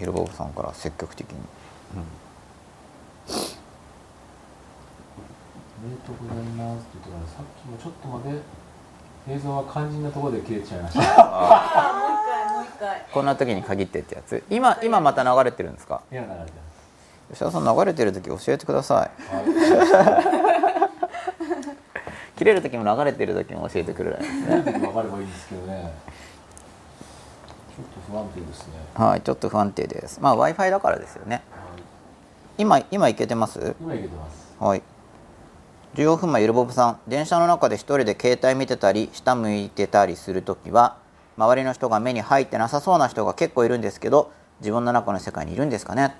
イルボブさんから積極的に、おめでとうございますって言ってからさっきもちょっとまで映像は肝心なところで切れちゃいました。あもう一回もう一回。こんな時に限ってってやつ。今今また流れてるんですか？いや流れてます。吉田さん流れてる時教えてください。はい。切れる時も流れてる時も教えてくれ。ないですね何時分かればいいんですけどね不安定ですね。はいちょっと不安定です。まあ w i f i だからですよね。はい。今今いけてます？今いけてます。はい。14分前ゆるぼぶさん。電車の中で一人で携帯見てたり下向いてたりするときは周りの人が目に入ってなさそうな人が結構いるんですけど自分の中の世界にいるんですかね。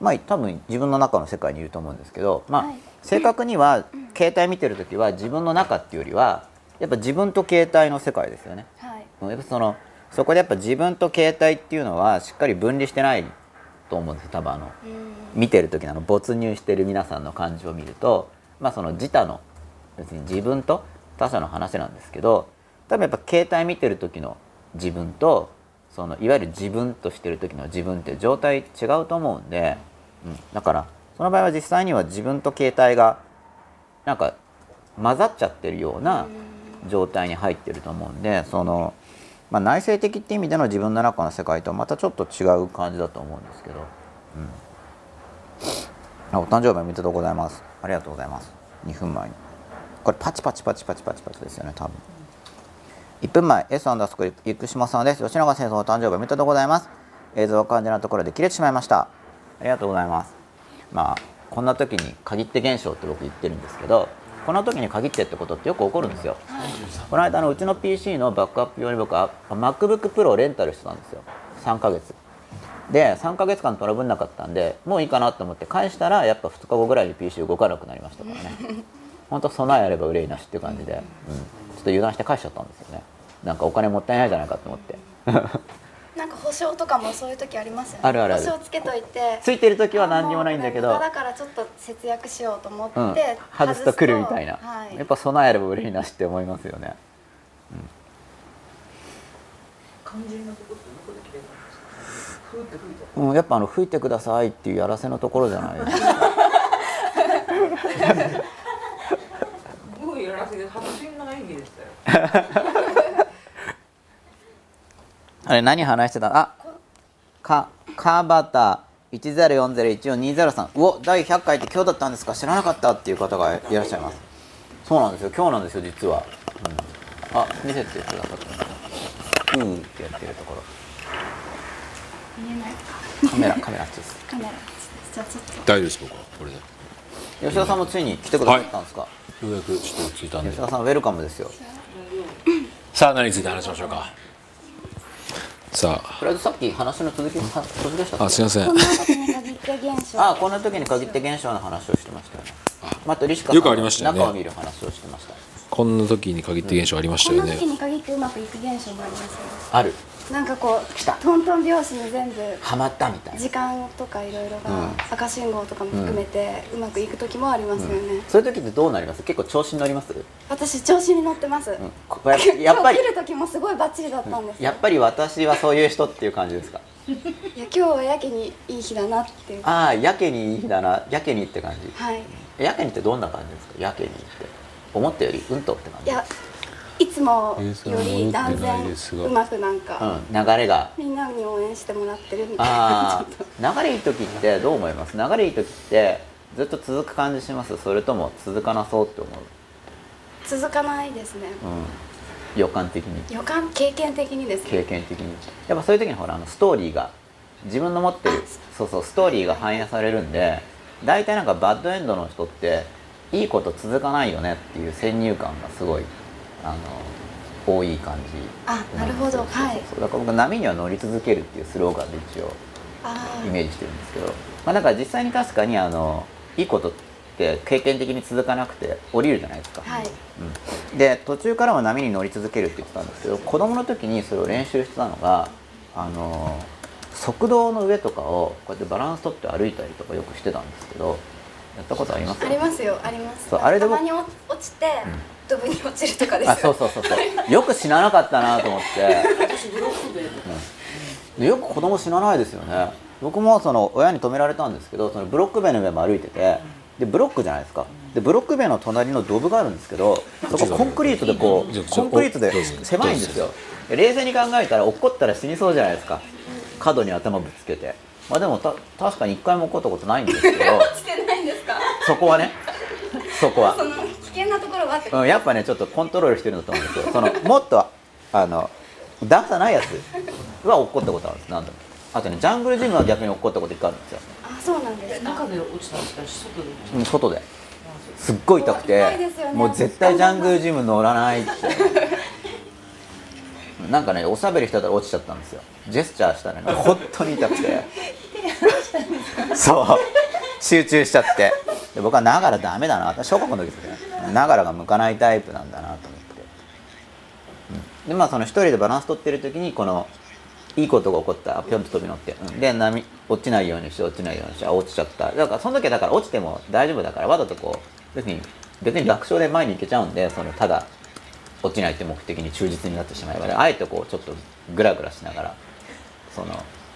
まあ多分自分の中の世界にいると思うんですけどまあ、はい。正確には携帯見てるときは自分の中っていうよりはやっぱ自分と携帯の世界ですよね。はい。やっぱそのそこでやっぱ自分と携帯っていうのはしっかり分離してないと思うんですよ多分あのうん。見てる時のあの没入してる皆さんの感じを見るとまあその自他の別に自分と他者の話なんですけど多分やっぱ携帯見てる時の自分とそのいわゆる自分としてる時の自分って状態違うと思うんで、うん、だからその場合は実際には自分と携帯がなんか混ざっちゃってるような状態に入ってると思うんでその、まあ、内省的って意味での自分の中の世界とはまたちょっと違う感じだと思うんですけど。あお誕生日おめでとうございます。ありがとうございます。2分前に。これパチパチパチパチパチパチですよね多分。1分前 S アンダースコ生島さんです。吉永先生お誕生日おめでとうございます。映像は完全なところで切れてしまいました。ありがとうございます。まあこんな時に限って現象って僕言ってるんですけど。この時に限ってってことってよく起こるんですよ。この間あのうちの PC のバックアップ用に僕は MacBookPro をレンタルしてたんですよ。3ヶ月。で3ヶ月間トラブんなかったんでもういいかなと思って返したらやっぱ2日後ぐらいに PC 動かなくなりましたからね。本当備えあれば憂いなしっていう感じで、うん、ちょっと油断して返しちゃったんですよね。なんかお金もったいないじゃないかと思ってなんか保証とかもそういう時ありますよね。あるあるある。保証つけといて。ついてる時は何にもないんだけど。だからちょっと節約しようと思って、うん、外すと来るみたいな、はい。やっぱ備えあれば憂いなしって思いますよね。肝心なとこってどこで切れるんですか？ふーって吹いてうん、やっぱあの吹いてくださいっていうやらせのところじゃないですか。すごいやらせで迫真の演技でしたよ あれ何話してた？あか川端10401420うお第100回って今日だったんですか？知らなかったっていう方がいらっしゃいます。そうなんですよ。今日なんですよ実は、うん、あ見せてくださったうーってやってるところ。見えないカメラカメラあっちです。カメラじゃあちょっと。大丈夫です僕は。これで吉田さんもついに来てくださったんですか、ようやくちょっと着いたんで。吉田さんウェルカムですよ。さあ何について話しましょうか？さとりあえずさっき話の続きは途中でしたっけ？ああすいません。あこんな時に限って現象の話をしてましたよね。またリシカさんよくありましたよね。中を見る話をしてました。こんな時に限って現象ありましたよね。こんな時に限ってうまくいく現象もありますよね。あるなんかこうトントン拍子に全部ハマったみたいな。時間とかいろいろうん。が赤信号とかも含めてうまくいく時もありますよね、そういう時ってどうなります？結構調子に乗ります、私調子に乗ってます、うん。こややっぱり今日来る時もすごいバッチリだったんですよ。やっぱり私はそういう人っていう感じですか？いや今日はやけにいい日だなっていう。ああやけにいい日だな。やけにって感じ。はい。やけにってどんな感じですか？やけにって。思ったよりうんとって感じ。いやいつもより断然うまくなんか、うん流れが。みんなに応援してもらってるみたいな流れいい時ってどう思います？流れいい時ってずっと続く感じします？それとも続かなそうって思う？続かないですね。うん。予感的に。予感経験的にですね。経験的に。やっぱそういう時にほらあのストーリーが自分の持ってるそうそうストーリーが反映されるんで大体なんかバッドエンドの人っていいこと続かないよねっていう先入観がすごいあの多い感じ。あなるほど。はい。だから僕波には乗り続けるっていうスローガンで一応あイメージしてるんですけど、まあ、だから実際に確かにあのいいことって経験的に続かなくて降りるじゃないですか、あはい。うん、で途中からは波に乗り続けるって言ってたんですけど子供の時にそれを練習してたのがあの側道の上とかをこうやってバランス取って歩いたりとかよくしてたんですけどやったことありますありますよ。あります。そうあれで僕たまに落ちて、ドブに落ちるとかですよあそうそうそうそう。よく死ななかったなと思って。私ブロック塀とか。でよく子供死なないですよね。僕もその親に止められたんですけどそのブロック塀の上も歩いててでブロックじゃないですか。でブロック塀の隣のドブがあるんですけどそこコンクリートでこうコンクリートで狭いんですよ。で冷静に考えたら落っこったら死にそうじゃないですか。角に頭ぶつけて。まあでもた確かに一回も落っこったことないんですけど。してないんですか？そこはね。そこは険なところがあって。うん、やっぱねちょっとコントロールしてるんだと思うんですよ。そのもっとあの段差ないやつは落っこったことあるんです。何度もあとねジャングルジムは逆に落っこったこと一回あるんですよ、あそうなんですか。中で落ちたんですか外で。外で。すっごい痛くて。もう絶対ジャングルジム乗らないって。なんかねおしゃべりしてたら落ちちゃったんですよ。ジェスチャーしたらね本当に痛くて。そう集中しちゃって。で僕はながらダメだな。小学校の時ですね。ながらが向かないタイプなんだなと思って、うん。でまあその一人でバランス取ってる時にこのいいことが起こった。ぴょんと飛び乗って、うん。で波落ちないようにして落ちないようにして落ちちゃった。だからその時はだから落ちても大丈夫だからわざとこう別に別に楽勝で前に行けちゃうんでそのただ落ちないって目的に忠実になってしまえばね。あえてこうちょっとグラグラしながらその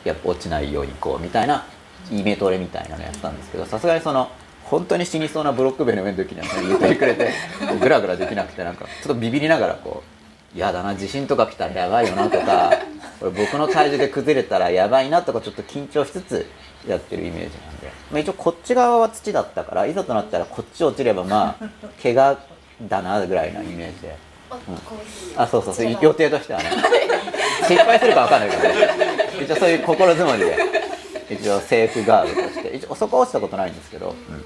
やっぱ落ちないようにこうみたいなイメトレみたいなのやってたんですけどさすがにその本当に死にそうなブロック塀の上の時にはね言ってくれてこう グラグラできなくてなんかちょっとビビりながらこう「やだな地震とか来たらやばいよな」とか「これ僕の体重で崩れたらやばいな」とかちょっと緊張しつつやってるイメージなんで、まあ、一応こっち側は土だったからいざとなったらこっち落ちればまあ怪我だなぐらいなイメージで。おコーヒーあそうそうそう。予定としてはね。失敗するか分かんないからね。一応そういう心づもりで一応セーフガードとして。一応そこは落ちたことないんですけど、うん。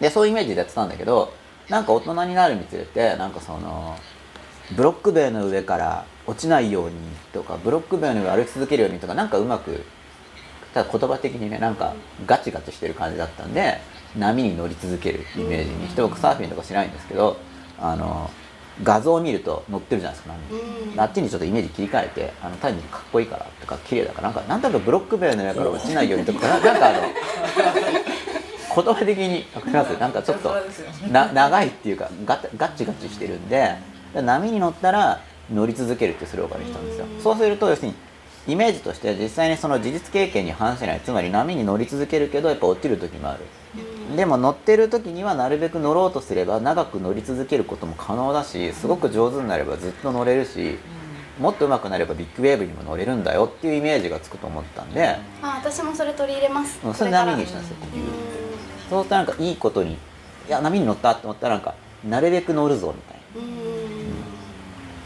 でそういうイメージでやってたんだけどなんか大人になるにつれてなんかそのブロック塀の上から落ちないようにとかブロック塀の上歩き続けるようにとかなんかうまくただ言葉的にねなんかガチガチしてる感じだったんで波に乗り続けるイメージに。して僕サーフィンとかしないんですけどあの画像を見ると乗ってるじゃないですか。うん。あっちにちょっとイメージ切り替えてあの単にかっこいいからとか綺麗だからなんかなんとなくブロック塀の上から落ちないようにとかななんかあの言葉的にわかりますなんかちょっとな長いっていうかガタガチガチしてるんで波に乗ったら乗り続けるってスローガンにしたんですよ。そうすると要するにイメージとして実際にその事実経験に反しないつまり波に乗り続けるけどやっぱ落ちる時もあるでも乗ってる時にはなるべく乗ろうとすれば長く乗り続けることも可能だしすごく上手になればずっと乗れるしもっと上手くなればビッグウェーブにも乗れるんだよっていうイメージがつくと思ったんで、あ私もそれ取り入れます。うんそれ波にしたんですようそうするとなんかいいことにいや波に乗ったと思ったらなんかなるべく乗るぞみたいな。んうん。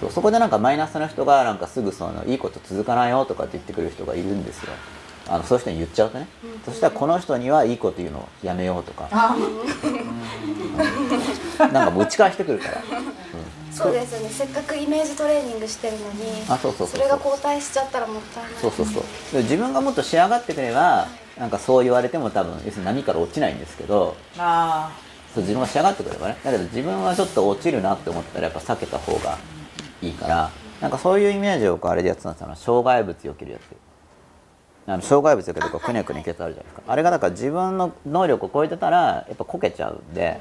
そうそこでなんかマイナスの人がなんかすぐそのいいこと続かないよとかって言ってくる人がいるんですよあのそういう人に言っちゃうとね、そしたらこの人にはいいこと言うのやめようとか。なんかもう打ち返してくるから、そうですよね。せっかくイメージトレーニングしてるのにあそうそうそうそう。れが後退しちゃったらもったいない。そうそうそう。で自分がもっと仕上がってくればなんかそう言われても多分要するに波から落ちないんですけどあそう自分が仕上がってくればね。だけど自分はちょっと落ちるなって思ったらやっぱ避けた方がいいからなんかそういうイメージをこうあれでやってたんですよ。障害物避けるやつあの障害物避けるとこうくねくねいけつあるじゃないですかあれがだから自分の能力を超えてたらやっぱこけちゃうんで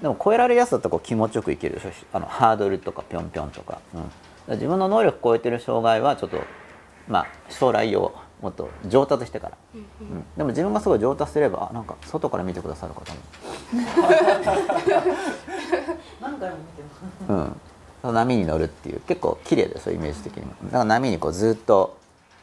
でも超えられるやつだとこう気持ちよくいけるでしょあのハードルとかぴょんぴょんとか,、うん、自分の能力を超えてる障害はちょっとまあ将来をもっと上達してから、うんでも自分がすごい上達すればあなんか外から見てくださる方も。何回も見てます。うん、波に乗るっていう結構綺麗ですよイメージ的にも。だから波にこうずっと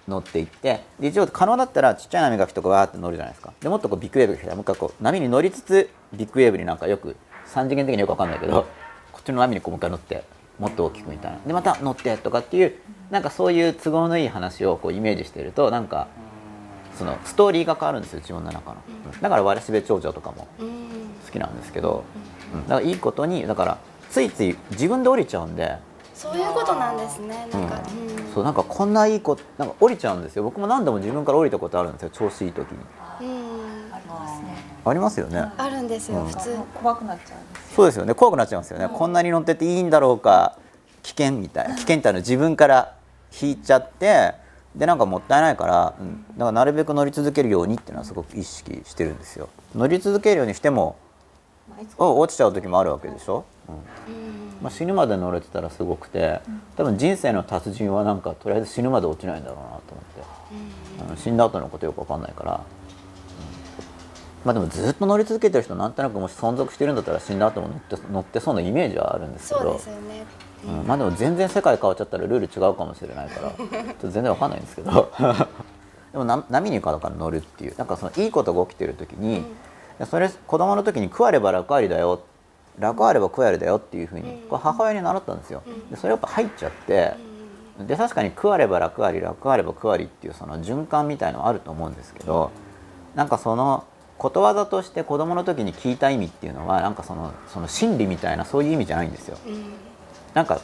乗っていってで一応可能だったらちっちゃい波が来てこうわーって乗るじゃないですか。でもっとこうビッグウェーブが来たらもう一回こう波に乗りつつビッグウェーブになんかよく3次元的によくわかんないけどこっちの波にこうもう一回乗ってもっと大きくみたいな。でまた乗ってとかっていうなんかそういう都合のいい話をこうイメージしてるとなんかそのストーリーが変わるんですよ自分の中の。だから「わらしべ長者」とかもうん。好きなんですけど、うん、だからいいことにだからついつい自分で降りちゃうんで、そういうことなんですねなんか、うん。そうなんかこんないいことなんか降りちゃうんですよ。僕も何度も自分から降りたことあるんですよ調子いい時に。うん。ありますね。ありますよね、あるんですよ、うん。普通。怖くなっちゃうんです。そうですよね。怖くなっちゃいますよね、こんなに乗ってていいんだろうか危険みたいな危険ってあの自分から引いちゃってでなんかもったいないから、うん、だからなるべく乗り続けるようにっていうのはすごく意識してるんですよ。乗り続けるようにしても落ちちゃう時もあるわけでしょ、うん。うんまあ、死ぬまで乗れてたらすごくて多分人生の達人はなんかとりあえず死ぬまで落ちないんだろうなと思って。あの死んだ後のことよくわかんないから、うん。まあでもずっと乗り続けてる人なんとなくもし存続してるんだったら死んだ後も乗って乗ってそうなイメージはあるんですけど。うん。まあでも全然世界変わっちゃったらルール違うかもしれないから。ちょっと全然わかんないんですけど。でもな波にから乗るっていう。なんかそのいいことが起きてる時に、それ子供の時に食われば楽ありだよ楽あれば食えるだよっていうふうに、これ母親に習ったんですよ、でそれやっぱ入っちゃって、で確かに食われば楽あり楽あれば食ありっていうその循環みたいのはあると思うんですけど、なんかそのことわざとして子供の時に聞いた意味っていうのはなんかそのその心理みたいなそういう意味じゃないんですよ。なんか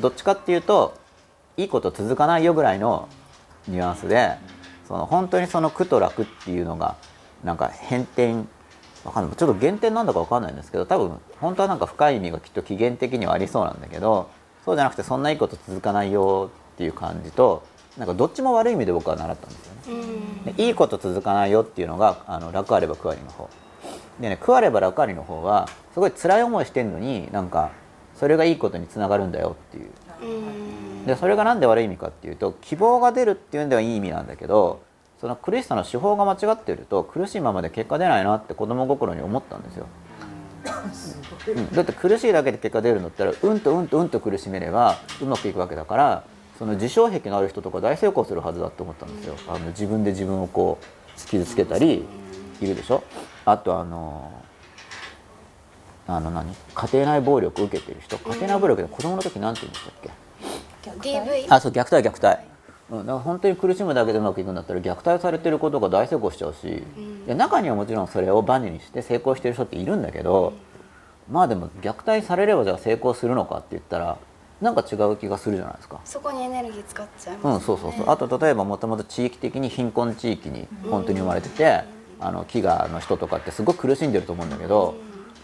どっちかっていうといいこと続かないよぐらいのニュアンスでその本当にその苦と楽っていうのがなんか変転わかんない。ちょっと減点なんだかわかんないんですけど多分本当はなんか深い意味がきっと起源的にはありそうなんだけどそうじゃなくてそんないいこと続かないよっていう感じとなんかどっちも悪い意味で僕は習ったんですよね。でいいこと続かないよっていうのがあの楽あれば食ありの方。でね食あれば楽ありの方はすごい辛い思いしてんのになんかそれがいいことにつながるんだよっていう。でそれが何で悪い意味かっていうと希望が出るっていうんではいい意味なんだけどその苦しさの手法が間違ってると苦しいままで結果出ないなって子供心に思ったんですよ、うん、だって苦しいだけで結果出るんだったらうんとうんとうんと苦しめればうまくいくわけだからその自傷癖のある人とか大成功するはずだと思ったんですよ。あの自分で自分をこう傷つけたりいるでしょ？あとあのあの何？家庭内暴力を受けてる人。家庭内暴力で子供の時なんて言うんでしたっけ？あそう虐待虐待、うん、だから本当に苦しむだけでうまくいくんだったら虐待されてることが大成功しちゃうし、いや中にはもちろんそれをバネにして成功してる人っているんだけど、まあでも虐待されればじゃあ成功するのかって言ったらなんか違う気がするじゃないですか。そこにエネルギー使っちゃいうん、ますそうそうそう。あと例えばもともと地域的に貧困地域に本当に生まれてて、あの飢餓の人とかってすごく苦しんでると思うんだけど、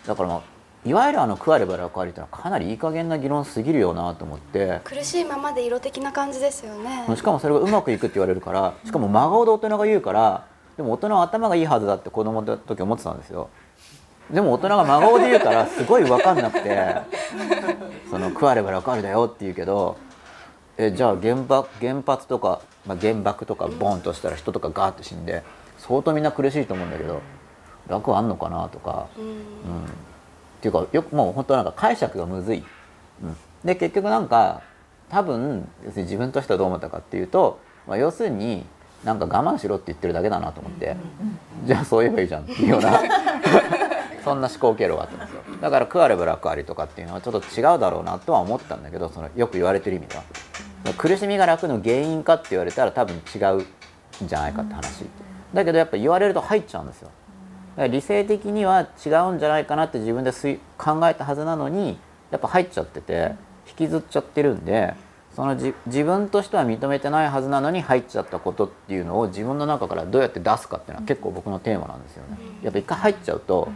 だからまあいわゆるあの食われば楽ありってのはかなりいい加減な議論すぎるよなと思って。苦しいままで色的な感じですよね。しかもそれがうまくいくって言われるからしかも真顔で大人が言うからでも大人は頭がいいはずだって子供の時思ってたんですよ。でも大人が真顔で言うからすごい分かんなくて その食われば楽ありだよって言うけどえじゃあ原爆原発とか、まあ、原爆とかボンとしたら人とかガーッと死んで相当みんな苦しいと思うんだけど楽あんのかなとか、うん、っていうかよくもう本当なんか解釈がむずい。うん、で結局なんか多分要するに自分としてはどう思ったかっていうと、まあ、要するになんか我慢しろって言ってるだけだなと思って、じゃあそう言えばいいじゃんっていうような そんな思考経路があったんですよだから食われば楽ありとかっていうのはちょっと違うだろうなとは思ったんだけどそのよく言われてる意味では。苦しみが楽の原因かって言われたら多分違うんじゃないかって話。だけどやっぱ言われると入っちゃうんですよ理性的には違うんじゃないかなって自分で推考えたはずなのにやっぱ入っちゃってて引きずっちゃってるんでそのじ自分としては認めてないはずなのに入っちゃったことっていうのを自分の中からどうやって出すかっていうのは結構僕のテーマなんですよね。やっぱ一回入っちゃうと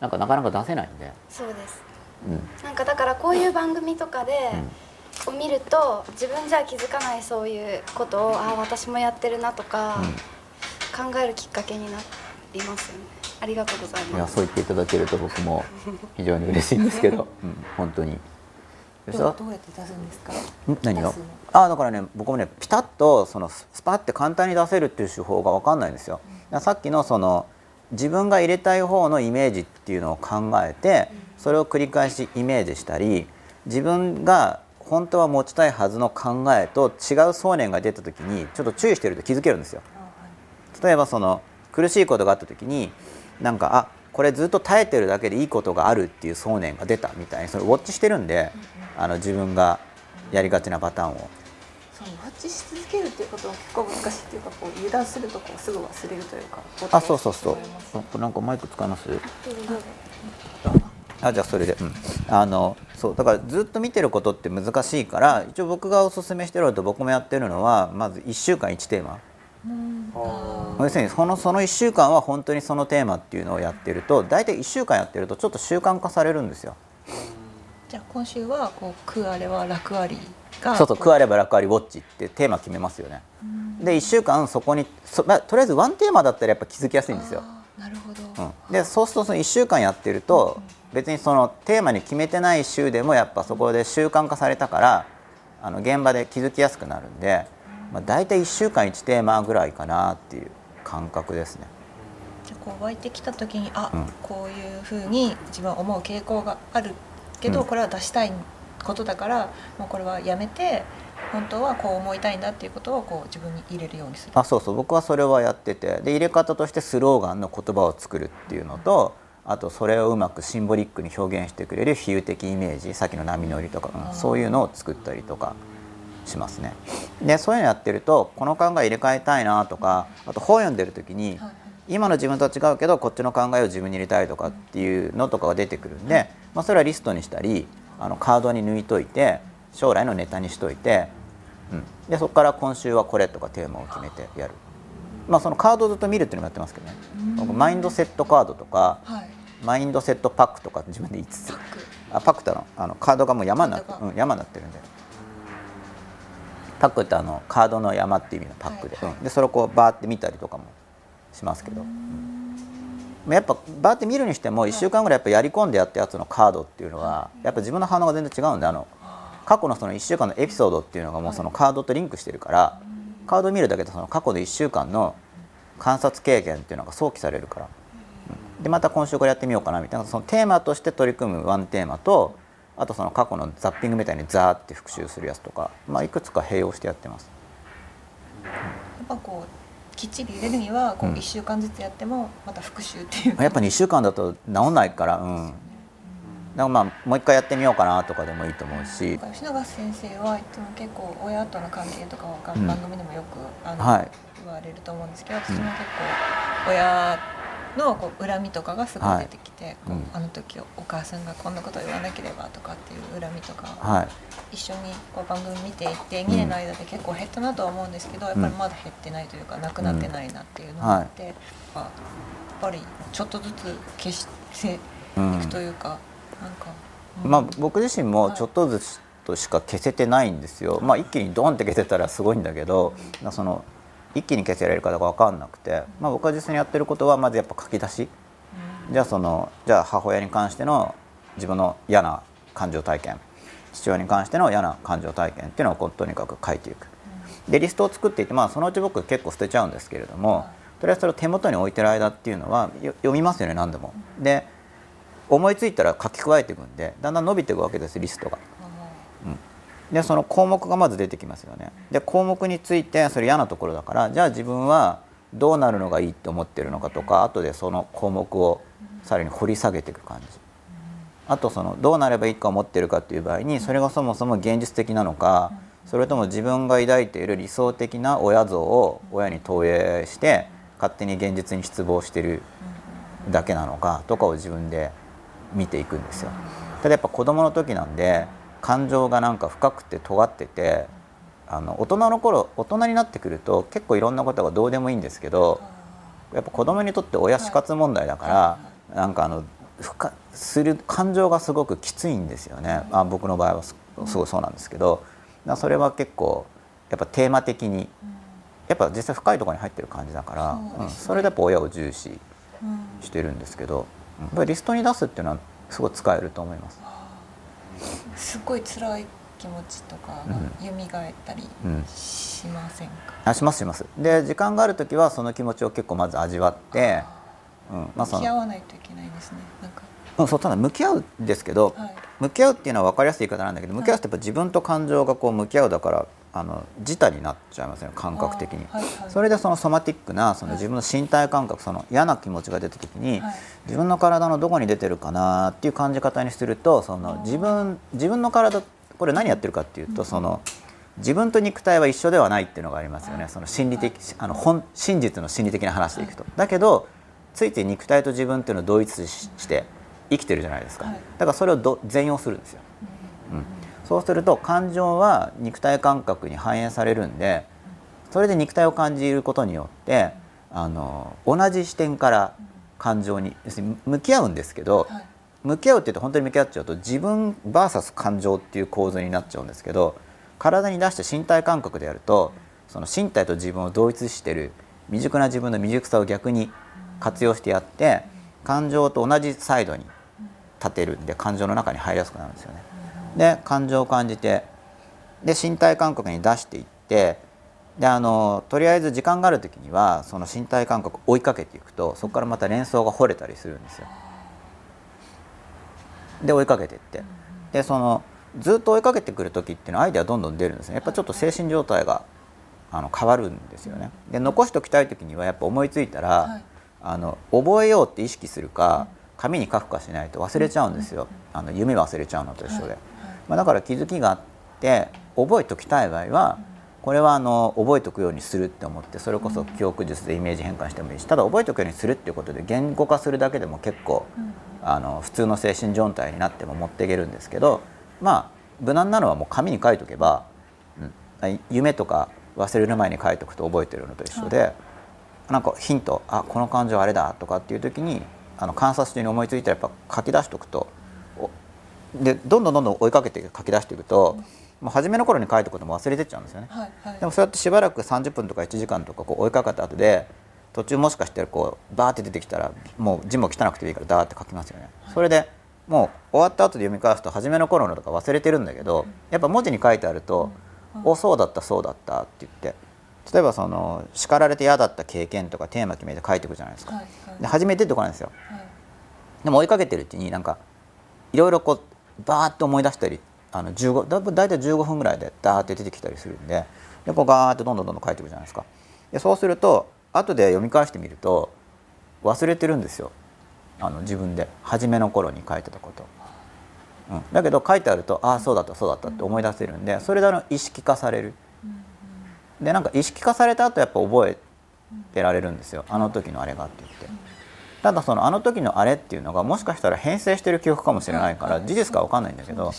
なんかなかなか出せないんで、そうです。うん、なんかだからこういう番組とかで、を見ると自分じゃ気づかないそういうことをああ私もやってるなとか、考えるきっかけになりますよねありがとうございいやますそう言っていただけると僕も非常に嬉しいんですけど、うん、本当に。どうやって出すんですか？ん？何をあだからね僕もねピタッとそのススパッて簡単に出せるっていう手法が分かんないんですよ。さっきのその自分が入れたい方のイメージっていうのを考えてそれを繰り返しイメージしたり自分が本当は持ちたいはずの考えと違う想念が出た時にちょっと注意してると気づけるんですよ。例えばその苦しいことがあった時になんかあこれずっと耐えてるだけでいいことがあるっていう想念が出たみたいにそれウォッチしてるんであの自分がやりがちなパターンを。ウォッチし続けるっていうことは結構難しいっていうかこう油断するとこうすぐ忘れるというかあそうそうそう。なんかマイク使いますあじゃあそれで。うん。あのそうだからずっと見てることって難しいから一応僕がおすすめしてるのと僕もやってるのはまず1週間1テーマ要するにそのその1週間は本当にそのテーマっていうのをやってると大体1週間やってるとちょっと習慣化されるんですよ。じゃあ今週はこう食あれは楽ありがそうそう食われば楽ありウォッチってテーマ決めますよね。で1週間そこにそ、まあ、とりあえずワンテーマだったらやっぱ気づきやすいんですよ。なるほど、うん、でそうするとその1週間やってると別にそのテーマに決めてない週でもやっぱそこで習慣化されたからあの現場で気づきやすくなるん。でまあ、大体1週間1テーマぐらいかなっていう感覚ですね。じゃあこう湧いてきた時にあ、うん。こういうふうに自分は思う傾向があるけど、うん。これは出したいことだからもうこれはやめて本当はこう思いたいんだっていうことをこう自分に入れるようにする。あそうそう。僕はそれはやってて。で入れ方としてスローガンの言葉を作るっていうのとあとそれをうまくシンボリックに表現してくれる比喩的イメージさっきの波乗りとか、うんそういうのを作ったりとかしますね。でそういうのやってるとこの考え入れ替えたいなとかあと本読んでる時にはい今の自分とは違うけどこっちの考えを自分に入れたいとかっていうのとかが出てくるんで、まあ、それはリストにしたりあのカードに抜いといて将来のネタにしといて、うん、でそこから今週はこれとかテーマを決めてやる。まあ、そのカードをずっと見るっていうのもやってますけどね。僕マインドセットカードとかはい。マインドセットパックとか自分で言いつつ。あパックってあのあのカードがもう山になってうん、山になってるんでパックってあのカードの山っていう意味のパックで,、はいはい。うん、でそれをこうバーって見たりとかもしますけど、まあやっぱバーって見るにしても1週間ぐらいやっぱやり込んでやったやつのカードっていうのはやっぱ自分の反応が全然違うんであの過去のその1週間のエピソードっていうのがもうそのカードとリンクしてるからカードを見るだけでその過去の1週間の観察経験っていうのが想起されるから。でまた今週これやってみようかなみたいなそのテーマとして取り組むワンテーマとあとその過去のザッピングみたいにザーって復習するやつとか、まあ、いくつか併用してやってます。やっぱこうきっちり入れるにはこううん。1週間ずつやってもまた復習っていう。かやっぱ2週間だと治んないから、うん、だからまあもう一回やってみようかなとかでもいいと思うし、吉永先生はいつも結構親との関係とかはうん。番組でもよくあの、はい。言われると思うんですけど私も結構親のこう恨みとかがすごい出てきて、こううんあの時お母さんがこんなことを言わなければとかっていう恨みとかはい、一緒にこう番組見ていて2年の間で結構減ったなとは思うんですけどやっぱりまだ減ってないというかなくなってないなっていうのがあって、やっぱやっぱりちょっとずつ消していくというか、なんか、うん。まあ、僕自身もちょっとずつとしか消せてないんですよ、まあ、一気にドンって消せたらすごいんだけど、まあその一気に消せられるかどうか分かんなくて、まあ、僕が実際にやってることはまずやっぱ書き出し。じゃあそのじゃあ母親に関しての自分の嫌な感情体験。父親に関しての嫌な感情体験っていうのをこうとにかく書いていく。でリストを作っていって、まあ、そのうち僕結構捨てちゃうんですけれどもとりあえずそれを手元に置いてる間っていうのはよ読みますよね何でも。で思いついたら書き加えていくんでだんだん伸びていくわけですリストが。でその項目がまず出てきますよね。で項目についてそれ嫌なところだからじゃあ自分はどうなるのがいいって思ってるのかとか後でその項目をさらに掘り下げていく感じ。あとそのどうなればいいか思ってるかっていう場合にそれがそもそも現実的なのかそれとも自分が抱いている理想的な親像を親に投影して勝手に現実に失望してるだけなのかとかを自分で見ていくんですよ。ただやっぱ子供の時なんで感情がなんか深くて尖っててあの大人の頃大人になってくると結構いろんなことがどうでもいいんですけどやっぱ子供にとって親死活問題だからなんかあの深する感情がすごくきついんですよね、あ僕の場合はすすごいそうなんですけどそれは結構やっぱテーマ的にやっぱ実際深いところに入ってる感じだからそうん、それでやっぱ親を重視うんしてるんですけどうん。やっぱりリストに出すっていうのはすごい使えると思います。すごい辛い気持ちとかが蘇ったりうんしませんか、あしますします。で時間がある時はその気持ちを結構まず味わって、うん。まあ、そ向き合のわないといけないですねなんか。うんそうただ向き合うんですけど、はい。向き合うっていうのは分かりやすい言い方なんだけど向き合うってやっぱ自分と感情がこう向き合うだからあの自他になっちゃいますね感覚的に、はいはい。それでそのソマティックなそのはい。自分の身体感覚その嫌な気持ちが出た時に、はい。自分の体のどこに出てるかなっていう感じ方にするとその自分自分の体これ何やってるかっていうと、その自分と肉体は一緒ではないっていうのがありますよね、その心理的あの本真実の心理的な話でいくと、だけどついつい肉体と自分っていうのを同一しして生きてるじゃないですか、はい。だからそれをど全用するんですよ、うん、そうすると感情は肉体感覚に反映されるんでそれで肉体を感じることによってあの同じ視点から感情に要するに向き合うんですけど、はい向き合うって言うと本当に向き合っちゃうと自分 VS 感情っていう構図になっちゃうんですけど体に出して身体感覚でやるとその身体と自分を同一してる未熟な自分の未熟さを逆に活用してやって感情と同じサイドに立てるんで感情の中に入りやすくなるんですよね。で感情を感じてで身体感覚に出していってであのとりあえず時間がある時にはその身体感覚を追いかけていくとそこからまた連想が掘れたりするんですよ。で追いかけていって。でそのずっと追いかけてくる時っていうのはアイデアどんどん出るんですね。やっぱちょっと精神状態があの変わるんですよね。で残しておきたい時にはやっぱ思いついたら、はい。あの覚えようって意識するか紙に書くかしないと忘れちゃうんですよ、あの夢忘れちゃうのと一緒で、まあ、だから気づきがあって覚えておきたい場合はこれはあの覚えておくようにするって思ってそれこそ記憶術でイメージ変換してもいいしただ覚えておくようにするっていうことで言語化するだけでも結構あの普通の精神状態になっても持っていけるんですけどまあ無難なのはもう紙に書いとけば、うん、夢とか忘れる前に書いとくと覚えてるのと一緒で、なんかヒントあこの感情あれだとかっていう時にあの観察中に思いついたらやっぱ書き出しておくとおでどんどんどんどん追いかけて書き出していくと、もう初めの頃に書いたことも忘れてっちゃうんですよね。はいはいでもそうやってしばらく30分とか1時間とかこう追いかけた後で途中もしかしてこうバーって出てきたらもう字も汚くていいからダーって書きますよね。それでもう終わった後で読み返すと初めの頃のとか忘れてるんだけどやっぱ文字に書いてあると「おそうだったそうだった」って言って例えばその叱られて嫌だった経験とかテーマ決めて書いていくじゃないですか。はいはいで初め出てこないんですよ。はいでも追いかけてるうちになんかいろいろこうバーッと思い出したりあの15だだいたい15分ぐらいでダーって出てきたりするんででこうガーッとどんどんどんどん書いていくじゃないですか。でそうすると後で読み返してみると忘れてるんですよ。あの自分で。初めの頃に書いてたこと、うん、だけど書いてあるとああそうだったそうだったって思い出せるんでそれであの意識化される。でなんか意識化された後やっぱ覚えてられるんですよ。あの時のあれがって言って。ただそのあの時のあれっていうのがもしかしたら変成してる記憶かもしれないから事実かわかんないんだけど。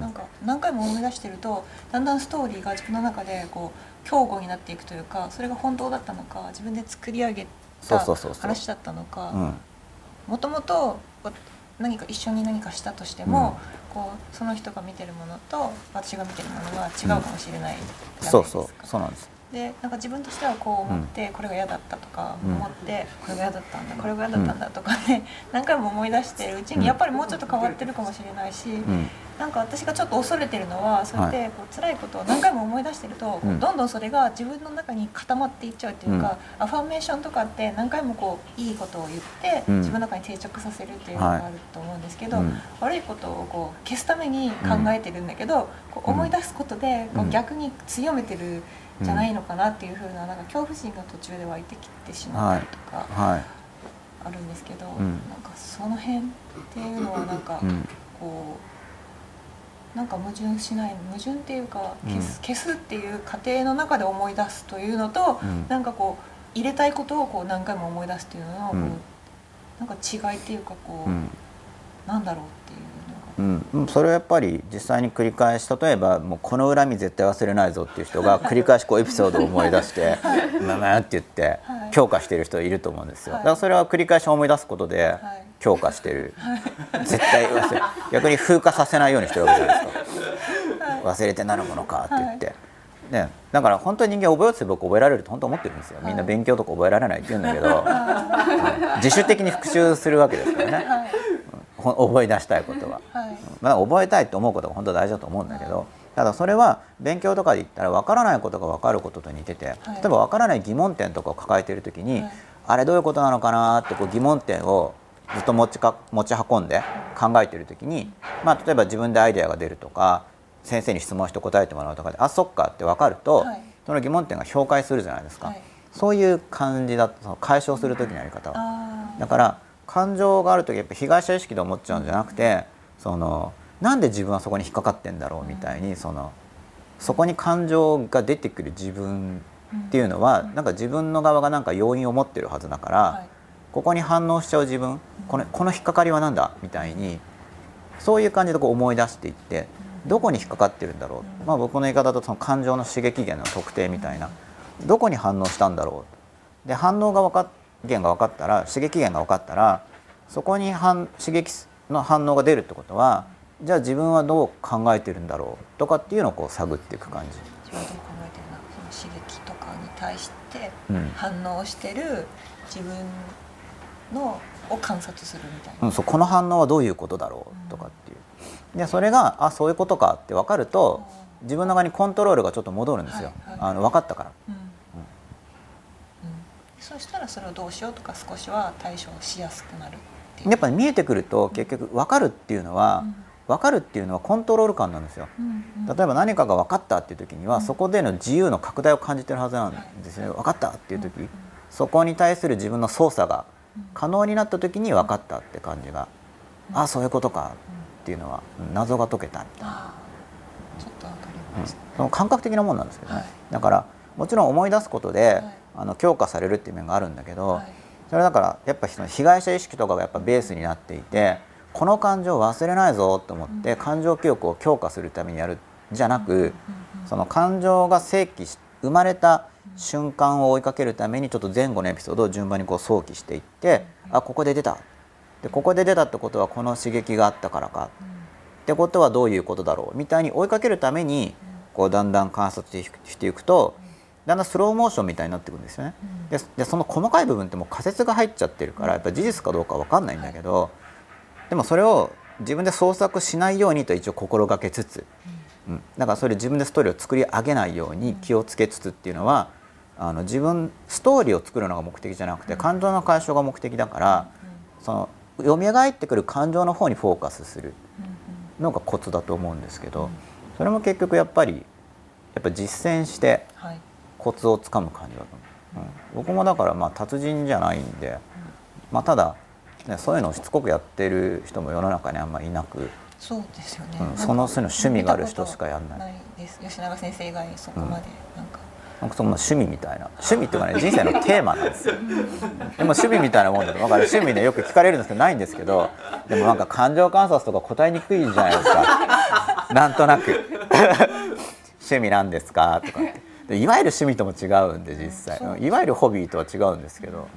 なんか何回も思い出してるとだんだんストーリーが自分の中でこう強固になっていくというかそれが本当だったのか自分で作り上げた話だったのかうん。もともと何か一緒に何かしたとしても、こうその人が見てるものと私が見てるものは違うかもしれないじゃないですか。そうそう。そうなんですでなんか自分としてはこう思って、これが嫌だったとかうん。思って、これが嫌だったんだこれが嫌だったんだとかね、何回も思い出してるうちにやっぱりもうちょっと変わってるかもしれないし、うん。なんか私がちょっと恐れてるのはそうやってこう辛いことを何回も思い出してると、どんどんそれが自分の中に固まっていっちゃうっていうか、アファーメーションとかって何回もこういいことを言って、うん。自分の中に定着させるっていうのがあると思うんですけど、うん悪いことをこう消すために考えてるんだけど、こう思い出すことでこうん。う逆に強めてるじゃないのかなっていうふうななんか恐怖心が途中で湧いてきてしまったりとかはい。あるんですけど、ん。なんかその辺っていうのはなんかうん。こうなんか矛盾しない矛盾っていうか消す,、消すっていう過程の中で思い出すというのと、うん。なんかこう入れたいことをこう何回も思い出すっていうののこう、うんなんか違いっていうかこう、うん。なんだろううん。うん、それをやっぱり実際に繰り返し例えばもうこの恨み絶対忘れないぞっていう人が 繰り返しこうエピソードを思い出して「まあまあ」って言ってはい。強化してる人いると思うんですよ。はい。だからそれは繰り返し思い出すことではい。強化してる。絶対忘れ逆に風化させないようにしてるわけじゃないですか。忘れてなるものかって言って。ね、だから本当に人間覚えようとすれば覚えられると本当思ってるんですよ。みんな勉強とか覚えられないって言うんだけど。自主的に復習するわけですからね覚え出したいことは。はい。まあ、覚えたいと思うことが本当は大事だと思うんだけどただそれは勉強とかで言ったら分からないことが分かることと似てて、例えば分からない疑問点とかを抱えている時に、はい。あれどういうことなのかなってこう疑問点をずっと持ちか持ち運んで考えている時に、まあ、例えば自分でアイデアが出るとか先生に質問して答えてもらうとかであそっかって分かると、はい。その疑問点が評価するじゃないですか、はい。そういう感じだと解消する時のやり方だから感情がある時やっぱ被害者意識で思っちゃうんじゃなくてそのなんで自分はそこに引っかかってんだろうみたいにそのそこに感情が出てくる自分っていうのはなんか自分の側がなんか要因を持ってるはずだから、はい。ここに反応しちゃう自分このこの引っかかりは何だみたいにそういう感じでこう思い出していってどこに引っかかってるんだろう、まあ、僕の言い方だとその感情の刺激源の特定みたいな。どこに反応したんだろう。で反応が分かっ源が分かったら刺激源が分かったらそこに反刺激の反応が出るってことはじゃあ自分はどう考えてるんだろうとかっていうのをこう探っていく感じ。自分はどう考えてるなその刺激とかに対してうん。反応してる自分のを観察するみたいな、うん、そうこの反応はどういうことだろうとかっていう。でそれがあそういうことかって分かると自分の側にコントロールがちょっと戻るんですよ、はいはいあの分かったから。うんうんそうしたらそれをどうしようとか少しは対処しやすくなるやっぱり見えてくると結局分かるっていうのは、分かるっていうのはコントロール感なんですよ。うんうん。例えば何かが分かったっていう時には、そこでの自由の拡大を感じてるはずなんですよね。分かったっていう時、そこに対する自分の操作が可能になった時に分かったって感じが、ああそういうことかっていうのは謎が解けたみたいな、ちょっとわかりうん。ます、その感覚的なもんなんですけどね、はい。だからもちろん思い出すことで、いあの強化されるっていう面があるんだけど、はい。それだからやっぱその被害者意識とかがやっぱベースになっていてこの感情を忘れないぞと思って感情記憶を強化するためにやるんじゃなくその感情が生起し生まれた瞬間を追いかけるためにちょっと前後のエピソードを順番にこう想起していってあここで出た。でここで出たってことはこの刺激があったからか。ってことはどういうことだろう。みたいに追いかけるためにこうだんだん観察していくとだんだんスローモーションみたいになっていくんですよね。ででその細かい部分ってもう仮説が入っちゃってるからやっぱ事実かどうかわかんないんだけど、でもそれを自分で創作しないようにと一応心がけつつ、うん、だからそれ自分でストーリーを作り上げないように気をつけつつっていうのはあの自分ストーリーを作るのが目的じゃなくて感情の解消が目的だから、その蘇ってくる感情の方にフォーカスするのがコツだと思うんですけど、それも結局やっぱりやっぱ実践してはいコツをつかむ感じだと思う、うん、僕もだからまあ達人じゃないんで、まあ、ただ、ね、そういうのをしつこくやってる人も世の中にあんまりいなく、そうですよね、うん。そのそういうの趣味がある人しかやんない。ないです吉永先生以外そこまでなんか、なんかその趣味みたいな。趣味っていうかね人生のテーマなんですよ。でも趣味みたいなもんだと分かる。趣味ねよく聞かれるんですけどないんですけどでもなんか感情観察とか答えにくいじゃないですか。なんとなく。趣味なんですか？とかってでいわゆる趣味とも違うんで実際。そういわゆるホビーとは違うんですけど、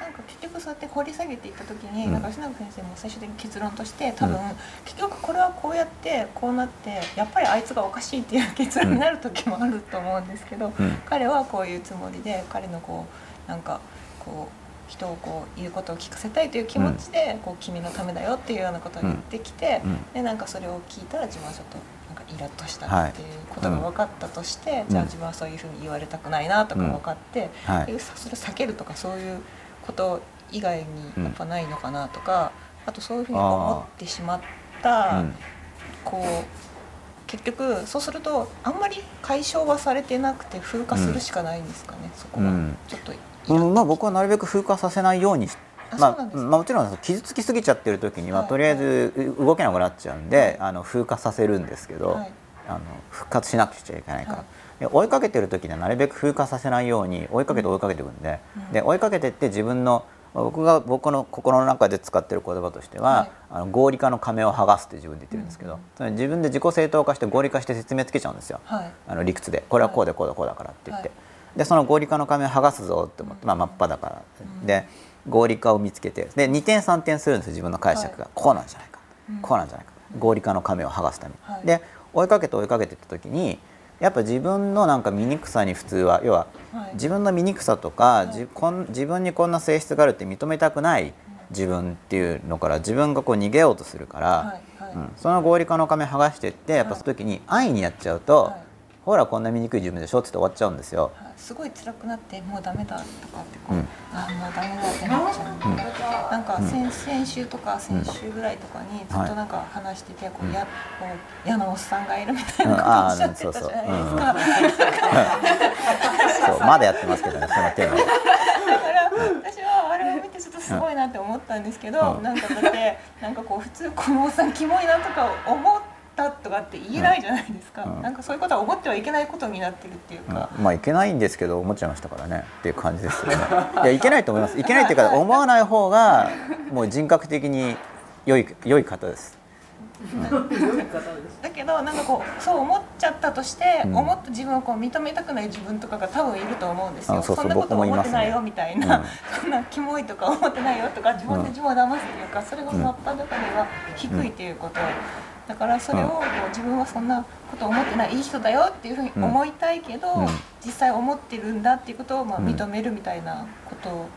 なんか結局そうやって掘り下げていった時に、うん。なんか吉永先生も最終的に結論として多分、うん。結局これはこうやってこうなってやっぱりあいつがおかしいっていう結論になる時もあると思うんですけど、うん。彼はこういうつもりで彼のこうなんかこう人をこう言うことを聞かせたいという気持ちで、こう君のためだよっていうようなことを言ってきて、うん。でなんかそれを聞いたら自分はちょっとイラッとしたはいっていうことが分かったとして、んじゃあ自分はそういうふうに言われたくないなとか分かって、はい。でそれ避けるとかそういうこと以外にやっぱないのかなとか、あとそういうふうに思ってしまった、うん。こう結局そうするとあんまり解消はされてなくて風化するしかないんですかね、そこは、うんちょっとうん。まあ、僕はなるべく風化させないようにしまあもちろん傷つきすぎちゃってる時には、はい。とりあえずう動けなくなっちゃうんで、あの風化させるんですけど、はい。あの復活しなくちゃいけないから、追いかけてる時にはなるべく風化させないように追いかけて追いかけていくんで,、うん。で追いかけてって自分の僕が僕の心の中で使ってる言葉としては、はい。あの合理化の仮面を剥がすって自分で言ってるんですけど、うん。つまり自分で自己正当化して合理化して説明つけちゃうんですよ。はい。あの理屈で。これはこうでこうだこうだからって言って、はでその合理化の仮面を剥がすぞって思って、まあ、真っ裸だで合理化を見つけてで2点3点するんですよ自分の解釈が、はい。こうなんじゃないか、うん。こうなんじゃないか。合理化の仮面を剥がすために、はい。で追いかけて追いかけていった時にやっぱ自分のなんか醜さに普通は要ははい。自分の醜さとか、じこん自分にこんな性質があるって認めたくない自分っていうのから自分がこう逃げようとするから、うん、その合理化の仮面剥がしていってやっぱその時に安易にやっちゃうと、はいほらこんな醜い自分でしょって言って終わっちゃうんですよ。はいすごい辛くなってもうダメだとかってこう、うん。あもうダメだってなっちゃうんで、なんか先,、先週とか先週ぐらいとかにずっとなんか話してて、こうやこう嫌なおっさんがいるみたいなことをおっしゃってたじゃないですか。そうまだやってますけどねそのテーマは。だから私はあれを見てちょっとすごいなって思ったんですけど、うん。なんかだってなんかこう普通このおっさんキモいなとか思ったとかって言えないじゃないですか、うん。なんかそういうことは思ってはいけないことになってるっていうか、うん。まあいけないんですけど思っちゃいましたからね。っていう感じですよね。いやいけないと思います。いけないっていうか思わない方がもう人格的に良い良い方です。だけどなんかこうそう思っちゃったとして、うん。思った自分をこう認めたくない自分とかが多分いると思うんですよ。あそうそうんなこと思ってないよみたいな、うん。そんなキモいとか思ってないよとか自分で自分を騙すっていうか、それが真っ裸では低いっていうこと、だからそれをこう自分はそんなこと思ってないいい人だよっていうふうに思いたいけど、うん。実際思ってるんだっていうことをまあうん認めるみたいなこと。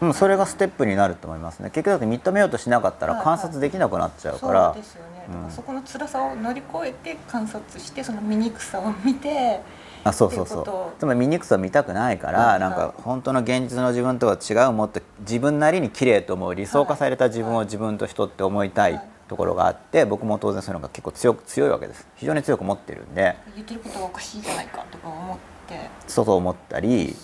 うん、それがステップになると思いますね。結局だって認めようとしなかったらはい観察できなくなっちゃうから、そうですよね、うんだからそこの辛さを乗り越えて観察してその醜さを見てあそうそうそう。つまり醜さを見たくないから、はいなんか本当の現実の自分とは違うもっと自分なりに綺麗と思う理想化された自分を自分と人って思いたいところがあって僕も当然そういうのが結構強く強いわけです。非常に強く持ってるんで。言ってることがおかしいじゃないかとか思って、そうそう思ったり、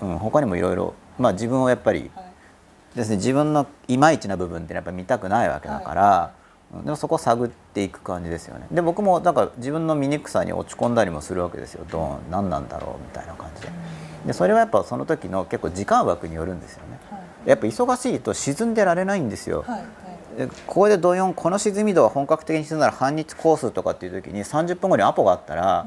うん、他にもいろいろまあ自分をやっぱりはい。ですね自分のいまいちな部分ってやっぱ見たくないわけだから、うんでもそこを探っていく感じですよね。で僕もだから自分の醜さに落ち込んだりもするわけですよ。ドーン何なんだろうみたいな感じで。でそれはやっぱその時の結構時間枠によるんですよね。はい。やっぱ忙しいと沈んでられないんですよ、はいはいでここでドヨンこの沈み度は本格的に沈んだら半日コースとかっていう時に30分後にアポがあったら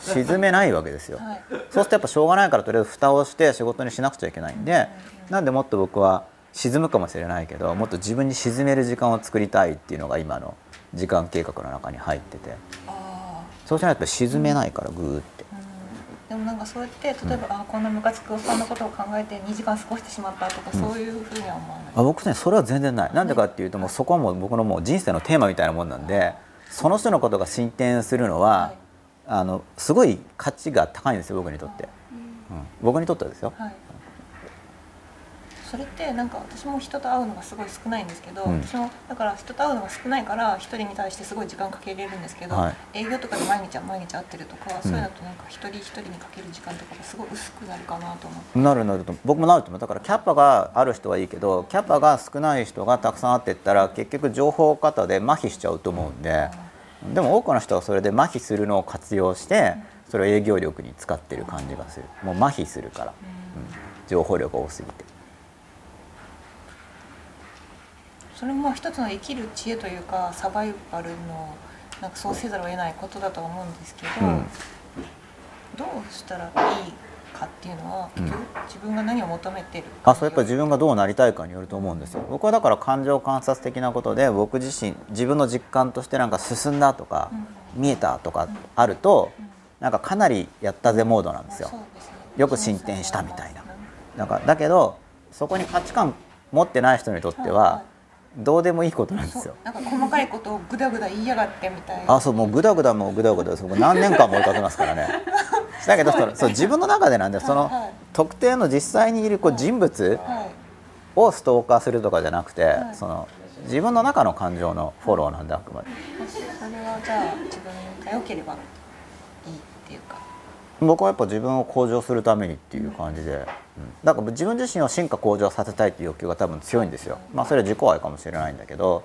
沈めないわけですよ、はい。そうするとやっぱしょうがないからとりあえず蓋をして仕事にしなくちゃいけないんでなんでもっと僕は沈むかもしれないけどもっと自分に沈める時間を作りたいっていうのが今の時間計画の中に入ってて。あそうしないと沈めないからグーっでもなんかそうやって例えば、あこんなムカつくおっさんのことを考えて2時間過ごしてしまったとか、そういうふうには思わない。あ僕ねそれは全然ない。なんでかっていうともうそこはもう僕のもう人生のテーマみたいなもんなんでその人のことが進展するのは、はい。あのすごい価値が高いんですよ僕にとって、うん、僕にとってはですよ、はい、それってなんか私も人と会うのがすごい少ないんですけど、うん。私もだから人と会うのが少ないから一人に対してすごい時間かけれるんですけど、はい。営業とかで毎日は毎日会ってるとか、そういうのとなんか一人一人にかける時間とかがすごい薄くなるかなと思って。なるなると僕もなると思う。だからキャパがある人はいいけどキャパが少ない人がたくさんあってったら結局情報過で麻痺しちゃうと思うんででも多くの人はそれで麻痺するのを活用してそれを営業力に使ってる感じがする。もう麻痺するから、うん。情報量が多すぎてそれも一つの生きる知恵というかサバイバルのなんかそうせざるを得ないことだと思うんですけど、うん。どうしたらいいかっていうのは結局自分が何を求めてるあそうやっぱり自分がどうなりたいかによると思うんですよ。僕はだから感情観察的なことで僕自身自分の実感としてなんか進んだとか、見えたとかあると、なんかかなりやったぜモードなんですよ。よく進展したみたいな。なんかだけどそこに価値観持ってない人にとってはいははどうでもいいことなんですよ。なんか細かいことをぐだぐだ言いやがってみたいな。あそうもうグダグダもうグダグダです僕何年間も追いかけますからね。だけどそのそう自分の中でなんでそのはいはい。特定の実際にいるこう人物はい。をストーカーするとかじゃなくて、はい。その自分の中の感情のフォローなんであくまで。それはじゃあ自分が良ければいいっていうか僕はやっぱ自分を向上するためにっていう感じで、うん。だから自分自身を進化向上させたいっていう欲求が多分強いんですよ。まあそれは自己愛かもしれないんだけど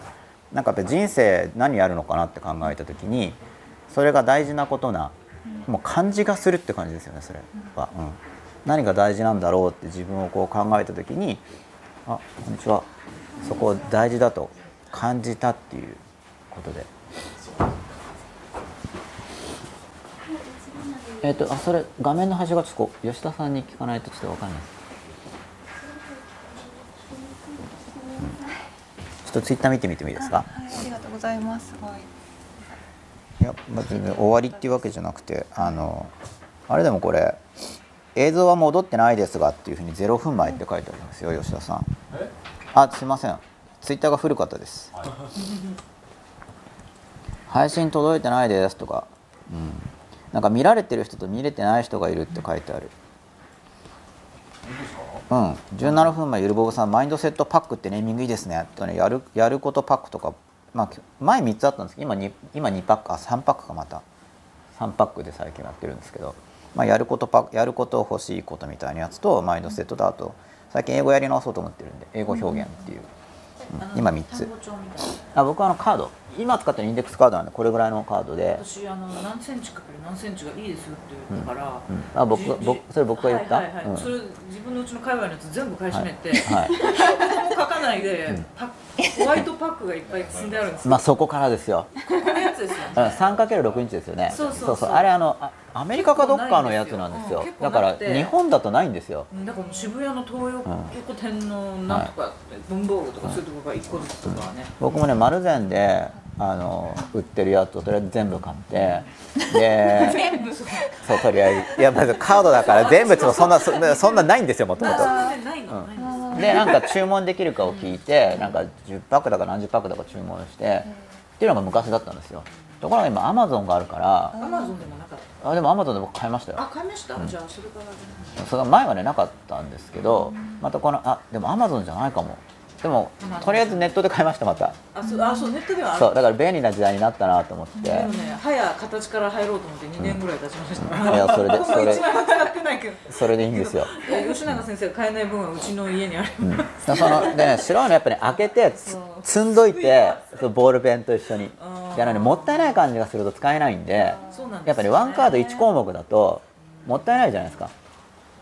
なんかやっぱ人生何やるのかなって考えた時にそれが大事なことなもう感じがするって感じですよねそれは、うん、何が大事なんだろうって自分をこう考えた時にあこんにちは。そこを大事だと感じたっていうことで。えっ、とあそれ画面の端がちょっと吉田さんに聞かないとちょっとわかんない。です、うん。ちょっとツイッター見てみてもいいですか？はいありがとうございます。すごい。いや、まあ、全然終わりっていうわけじゃなくてあのあれでもこれ映像は戻ってないですがっていうふうに0分前って書いてありますよ吉田さん。え？あすいません。ツイッターが古かったです。配信届いてないですとか、うん、なんか見られてる人と見れてない人がいるって書いてある。うん。17分前ゆるぼぶさんマインドセットパックってネーミングいいですね。とねやるやることパックとか、まあ、前3つあったんですけど今 2, 今2パックあ3パックかまた。3パックで最近やってるんですけど、まあ、やることパやること欲しいことみたいなやつとマインドセットとあと最近英語やり直そうと思ってるんで英語表現っていう、うん。今3つ。あ僕はあのカード今使ってるインデックスカードなんでこれぐらいのカードで、私あの何センチかける何センチがいいですよって言ったから、うん。あ僕じじ僕それ僕が言った？はいはいはい。うん。それ自分のうちの界隈のやつ全部買い占めて、はい。一言も書かないで、パッホワイトパックがいっぱい積んであるんですよ、まあそこからですよ。このやつですようん。ね 3×6 インチですよね。そうそうそう。あれあのあアメリカかどっかのやつなんですよ。結構だから日本だとないんですよ。うんだから渋谷の東横店のなんとか、文房具とかそういうところが1個ずつとかはね、僕もね丸善であの売ってるやつをとりあえず全部買って で全部そうとりあえずいやまずカードだから 全部ちょっとそんなそそんなないんですよもともとでないの、ないの。でなんか注文できるかを聞いてなんか10パックだか何十パックだか注文してっていうのが昔だったんですよ。ところが今アマゾンがあるからアマゾンでもなかった？あでもアマゾンで僕買いましたよ。あ買いました、じゃあそれからその前はねなかったんですけどまたこのあでもアマゾンじゃないかもでもとりあえずネットで買いましたまた。あそうあそうネットではある。そうだから便利な時代になったなと思って。でもね。早形から入ろうと思って2年ぐらい経ちました、いやそれで それ。使ってないけど。それでいいんですよ。吉永先生が買えない分はうちの家にあります、そのでね白いのやっぱり開けて積んどいてそうボールペンと一緒に。あー。であのねもったいない感じがすると使えないんでね。やっぱりワンカード1項目だともったいないじゃないですか。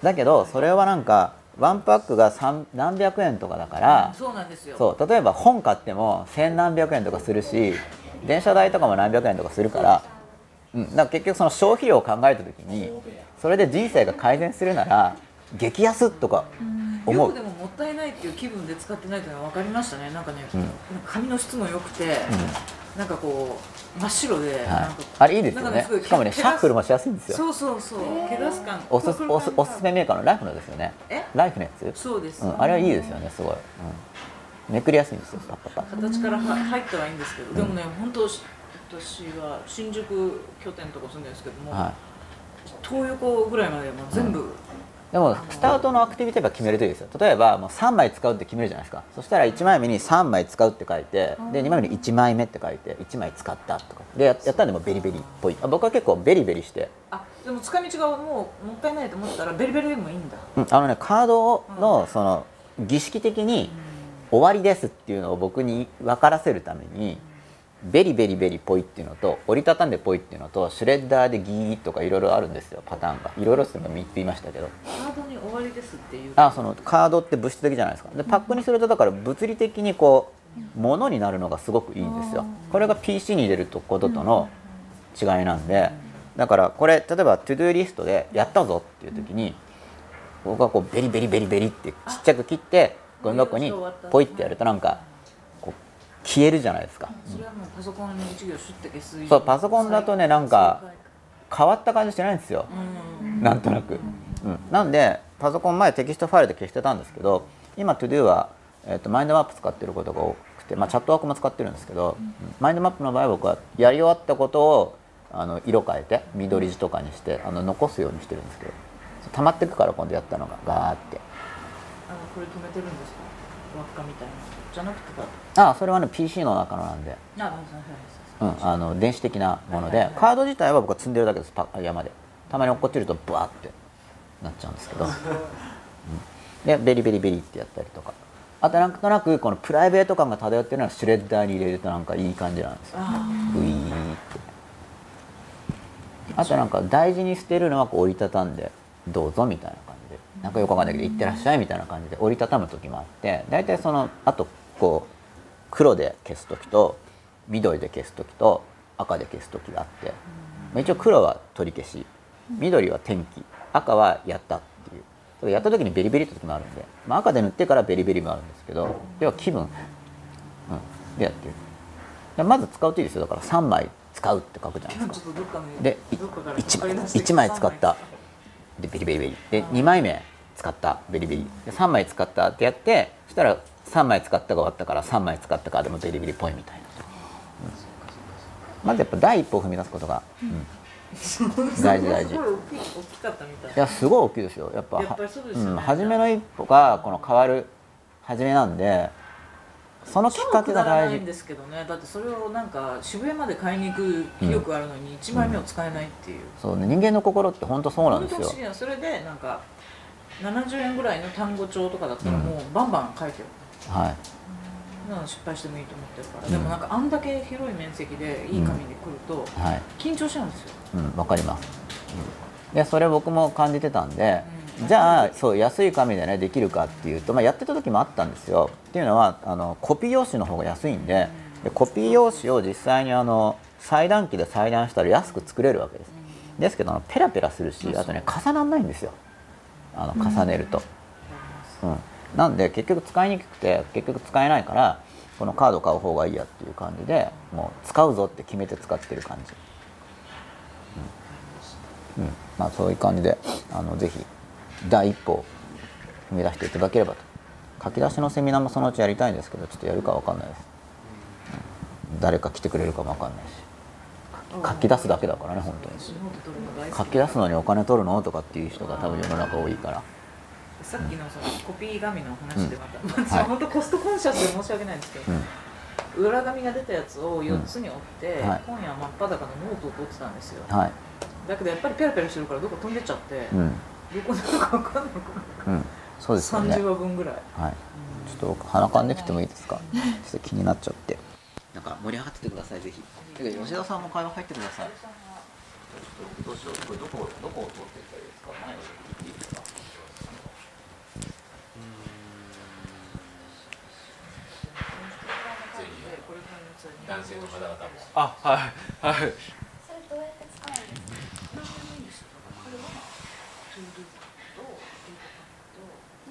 だけどそれはなんかワンパックが三何百円とかだからそうなんですよ。そう例えば本買っても千何百円とかするし電車代とかも何百円とかするから,、うん、だから結局その消費量を考えた時にそれで人生が改善するなら激安とか思う。よくでももったいないっていう気分で使ってないというのは分かりましたね。なんかね、うん。なんか髪の質も良くて、なんかこう真っ白で、はい。か、あれいいですよね。しかもね毛シャッフルもしやすいんですよ。そうそうそう。毛出す感。おすおすおすすめメーカーのライフのですよね。え？ライフのやつ？そうです、うん、あれはいいですよねすごい、うん、めくりやすいんですよパッパッパ形からは入ってはいいんですけど、でもね本当私は新宿拠点とか住んでるんですけども、はい。東横ぐらいまでもう全部、でもスタートのアクティビティは決めるといいですよ。例えばもう3枚使うって決めるじゃないですか。そしたら1枚目に3枚使うって書いてで2枚目に1枚目って書いて1枚使ったとか。でややったんでもうベリベリっぽい。あ僕は結構ベリベリして、あでも使い道がもうもったいないと思ったらベリベリでもいいんだ。うん、あのねカードのその儀式的に終わりですっていうのを僕に分からせるためにベリベリベリぽいっていうのと折りたたんでぽいっていうのとシュレッダーでギーとかいろいろあるんですよパターンが。いろいろってのが3つ言いましたけど。カードに終わりですっていう。あそのカードって物質的じゃないですか。でパックにするとだから物理的にこうものになるのがすごくいいんですよ。これが PC に入れることとの違いなんでだからこれ例えば ToDo リストでやったぞっていう時に僕はこうベリベリベリベリってちっちゃく切ってゴミ箱にポイってやるとなんか消えるじゃないですか。それはもうパソコンに一行シュッて消すそうパソコンだとねなんか変わった感じしてないんですよ。うん。なんとなく、うん、なんでパソコン前テキストファイルで消してたんですけど今 ToDo は、えー、とマインドマップ使ってることが多くて、まあ、チャットワークも使ってるんですけど、うん。マインドマップの場合僕はやり終わったことをあの色変えて緑地とかにしてあの残すようにしてるんですけど溜まってくから今度やったのがガーって。あのこれ止めてるんですか？輪っかみたいな。じゃなくてかああそれはね PC の中のなんで、あそうそううん、あの電子的なものでカード自体は僕は積んでるだけですパ山で。たまに落っこちるとブワーってなっちゃうんですけど、うん。でベリベリベリってやったりとか。あとなんとなくこのプライベート感が漂ってるのはシュレッダーに入れるとなんかいい感じなんですよ。あグイーって。あとなんか大事に捨てるのはこう折りたたんでどうぞみたいな感じで。なんかよくわかんないけど「いってらっしゃい」みたいな感じで折りたたむ時もあって大体そのあとこう黒で消す時と緑で消す時と赤で消す時があって、まあ、一応黒は取り消し緑は天気赤はやったっていう。やった時にベリベリって時もあるんで、まあ、赤で塗ってからベリベリもあるんですけど要は気分、うん、でやってる。でまず使うといいですよ。だから3枚使うって書くじゃない今ですか。でどっかから 1, 一枚使った。でベリベリベリ。で2枚目使ったベリベリ。で3枚使ったってやってそしたら3枚使ったが終わったから3枚使ったからでもベリベリっぽいみたいな、うんまずやっぱ第一歩を踏み出すことが、うん。大事大事。すごいやすごい大きいですよ。やっぱうん、初めの一歩がこの変わる初めなんでそのきっかけが大事。ないんですけどね。だってそれをなんか渋谷まで買いに行く気力あるのに1枚目を使えないっていう、そうね。人間の心って本当そうなんですよ。それでなんか70円ぐらいの単語帳とかだったらもうバンバン書いてる、はい。なの失敗してもいいと思ってるから、うん。でもなんかあんだけ広い面積でいい紙で来るとはい。緊張しちゃうんですよ、うん、わかります。うん、で、それ僕も感じてたんで、じゃあ、そう安い紙でねできるかっていうと、まあやってた時もあったんですよ。っていうのはあのコピー用紙の方が安いんで、でコピー用紙を実際にあの裁断機で裁断したら安く作れるわけです。ですけどペラペラするし、あとね重ならないんですよ。あの重ねると。うん、なんで結局使いにくくて結局使えないからこのカード買う方がいいやっていう感じでもう使うぞって決めて使ってる感じ、うん。うん。まあ、そういう感じであのぜひ第一歩を踏み出していただければと。書き出しのセミナーもそのうちやりたいんですけどちょっとやるかわかんないです、うん。誰か来てくれるかもわかんないし。書き出すだけだからね本当に。書き出すのにお金取るの？とかっていう人が多分世の中多いからさっきのそのコピー紙の話でまた、まあ、本当コストコンシャスで申し訳ないんですけど、裏紙が出たやつを4つに折って、はい。今夜真っ裸のノートを取ってたんですよ。はい。だけどやっぱりペラペラしてるからどこ飛んでっちゃって、うん。どこなのか分かんないうん。そうですよね。30話分ぐらい。はい。ちょっと僕鼻かんできてもいいですか？ちょっと気になっちゃって。なんか盛り上がっててくださいぜひ。吉田さんも会話入ってください。どうしようこれどこどこを通っていったらいいですか？前を男性の方々も。あはいはい。それどうやって使うんですか？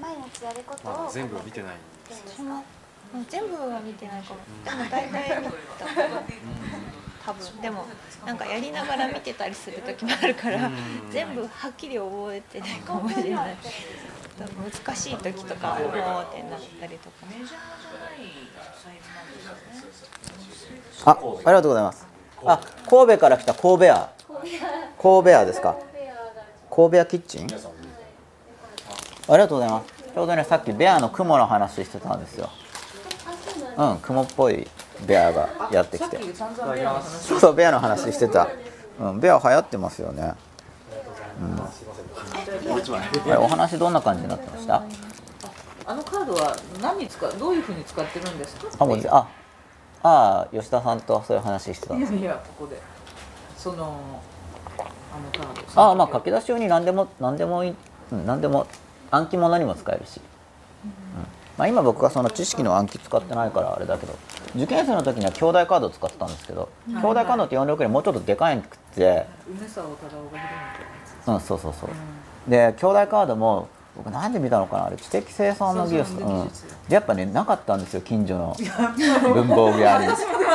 毎日やることを。全部見てない全部は見てないかも。でも大体見た多分でもなんかやりながら見てたりする時もあるから全部はっきり覚えてないかもしれない。難しい時とかもうってなったりとか。メジャーじゃないサイズなんですよねあありがとうございます。あ神戸から来た神戸屋。神戸屋ですか。神戸屋キッチン？ありがとうございます。ちょうどねさっきベアの雲の話してたんですよ。うん雲っぽいベアがやってきて。そうそうベアの話してた、うん、ベア流行ってますよね、うん、あれお話どんな感じになってました？あのカードは何に使うどういうふうに使ってるんですか？あもうぜああ吉田さんとそういう話してたんですいやいやここで。そのあのカード。ああまあ書き出し用に何でも何でもいい、うん、何でも暗記も何も使えるし、うん。まあ、今僕がその知識の暗記使ってないからあれだけど。受験生の時には兄弟カードを使ってたんですけど、兄弟カードって46よりもうちょっとでかいくて、うん、そうそうそう、で兄弟カードも僕なんで見たのかなあれ。知的生産の技術。そうそううん。やっぱねなかったんですよ近所の。文房具屋に。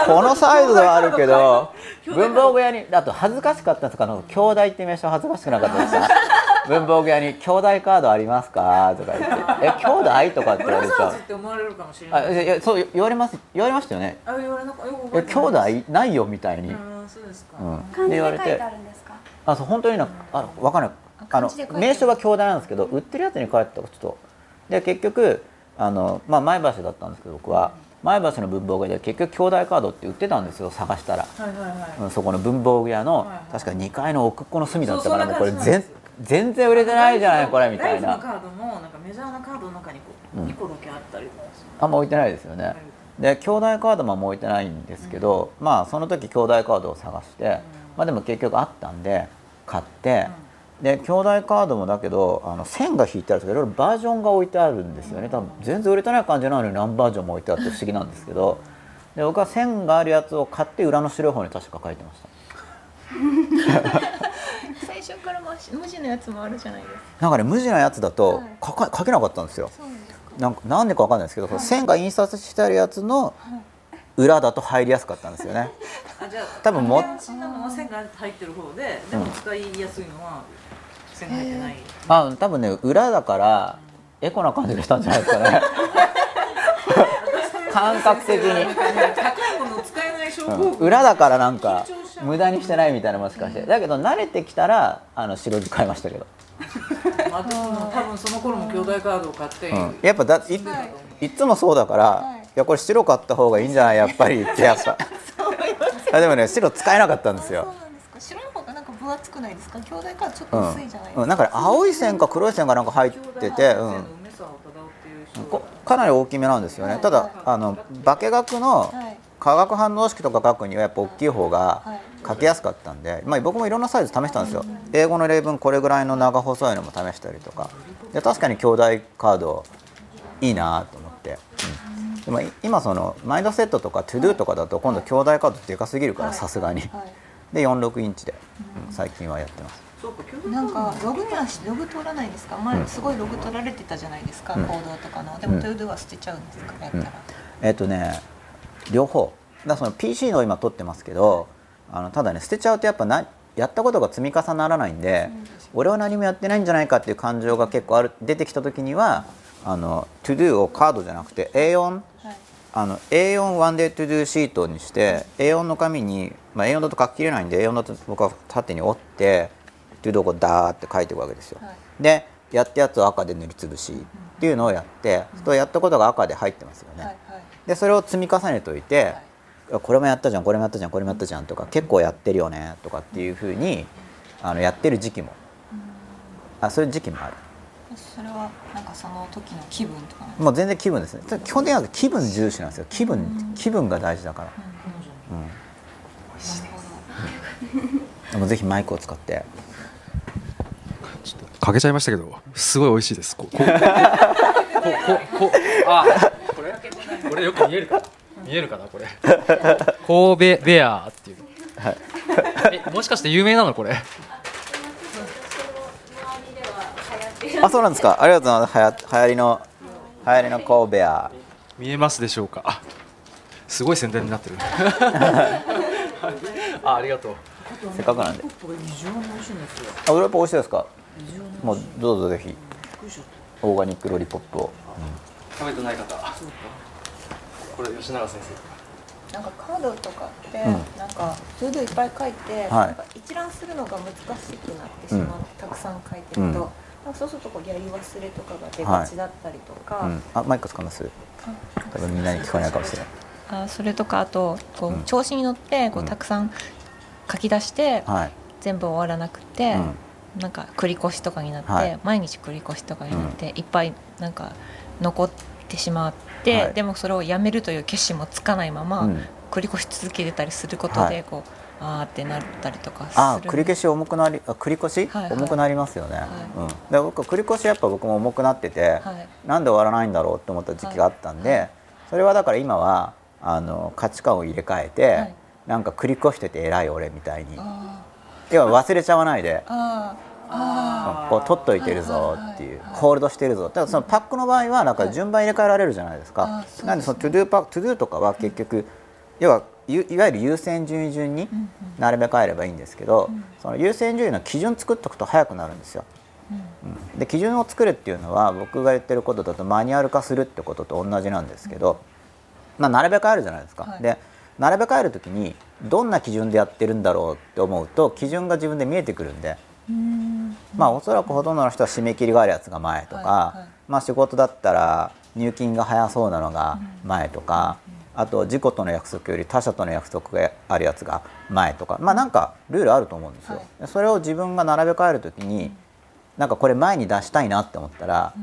このサイズはあるけど文房具屋にあと恥ずかしかったんですか？あの兄弟って名称恥ずかしくなかったですか？文房具屋に「兄弟カードありますか?」とか言って「え兄弟?」とかってブ言われちゃうラザーズって思われるかもしれなあいいやそう言われます。言われましたよね。あ言われなかよく「え覚えて兄弟ないよ」みたいに、うんそうですか、うん、漢字で書いて言われて。あるんですか？あそう本当になあわかんないあの名称は兄弟なんですけど売ってるやつに書いてたらちょっと。で結局あの、まあ、前橋だったんですけど僕は。前橋の文房具屋で結局兄弟カードって売ってたんですよ探したら、はいはいはい、うん、そこの文房具屋の、はいはい。確か2階の奥っこの隅だったからもうこれ全全然売れてないじゃないこれみたいな。ライフのカードもなんかメジャーなカードの中にこううん。2個だけあったりあんま置いてないですよね。で兄弟カードももう置いてないんですけど、まあその時兄弟カードを探して、まあでも結局あったんで買って、で兄弟カードもだけどあの線が引いてあるとかいろいろバージョンが置いてあるんですよね。多分全然売れてない感じなのに何バージョンも置いてあって不思議なんですけど。で僕は線があるやつを買って裏の白い方に確か書いてました。最初から文字文字のやつもあるじゃないですか。なんかね無地なやつだとはい。書か書けなかったんですよ。なんか？なんでかわかんないですけど、その線が印刷してあるやつの裏だと入りやすかったんですよね。多分も線が入ってる方ででも使いやすいのは線が入ってない、あ多分ね裏だからエコな感じがしたんじゃないですかね。感覚的に、高いものを使えない症候うん。群、裏だからなんか無駄にしてないみたいなもしかしてだけど慣れてきたらあの白地買いましたけど、まあ、多分その頃も兄弟カードを買って、うん、やっぱだい,、い、っつもそうだから、はい。いやこれ白買った方がいいんじゃない？やっぱりってやっぱ あでもね白使えなかったんですよ分厚くないですか？兄弟カードちょっうん。と薄いじゃないですか、うん、なんかね青い線か黒い線がなんか入ってて、うん、梅沢忠夫っていう人こかなり大きめなんですよね、ただあの化学のはい。化学反応式とか書くにはやっぱ大きい方がはい。書きやすかったんで、まあ、僕もいろんなサイズ試したんですよ。英語の例文これぐらいの長細いのも試したりとか。で確かに京大カードいいなと思って、うん、でもい今そのマインドセットとか To Do とかだと今度京大カードでかすぎるからさすがに。はいで46インチで、うん最近はやってます。なんかログにはログ取らないですか？前すごいログ取られてたじゃないですか、うん。行動とかの。でもうん。 To Do は捨てちゃうんですかやったうん。ら、えっ、とね両方。だその PC の今取ってますけどあのただね捨てちゃうとやっぱなやったことが積み重ならないんで俺は何もやってないんじゃないかっていう感情が結構ある出てきた時にはあの To Do をカードじゃなくて A4 はいあの A4 ワンデー To Do シートにして A4 の紙に、まあ、A4 だと書ききれないんで A4 だと僕は縦に折って To Do をこうダーって書いていくわけですよ、はい。でやったやつを赤で塗りつぶしっていうのをやって、そうやったことが赤で入ってますよね、はいはい。でそれを積み重ねといて、これもやったじゃんこれもやったじゃんこれもやったじゃんとか結構やってるよねとかっていうふうにあのやってる時期も。あそういう時期もあるそれはなんかその時の気分とかなんですか？もう全然気分ですね。基本的には気分重視なんですよ。気分気分が大事だから、うん、なるほでもぜひマイクを使って。かけちゃいましたけどすごい美味しいです。こここここあこれ？これよく見えるか？見えるかな？これ。神戸ベアっていう。えもしかして有名なの？これあそうなんですか。ありがとうございます。はや流行りの流行りの神戸屋見えますでしょうか。あすごい宣伝になってる。あありがとう。せっかくなんで。これ非常に美味しいんですよ。あグラップ美味しいですかもうどうぞぜひオーガニックロリポップを。食べてない方。これ吉永先なんかカードとかって、うん。なんかそれでいっぱい書いて、はい。なんか一覧するのが難しくなってしまう、うん。たくさん書いてると、そうするとこうやり忘れとかが出がちだったりとか、うん、あマイク使います？多分みんなに聞こえないかもしれない。あそれとかあとこう、うん。調子に乗ってこううん。たくさん書き出して、はい。全部終わらなくて、うん。なんか繰り越しとかになって、はい。毎日繰り越しとかになって、いっぱいなんか残ってしまって、はい。でもそれをやめるという決心もつかないまま、うん。繰り越し続けてたりすることはい。でこう、あーってなったりとかする。あ繰り消し重くなりあ繰り越し、はいはい。重くなりますよね、はい。うん、で僕繰り越しやっぱ僕も重くなってて、はい。なんで終わらないんだろうって思った時期があったんで、それはだから今はあの価値観を入れ替えて、はい。なんか繰り越してて偉い俺みたいに。あ要は忘れちゃわないで。こう取っといてるぞっていう、はいはいはい。ホールドしてるぞ。だからそのパックの場合はなんか順番入れ替えられるじゃないですか、なんでそのトゥドゥパトゥドゥとかは結局、要はゆいわゆる優先順位順にんうん。並べ替えればいいんですけど、ん。その優先順位の基準作っておくと早くなるんですよ。うん。うん。で基準を作るっていうのは僕が言ってることだとマニュアル化するってことと同じなんですけど、まあ、並べ替えるじゃないですか。はい。で並べ替える時にどんな基準でやってるんだろうって思うと基準が自分で見えてくるんで、うん。まあおそらくほとんどの人は締め切りがあるやつが前とか、はいはい。まあ仕事だったら入金が早そうなのが前とか、あと自己との約束より他者との約束があるやつが前とか。まあなんかルールあると思うんですよ。はい。でそれを自分が並べ替える時になんかこれ前に出したいなって思ったら、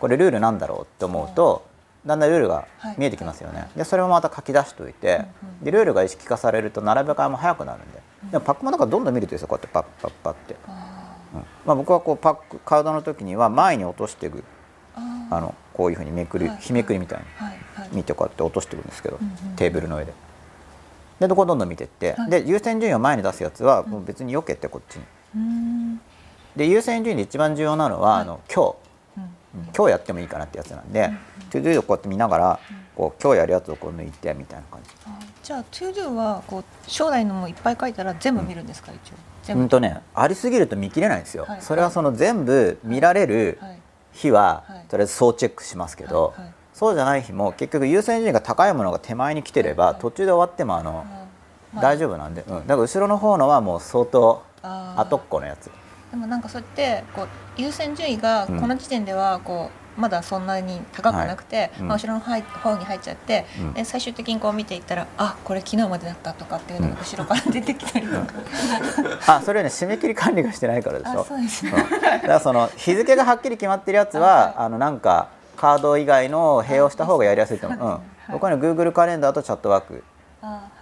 これルールなんだろうって思うとだんだんルールが見えてきますよね。でそれもまた書き出しておいて、でルールが意識化されると並べ替えも早くなるんで。でもパックもなんかどんどん見るといいですよ。こうやってパッパッパッって。うん。まあ、僕はこうパックカードの時には前に落としていく。ああのこういうふうにめくる、はい日めくりみたいに見てこうやって落としていくんですけど、んうんテーブルの上で。でどこどんどん見てって、はい。で優先順位を前に出すやつはもう別に避けてこっちに。うん。で優先順位で一番重要なのは、あの今うん。日今日やってもいいかなってやつなんで、 To Do をこうやって見ながら、こう今日やるやつをこう抜いてみたいな感じ。あじゃあ To Do はこう将来のもいっぱい書いたら全部見るんですか、一応？全部。うんとねありすぎると見切れないんですよ。はい。それはその全部見られるはい日は、はい。とりあえず総チェックしますけど、そうじゃない日も結局優先順位が高いものが手前に来てれば、途中で終わってもあの、あ大丈夫なんで、うん、だから後ろの方のはもう相当後っこのやつ。でもなんかそうやってこう優先順位がうん。この時点ではこうまだそんなに高くなくて、うん。まあ、後ろの方方に入っちゃって、う最終的にこう見ていったらあこれ昨日までだったとかっていうのが後ろから出てきたりとか、あそれね締め切り管理がしてないからでしょ。あそうですね、うん。だからその日付がはっきり決まってるやつは、はいあのなんかカード以外の併用した方がやりやすいと思う、うん。はい。僕はね Google カレンダーとチャットワーク。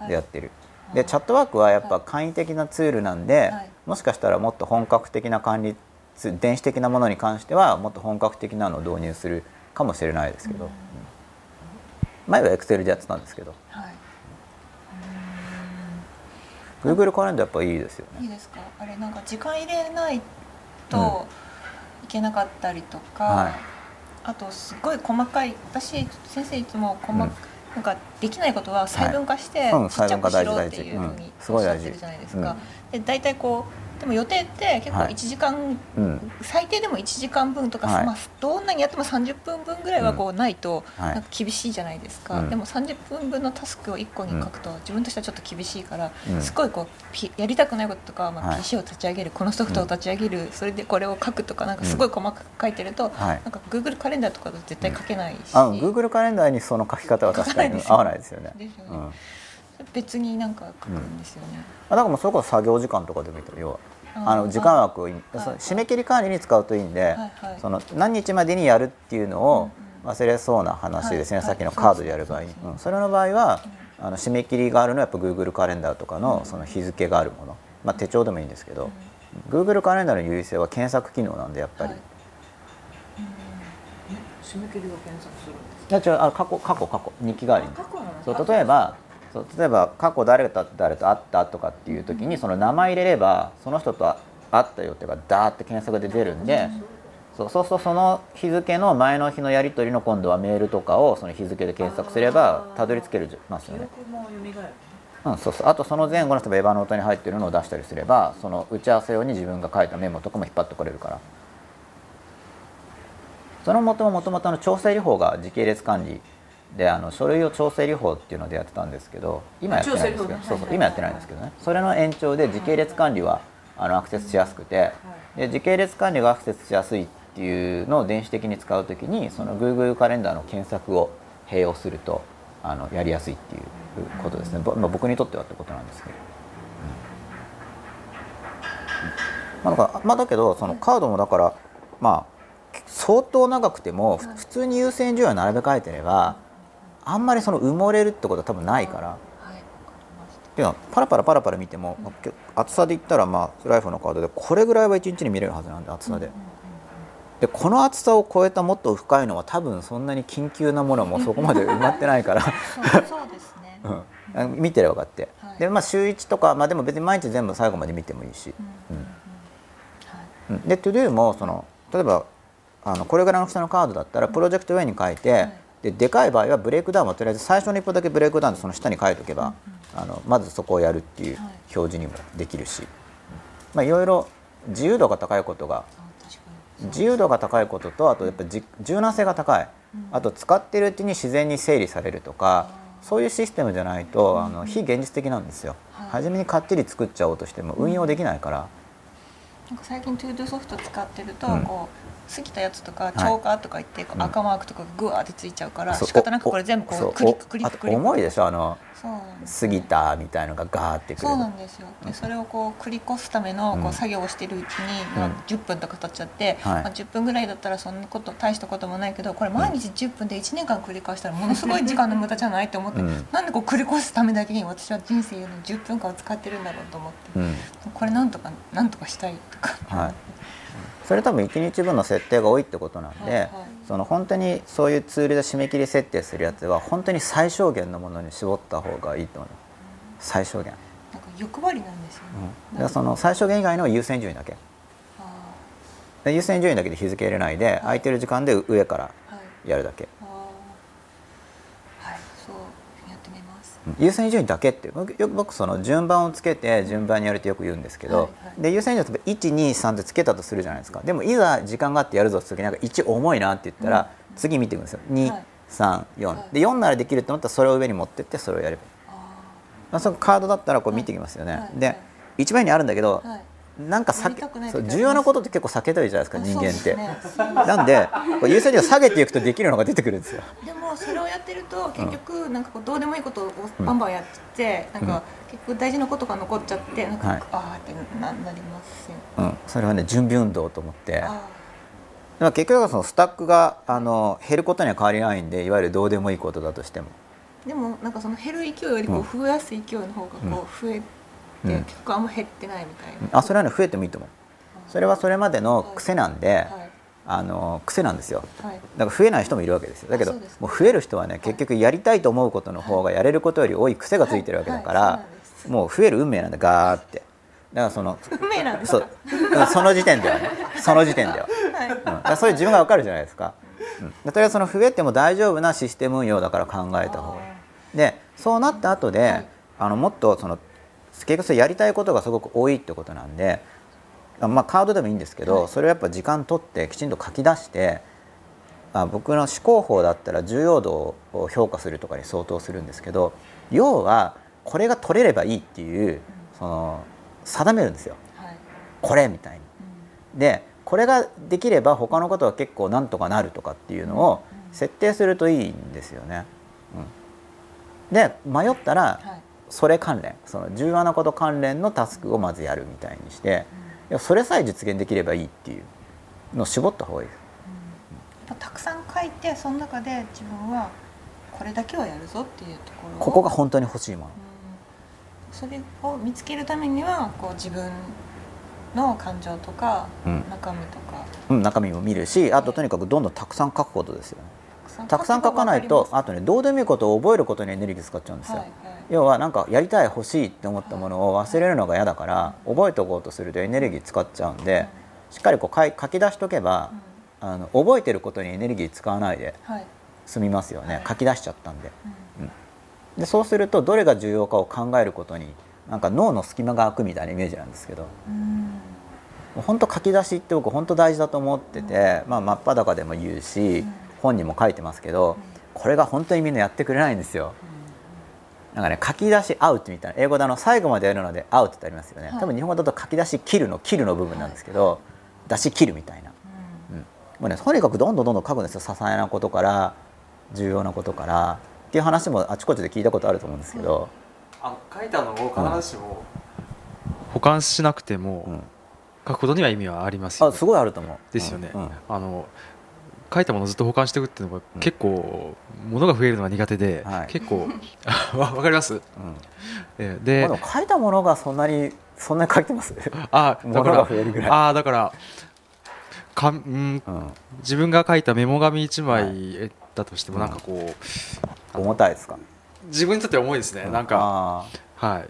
でやってる、でチャットワークはやっぱ簡易的なツールなんで、はい。もしかしたらもっと本格的な管理ツ電子的なものに関してはもっと本格的なのを導入するかもしれないですけど、うん。前は Excel でやってたんですけど。はい。Google カレンダーやっぱいいですよね。いいですか？あれなんか時間入れないといけなかったりとか、はい。あとすごい細かい私先生いつも細か、うん。なんかできないことは細分化してはいうんちっちゃくしろっていうふうにおっしゃってるじゃないですか、うん。で大体こでも予定って結構はい1時間、うん最低でも1時間分とか、はい。まあ、どんなにやっても30分分ぐらいはこうないとはい。なんか厳しいじゃないですか、うん。でも30分分のタスクを1個に書くと自分としてはちょっと厳しいから、うん。すごいこうピやりたくないこととか、まあ、はい。PC を立ち上げる、このソフトを立ち上げる、それでこれを書くとかなんかすごい細かく書いてると、はい。なんか Google カレンダーとかだと絶対書けないし、あ Google カレンダーにその書き方は確かに合わないですよね。ですよね。うん。別になんか書くんですよね。あだからもうそれこそ作業時間とかでもいいと要はああの時間枠を締め切り管理に使うといいんで、はいはい。その何日までにやるっていうのをうん忘れそうな話ですね、はいさっきのカードでやる場合に、それの場合は、あの締め切りがあるのはやっぱ Google カレンダーとかのその日付があるもの、まあ、手帳でもいいんですけど、Google カレンダーの優位性は検索機能なんでやっぱり、はい。締め切りを検索するいや違うあ過去過去過去。日記代わりに。過去のそう例えばそう例えば過去誰と誰と会ったとかっていう時にその名前入れればその人と会ったよっていうかダーって検索で出るんでそうそうするとその日付の前の日のやり取りの今度はメールとかをその日付で検索すればたどり着けるますよ記ね。うん、そうそう。あとその前後の例えばエヴァノートに入ってるのを出したりすればその打ち合わせ用に自分が書いたメモとかも引っ張ってこれるからその元ももともとの調整理法が時系列管理であの書類を調整理法っていうのでやってたんですけど今やってないんですけど、そうそう今やってないんですけどね。それの延長で時系列管理はあのアクセスしやすくてで時系列管理がアクセスしやすいっていうのを電子的に使うときにその Google カレンダーの検索を併用するとあのやりやすいっていうことですね、ぼまあ、僕にとってはってことなんですけど、うん。まあ、だからまあだけどそのカードもだからまあ相当長くてもふ普通に優先順位を並べ替えてればあんまりその埋もれるってことは多分ないから。っていうのはパラパラパラパラ見ても、厚さで言ったらまあライフのカードでこれぐらいは1日に見れるはずなんで厚さで。でこの厚さを超えたもっと深いのは多分そんなに緊急なものも そこまで埋まってないから、そう ん。見てれば分かって、はい。でまあ週1とか、まあ、でも別に毎日全部最後まで見てもいいし、うんうんうん。はい。うん。で ToDo もその例えばあのこれぐらいの大きさのカードだったらプロジェクト上に書いて、はい。ででかい場合はブレイクダウンをとりあえず最初の一歩だけブレイクダウンでその下に書いておけば、あのまずそこをやるっていうはい。表示にもできるし、まあ、いろいろ自由度が高いことが自由度が高いこととあとやっぱじ柔軟性が高い、あと使ってるうちに自然に整理されるとかそういうシステムじゃないとあの非現実的なんですよ、はい。初めにかっちり作っちゃおうとしても運用できないから、なんか最近 ToDo ソフト使ってると、うん。こう過ぎたやつとかい。超過とか言って、赤マークとかがグワーってついちゃうから仕方なくこれ全部こそううクリッククリッククリック。重いでしょあの過ぎたみたいのがガーってくるそうなんですよ。でそれをこう繰り越すためのうん。こう作業をしてるうちに、うん。まあ、10分とか経っちゃって、はい。まあ、10分ぐらいだったらそんなこと大したこともないけどこれ毎日10分で1年間繰り返したらものすごい時間の無駄じゃないと思って、うん。なんでこう繰り越すためだけに私は人生の10分間を使ってるんだろうと思って、うん。これなんとかなんとかしたいとか。はいそれ多分1日分の設定が多いってことなんで、はいはい。その本当にそういうツールで締め切り設定するやつは本当に最小限のものに絞った方がいいと思います最小限、なんか欲張りなんですよね。うん、でその最小限以外の優先順位だけ。優先順位だけで日付入れないで空いてる時間で上からやるだけ。あーはいそうやってみます。優先順位だけって僕よく僕その順番をつけて順番にやるってよく言うんですけど、はいはい。で優先順位を例えば123ってつけたとするじゃないですか。でもいざ時間があってやるぞって時になんか1重いなって言ったら、次見ていくんですよ。はい。234、はい。で4ならできると思ったらそれを上に持ってってそれをやればいい、あまあ、そのカードだったらこう見ていきますよね、で一番上にあるんだけど、ーはい。なんか避け重要なことって結構避けたいじゃないですかあ人間って、ね。なんで優先順位を下げていくとできるのが出てくるんですよ。でもそれをやってると結局なんかこうどうでもいいことをバンバンやって、なんか結局大事なことが残っちゃってなんか、はい。ああってななりますよ。うん、それはね準備運動と思って。あまあ結局はそのスタックがあの減ることには変わりないんでいわゆるどうでもいいことだとしても、ーでもなんかその減る勢いよりこう増やす勢いの方がこう増えて、うん結局あんま減ってないみたいな。あそれはね増えてもいいと思う。それはそれまでの癖なんで、はい。あの癖なんですよ。はい。だから増えない人もいるわけですよ。だけどもう増える人はね結局やりたいと思うことの方がやれることより多い癖がついてるわけだから、もう増える運命なんだガーって。だからその運命なんですそかう。うんその時点ではね。その時点では、はい。うん、そういう自分がわかるじゃないですか、うん、でとりあえずその増えても大丈夫なシステム運用だから考えた方がでそうなった後で、はい。あのもっとその結局それやりたいことがすごく多いってことなんでまあ、カードでもいいんですけど、はい。それをやっぱ時間取ってきちんと書き出してあ僕の思考法だったら重要度を評価するとかに相当するんですけど要はこれが取れればいいっていうその定めるんですよ。はい。これみたいに。でこれができれば他のことは結構なんとかなるとかっていうのを設定するといいんですよね。うん、で迷ったらはいそれ関連その重要なこと関連のタスクをまずやるみたいにしていやそれさえ実現できればいいっていうのを絞った方がいい。です。やっぱたくさん書いてその中で自分はこれだけはやるぞっていうところをここが本当に欲しいもの。うん。それを見つけるためにはこう自分の感情とかうん。中身とか、うん、中身も見るしあととにかくどんどんたくさん書くことですよね。たくさん書かないとあとねどうでもいいことを覚えることにエネルギー使っちゃうんですよ。はいはい。要はなんかやりたい欲しいって思ったものを忘れるのが嫌だから覚えておこうとするとエネルギー使っちゃうんでしっかりこう書い書き出しとけばあの覚えてることにエネルギー使わないではい。済みますよね。はい。書き出しちゃったんで。うん。でそうするとどれが重要かを考えることになんか脳の隙間が空くみたいなイメージなんですけどうん。本当書き出しって僕本当大事だと思ってて、まあ、真っ裸でも言うし本にも書いてますけどこれが本当にみんなやってくれないんですよ。なんかね書き出しアウトみたいな英語であの最後までやるのでアウトってありますよね、はい。多分日本語だと書き出し切るの切るの部分なんですけど、出し切るみたいな、うん。もうね、とにかくどんどんどんどん書くんですよ些細なことから重要なことからっていう話もあちこちで聞いたことあると思うんですけど、あの書いたのを必ずしも保管しなくても、うん。書くことには意味はありますよね。あすごいあると思う。ですよね、うん。うん。あの書いたものをずっと保管していくっていうのがうん。結構物が増えるのが苦手で、はい。結構 わわかります、うん。えーまあで書いたものがそんなにそんなに書いてます、あ だからあだからかんうんうん、自分が書いたメモ紙1は枚だとしてもなんかこう、重たいですか？自分にとっては重いですね、なんかはい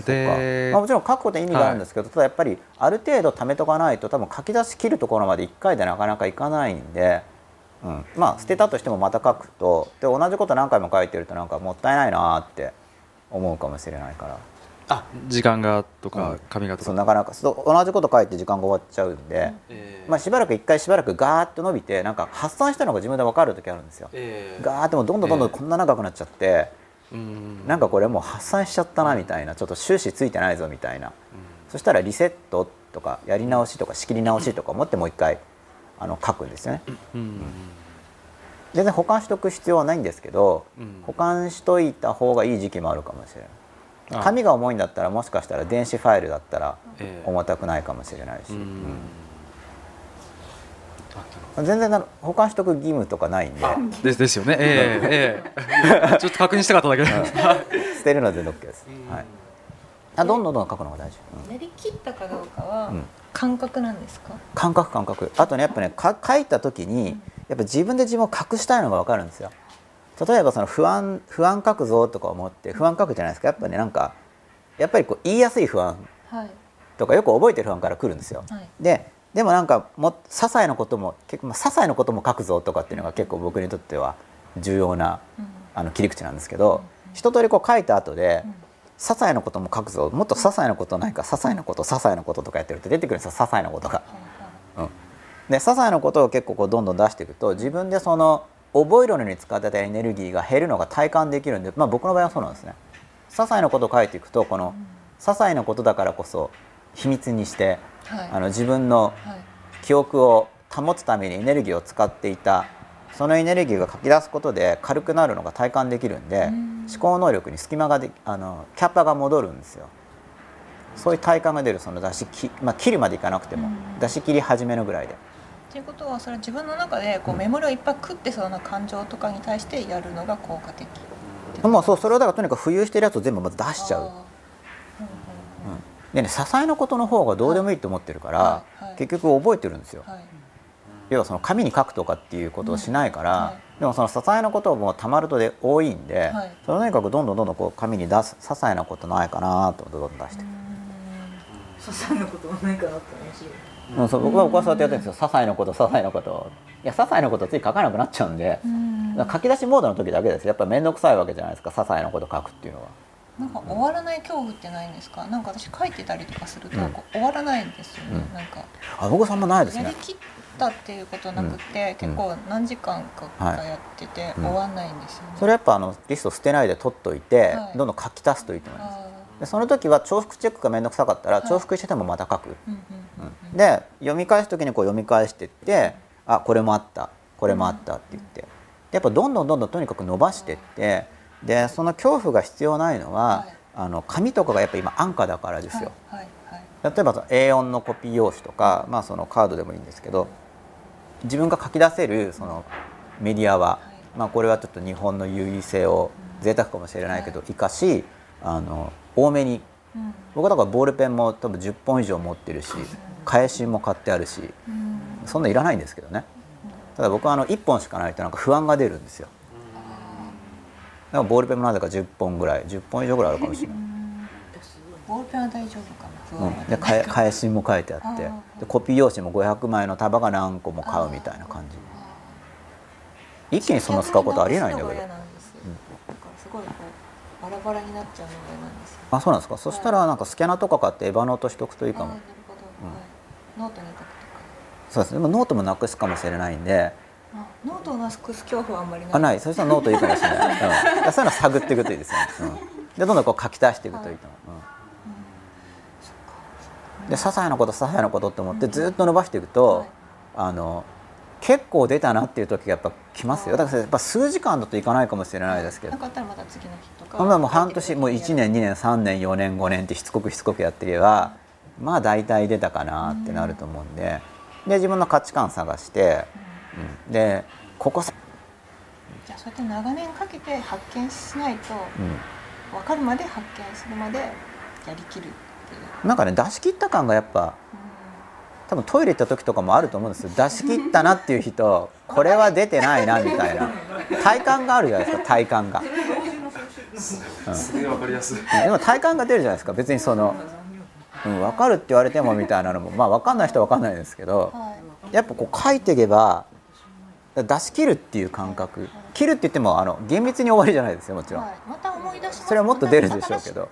で、まあ、もちろん書くことに意味があるんですけど、ただやっぱりある程度貯めとかないと多分書き出し切るところまで1回でなかなかいかないんで、うん、まあ捨てたとしてもまた書くとで同じこと何回も書いてるとなんかもったいないなーって思うかもしれないから。あ時間がとかうん。紙がとか、そうなかなか。そう同じこと書いて時間が終わっちゃうんで、えーまあ、しばらく1回しばらくガーッと伸びてなんか発散したのが自分で分かる時あるんですよ。えーガーッてもうどんどんどんどんええこんな長くなっちゃって、うんなんかこれもう発散しちゃったなみたいなちょっと終始ついてないぞみたいな。そしたらリセットとかやり直しとか仕切り直しとか思ってもう一回あの書くんですよね。うん。全然保管しとく必要はないんですけどうん。保管しといた方がいい時期もあるかもしれない。あ紙が重いんだったらもしかしたら電子ファイルだったらええ。重たくないかもしれないし、うん全然な保管しとく義務とかないんで。ですですよね。ええええ。ちょっと確認したかっただけで、捨てるのは全然 OK です、はい、あどんどんどんどん書くのが大事、うん。やりきったかどうかはうん。感覚なんですか、感覚感覚。あとねやっぱねか書いた時にやっぱ自分で自分を隠したいのが分かるんですよ。例えばその不安不安書くぞとか思って不安書くじゃないですか。やっぱねなんかやっぱりこう言いやすい不安はい。とかよく覚えてる不安から来るんですよ、はい。ででもなんかも些細なことも結構、まあ、些細なことも書くぞとかっていうのが結構僕にとっては重要なうん。あの切り口なんですけど、一通りこう書いた後で、些細なことも書くぞ。もっと些細なことないか些細なこと些細なこととかやってると出てくるんですよ。些細なことが。うん、で些細なことを結構こうどんどん出していくと自分でその覚えるのに使ってたエネルギーが減るのが体感できるんで、まあ、僕の場合はそうなんですね。些細なことを書いていくとこの些細なことだからこそ秘密にして、はい。あの自分のはい。記憶を保つためにエネルギーを使っていたそのエネルギーが書き出すことで軽くなるのが体感できるんでうん。思考能力に隙間がであのキャパが戻るんですよ。そういう体感が出るその出しき、まあ、切るまでいかなくてもうん。出し切り始めのぐらいで。ということはそれは自分の中でこうメモリをいっぱい食ってそうな感情とかに対してやるのが効果的もうそうそれをだからとにかく浮遊してるやつを全部まず出しちゃうでね些細なことの方がどうでもいいと思ってるから、結局覚えてるんですよ。はい。要はその紙に書くとかっていうことをしないから、でもその些細なこともたまるとで多いんで、はい。それをとにかくどんどんどんどんこう紙に出す些細なことないかなとどんどん出して些細なことはないかなって面白いうんそう僕は僕はそうやってやってるんですよ。些細なこと些細なこと。いや些細なことつい書かなくなっちゃうんで、書き出しモードの時だけです。やっぱ面倒くさいわけじゃないですか些細なこと書くっていうのはなんか終わらない恐怖ってないんですか？なんか私書いてたりとかすると、終わらないんですよね、うん。なんかあ僕さんもないですね。やりきったっていうことなくて、結構何時間かかやってて、うん。終わんないんですよね、それやっぱあのリスト捨てないで取っといて、はい。どんどん書き足すといいと思います。あでその時は重複チェックが面倒くさかったら、はい。重複しててもまた書く、で読み返す時にこう読み返してってあこれもあったこれもあったって言って。でやっぱどんどんどんどんとにかく伸ばしてってでその恐怖が必要ないのは、はい。あの紙とかがやっぱ今安価だからですよ、はいはいはい。例えばその A4 のコピー用紙とか、まあ、そのカードでもいいんですけど自分が書き出せるそのメディアは、まあ、これはちょっと日本の優位性を贅沢かもしれないけど生かしあの多めに。うん。僕だからボールペンも多分10本以上持ってるし返しも買ってあるしうん。そんないらないんですけどね。ただ僕はあの1本しかないとなんか不安が出るんですよだからボールペンもなぜか10本ぐらい10本以上ぐらいあるかもしれない、ボールペンは大丈夫かな。うん、で返返しも書いてあって。でコピー用紙も500枚の束が何個も買うみたいな感じ。一気にそんな使うことありえないんだけど。バラバラになっちゃうのが嫌なんですよ。あそうなんですか。そしたらなんかスキャナとか買って Evernote しとくといいかも。あーなるほど、はい、ノートに書くとか。そうです。ねでもノートもなくすかもしれないんであノートをなくす恐怖はあんまりない。あない。そしたらノートいいかもしれない、うん、そういうの探っていくといいですよ。ね、うん、でどんどんこう書き足していくといいと思う、うん、で些細なこと些細なことって思ってずっと伸ばしていくと、はい。あの結構出たなっていう時がやっぱ来ますよ。だからやっぱ数時間だといかないかもしれないですけど。なかったらまた次の日とか。こんなもう半年もう1年2年3年4年5年ってしつこくしつこくやってればまあ大体出たかなってなると思うんで。で自分の価値観探して、うん、でここさ、じゃあそうやって長年かけて発見しないとうん、分かるまで発見するまでやりきるっていう、なんかね出し切った感がやっぱ多分トイレ行った時とかもあると思うんですよ。出し切ったなっていう人 これは出てないなみたいな。体感があるじゃないですか 体感が。すげえわかりやすい。でも体感が出るじゃないですか別にその、うん、分かるって言われてもみたいなのも。まあ分かんない人は分かんないですけどはい。やっぱこう書いていけば出し切るっていう感覚。切るって言ってもあの厳密に終わりじゃないですよもちろん、はい、また思い出しますそれはもっと出るでしょうけど。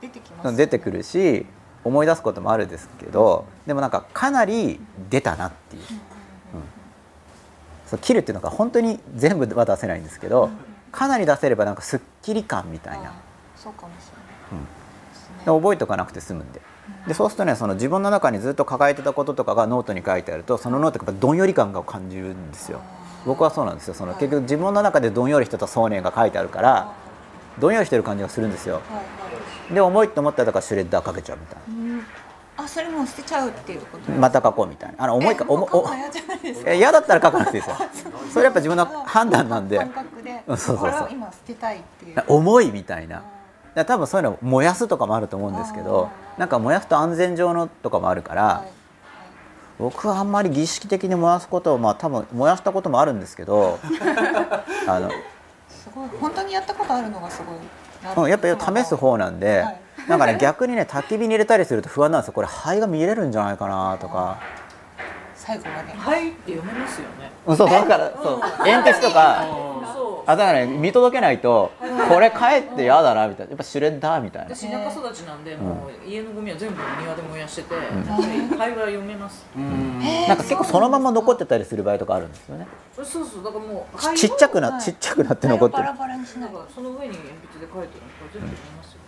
出てきます出てくるし思い出すこともあるですけどでもなんかかなり出たなっていう,、うん、そう切るっていうのが本当に全部は出せないんですけどかなり出せればなんかすっきり感みたいな。そうかもしれない、うん。覚えとかなくて済むんででそうするとねその自分の中にずっと抱えてたこととかがノートに書いてあるとそのノートがどんより感が感じるんですよ。僕はそうなんですよ。その結局自分の中でどんよりしてた想念が書いてあるからどんよりしてる感じがするんですよ。で重いと思ったらだからシュレッダーかけちゃうみたいうん。あそれもう捨てちゃうっていうことなまた書こうみたいな。あの重いか重おえ嫌だったら書かなくていいですよ。それやっぱ自分の判断なんで。感覚で。うんそうそう。そう今捨てたいっていう。重いみたいな。あだ多分そういうの燃やすとかもあると思うんですけどなんか燃やすと安全上のとかもあるから、ーはい。僕はあんまり儀式的に燃やすことをまあ多分燃やしたこともあるんですけど あのすごい。本当にやったことあるのがすごい。なうんやっぱ試す方なんで、はい。なんかね逆にね焚き火に入れたりすると不安なんですよ。これ灰が見れるんじゃないかなとか、最後まで。はいって読めますよね。うん、そうだからそう。鉛筆とかあだからね見届けないとこれ帰って嫌だなみたいな。やっぱシュレッダーみたいな。私田舎育ちなんで、もう家のゴミは全部庭で燃やしてて、ん。灰は読めます、なんか結構そのまま残ってたりする場合とかあるんですよね。そうそうだからもうちっちゃくな、はい。ちっちゃくなって残ってる。バラバラにしない。だからその上に鉛筆で書いてるの全部読めますよ、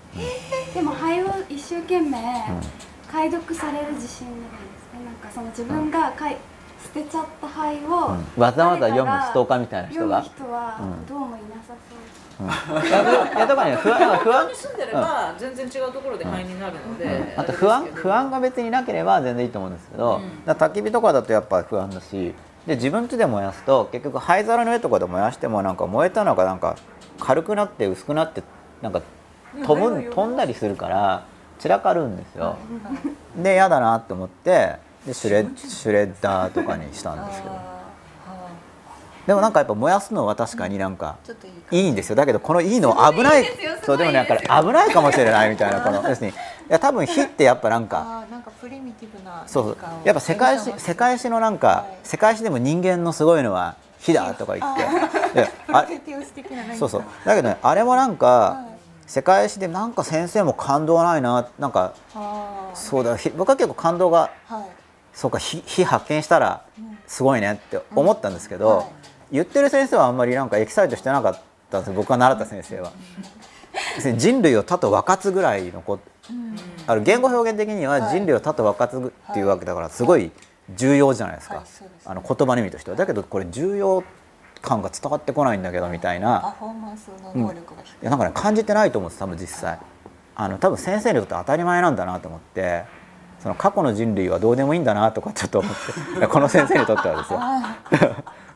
でも灰を一生懸命解読される自信ない。ですねなんかその自分がかい捨てちゃった灰を、うん。わざわざ読むストーカーみたいな人が？読む人はうん。どうもいなさそう、いやいやだからね不安不安。に住んでれば全然違うところで灰になるので、あと不安不安が別になければ全然いいと思うんですけど、うん。焚き火とかだとやっぱ不安だしで自分家で燃やすと結局灰皿の上とかで燃やしてもなんか燃えたのがなんか軽くなって薄くなってなんか飛ぶん飛んだりするから散らかるんですよ。で嫌だなって思ってでシュレシュレッダーとかにしたんですけど。でもなんかやっぱ燃やすのは確かになんかいいんですよ。だけどこのいいの危ない。そうでもねなんか危ないかもしれないみたいなこの 要するに。いや多分火ってやっぱなんかなんかプリミティブなそうそう。やっぱ世界史世界史のなんか、はい。世界史でも人間のすごいのは火だとか言って。であそうそう。だけどねあれもなんか、は世界史でなんか先生も感動ないななんかそうだひ僕は結構感動がはいそうか火火発見したらすごいねって思ったんですけど、言ってる先生はあんまりなんかエキサイトしてなかったんですよ。僕が習った先生は。人類を他と分かつぐらいのこあの言語表現的には人類を他と分かつっていうわけだからすごい重要じゃないですか、あの言葉の意味としては。だけどこれ重要感が伝わってこないんだけどみたいパなフォーマンスの能力が低い、ん。かね感じてないと思うんです多分実際。あの多分先生にとって当たり前なんだなと思ってその過去の人類はどうでもいいんだなとかちょっと思って この先生にとってはですよ。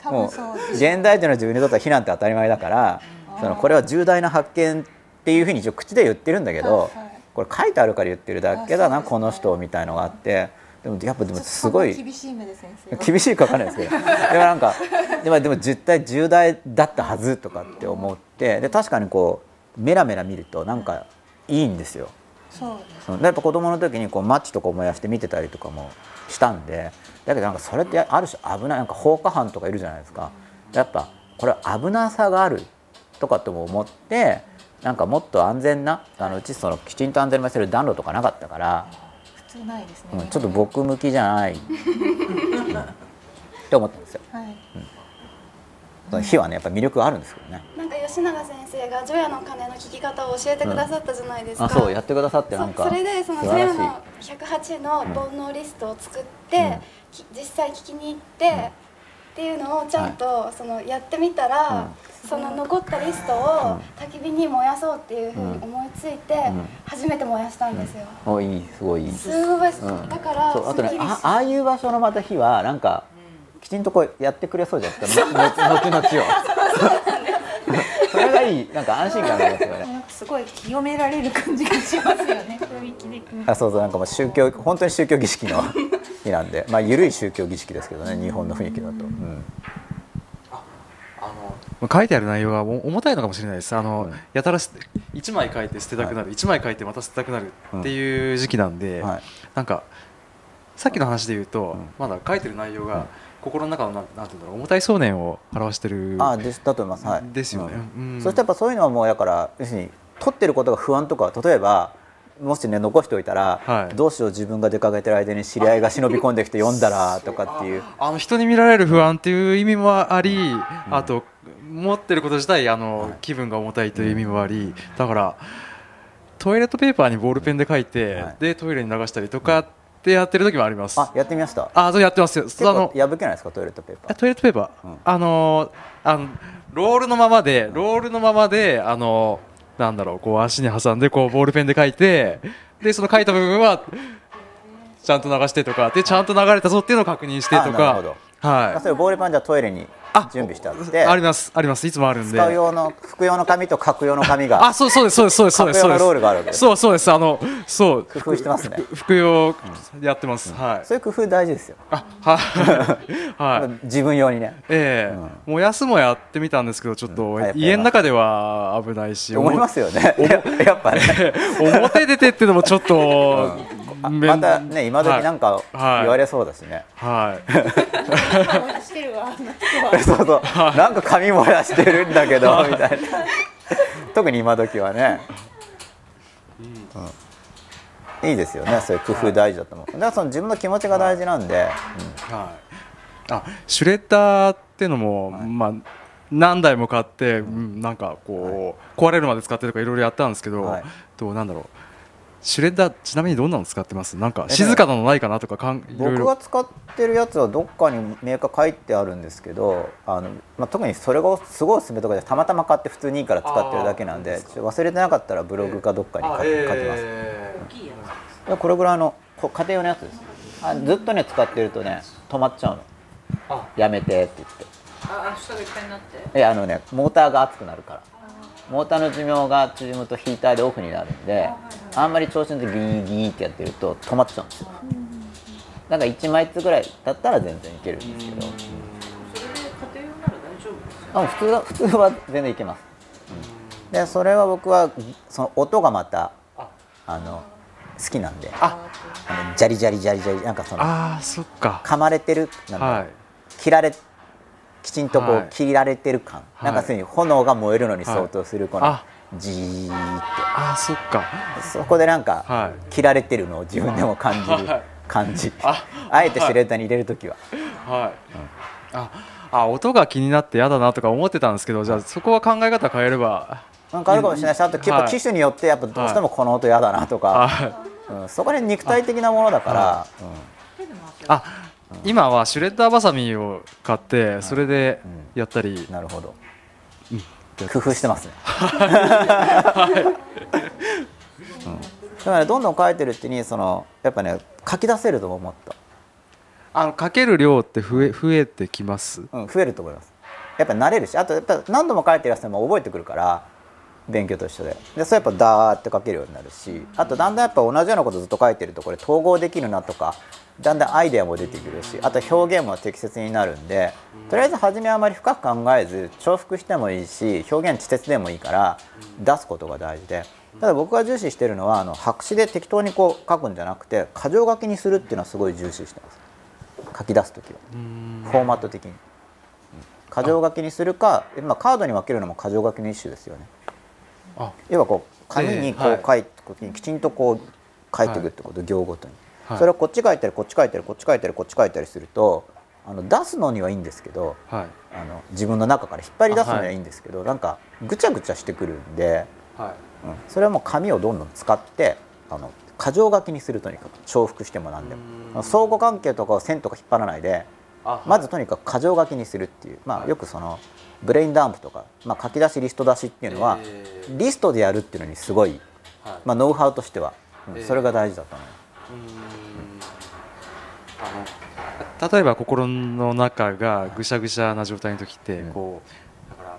もう現代人の自分にとっては避難って当たり前だからそのこれは重大な発見っていうふうに一応口で言ってるんだけど、これ書いてあるから言ってるだけだなこの人みたいのがあって。でもやっぱでもすごい厳しい目で先生は。厳しいかわかんないですけど。でもなんかでもでも絶対重大だったはずとかって思ってで確かにこうメラメラ見るとなんかいいんですよ。そう。ですそのやっぱ子供の時にこうマッチとか燃やして見てたりとかもしたんでだけどなんかそれってある種危ないなんか放火犯とかいるじゃないですか。やっぱこれ危なさがあるとかとも思ってなんかもっと安全なあのうちそのきちんと安全に見せる暖炉とかなかったから、普通ないですね、うん、ちょっと僕向きじゃない、う んって思ったんですよ。はい。その火はねやっぱ魅力があるんですけどね。なんか吉永先生が除夜の鐘の聞き方を教えてくださったじゃないですか、あそうやってくださってなんかそれでその除夜の108の煩悩リストを作って、うん。き実際聞きに行って、っていうのをちゃんとそのやってみたら、その残ったリストを焚き火に燃やそうっていうふうに思いついて、ん。初めて燃やしたんですよ、おいいすごいいい。すごい、うん。だからあとねああいう場所のまた火はなんかきちんとこうやってくれそうじゃないですかの後々をそれがいいなんか安心感がありますよね。すごい清められる感じがしますよね。雰囲気であそうそうなんかもう宗教本当に宗教儀式の日なんでまあ緩い宗教儀式ですけどね日本の雰囲気だと、うん。書いてある内容がお重たいのかもしれないです。あの、うん。やたらす1枚書いて捨てたくなる、一1枚書いてまた捨てたくなるっていう時期なんで、はい。なんかさっきの話で言うと、ん。まだ書いてる内容が、うん心の中のなんなんていうんだろう重たい想念を表してるあですだと思います。はい。ですよね。うん。うん。そしてやっぱそういうのはもうだから要するに取ってることが不安とか例えばもしね残しておいたら、はい。どうしよう自分が出かけてる間に知り合いが忍び込んできて読んだらとかっていう。あの人に見られる不安っていう意味もあり、あと持ってること自体あの、気分が重たいという意味もあり、だからトイレットペーパーにボールペンで書いて、はい。でトイレに流したりとかってやってる時もあります。あやってみました。あそうやってますよ。結あの構破けないですか？トイレットペーパー。あトイレットペーパー、うん。あのーあのロールのままでロールのままであのーなんだろうこう足に挟んでこうボールペンで書いてでその書いた部分はちゃんと流してとかでちゃんと流れたぞっていうのを確認してとか。はい。それボールペンじゃあトイレにあ準備してあって。ありますあります。いつもあるんで。使う用の服用の紙と書く用の紙があそうそうですそうですそうですそうです。そうです格用のロールがあるわけです。そうそうです。あのそう。工夫してますね。ふ服用やってます、はい。そういう工夫大事ですよ。あはい。はい。自分用にね。ええ。燃やすもやってみたんですけどちょっと家の中では危ないし。思いますよね。や やっぱね。表出てってのもちょっと、またね今時なんかはい。言われそうだしね、はい。してるわ。そうそう。なんか紙燃やしてるんだけどみたいな。特に今時はね、うん。いいですよね。そういう工夫大事だと思う。だからその自分の気持ちが大事なんで、はい。あシュレッダーってのも、まあ何台も買って、うん。なんかこう、壊れるまで使ってとかいろいろやったんですけど、はい。どうなんだろうシュレッダーちなみにどんなの使ってます？なんかえ静かなのないかなとかかんいろいろ。僕が使ってるやつはどっかにメーカー書いてあるんですけどあの、まあ、特にそれがすごいおすすめとかでたまたま買って普通にいいから使ってるだけなんで忘れてなかったらブログかどっかに書,、書きます。大きいやでこれぐらいのこ家庭用のやつです。あずっとね使ってるとね止まっちゃうの。あ。やめてって言って。つああ下がいっぱいになって？えあのねモーターが熱くなるからモーターの寿命が縮むとヒーターでオフになるんであんまり調子の時ギーギーってやってると止まっちゃうんですよ。だから1枚ずつぐらいだったら全然いけるんですけど。それで家庭用なら大丈夫ですよあ普通は普通は全然いけます、うん。でそれは僕はその音がまたあ。の好きなんで。あ。のジャリジャリジャリジャリなんかそのあーそっか。噛まれてるなんだろうはい。切られきちんとこはい。う切られてる感、はい。なんかすでに炎が燃えるのに相当するこのあ。じーって。あそっか。そこでなんかはい。切られてるのを自分でも感じるはい。感じ。あ。あえてシュレッダーに入れる時は。はい、ああ音が気になって嫌だなとか思ってたんですけどじゃあそこは考え方変えれば。なんかあるかもしれないしあとやっぱ機種によってやっぱどうしてもこの音嫌だなとか、はうん、そこで肉体的なものだから、手で回してあ今はシュレッダーバサミを買ってそれでやったり。うん、なるほど、工夫してますね、うん、だからどんどん書いてるうちにそのやっぱね書き出せると思った。あのかける量って増え増えてきます。うん、増えると思います。やっぱ慣れるしあとやっぱ何度も書いてるやも覚えてくるから勉強と一緒で。でそれやっぱダーって書けるようになるしあとだんだんやっぱ同じようなことずっと書いてるとこれ統合できるなとかだんだんアイデアも出てくるしあと表現も適切になるんでとりあえず初めはあまり深く考えず重複してもいいし表現稚拙でもいいから出すことが大事で。ただ僕が重視してるのはあの白紙で適当にこう書くんじゃなくて箇条書きにするっていうのはすごい重視してます。書き出す時は。フォーマット的に。箇条書きにするか、まあ、カードに分けるのも箇条書きの一種ですよね。あ要はこう紙にこええう書いて時にきちんとこう書いていくってこと、行ごとに、はい。それをこっち書いたりこっち書いたりこっち書いたりこっち書いたりするとあの出すのにはいいんですけどはい。あの自分の中から引っ張り出すのにはいいんですけど、なんかぐちゃぐちゃしてくるんで、はい。うん、それはもう紙をどんどん使ってあの箇条書きにするとにかく重複しても何でも。相互関係とかを線とか引っ張らないであまずとにかく箇条書きにするっていう、まあ、よくそのブレインダンプとか、まあ、書き出しリスト出しっていうのは、えリストでやるっていうのにすごい、はい。まあ、ノウハウとしては、うんえー。それが大事だと思う。あの例えば心の中がぐしゃぐしゃな状態の時ってうん。こうだから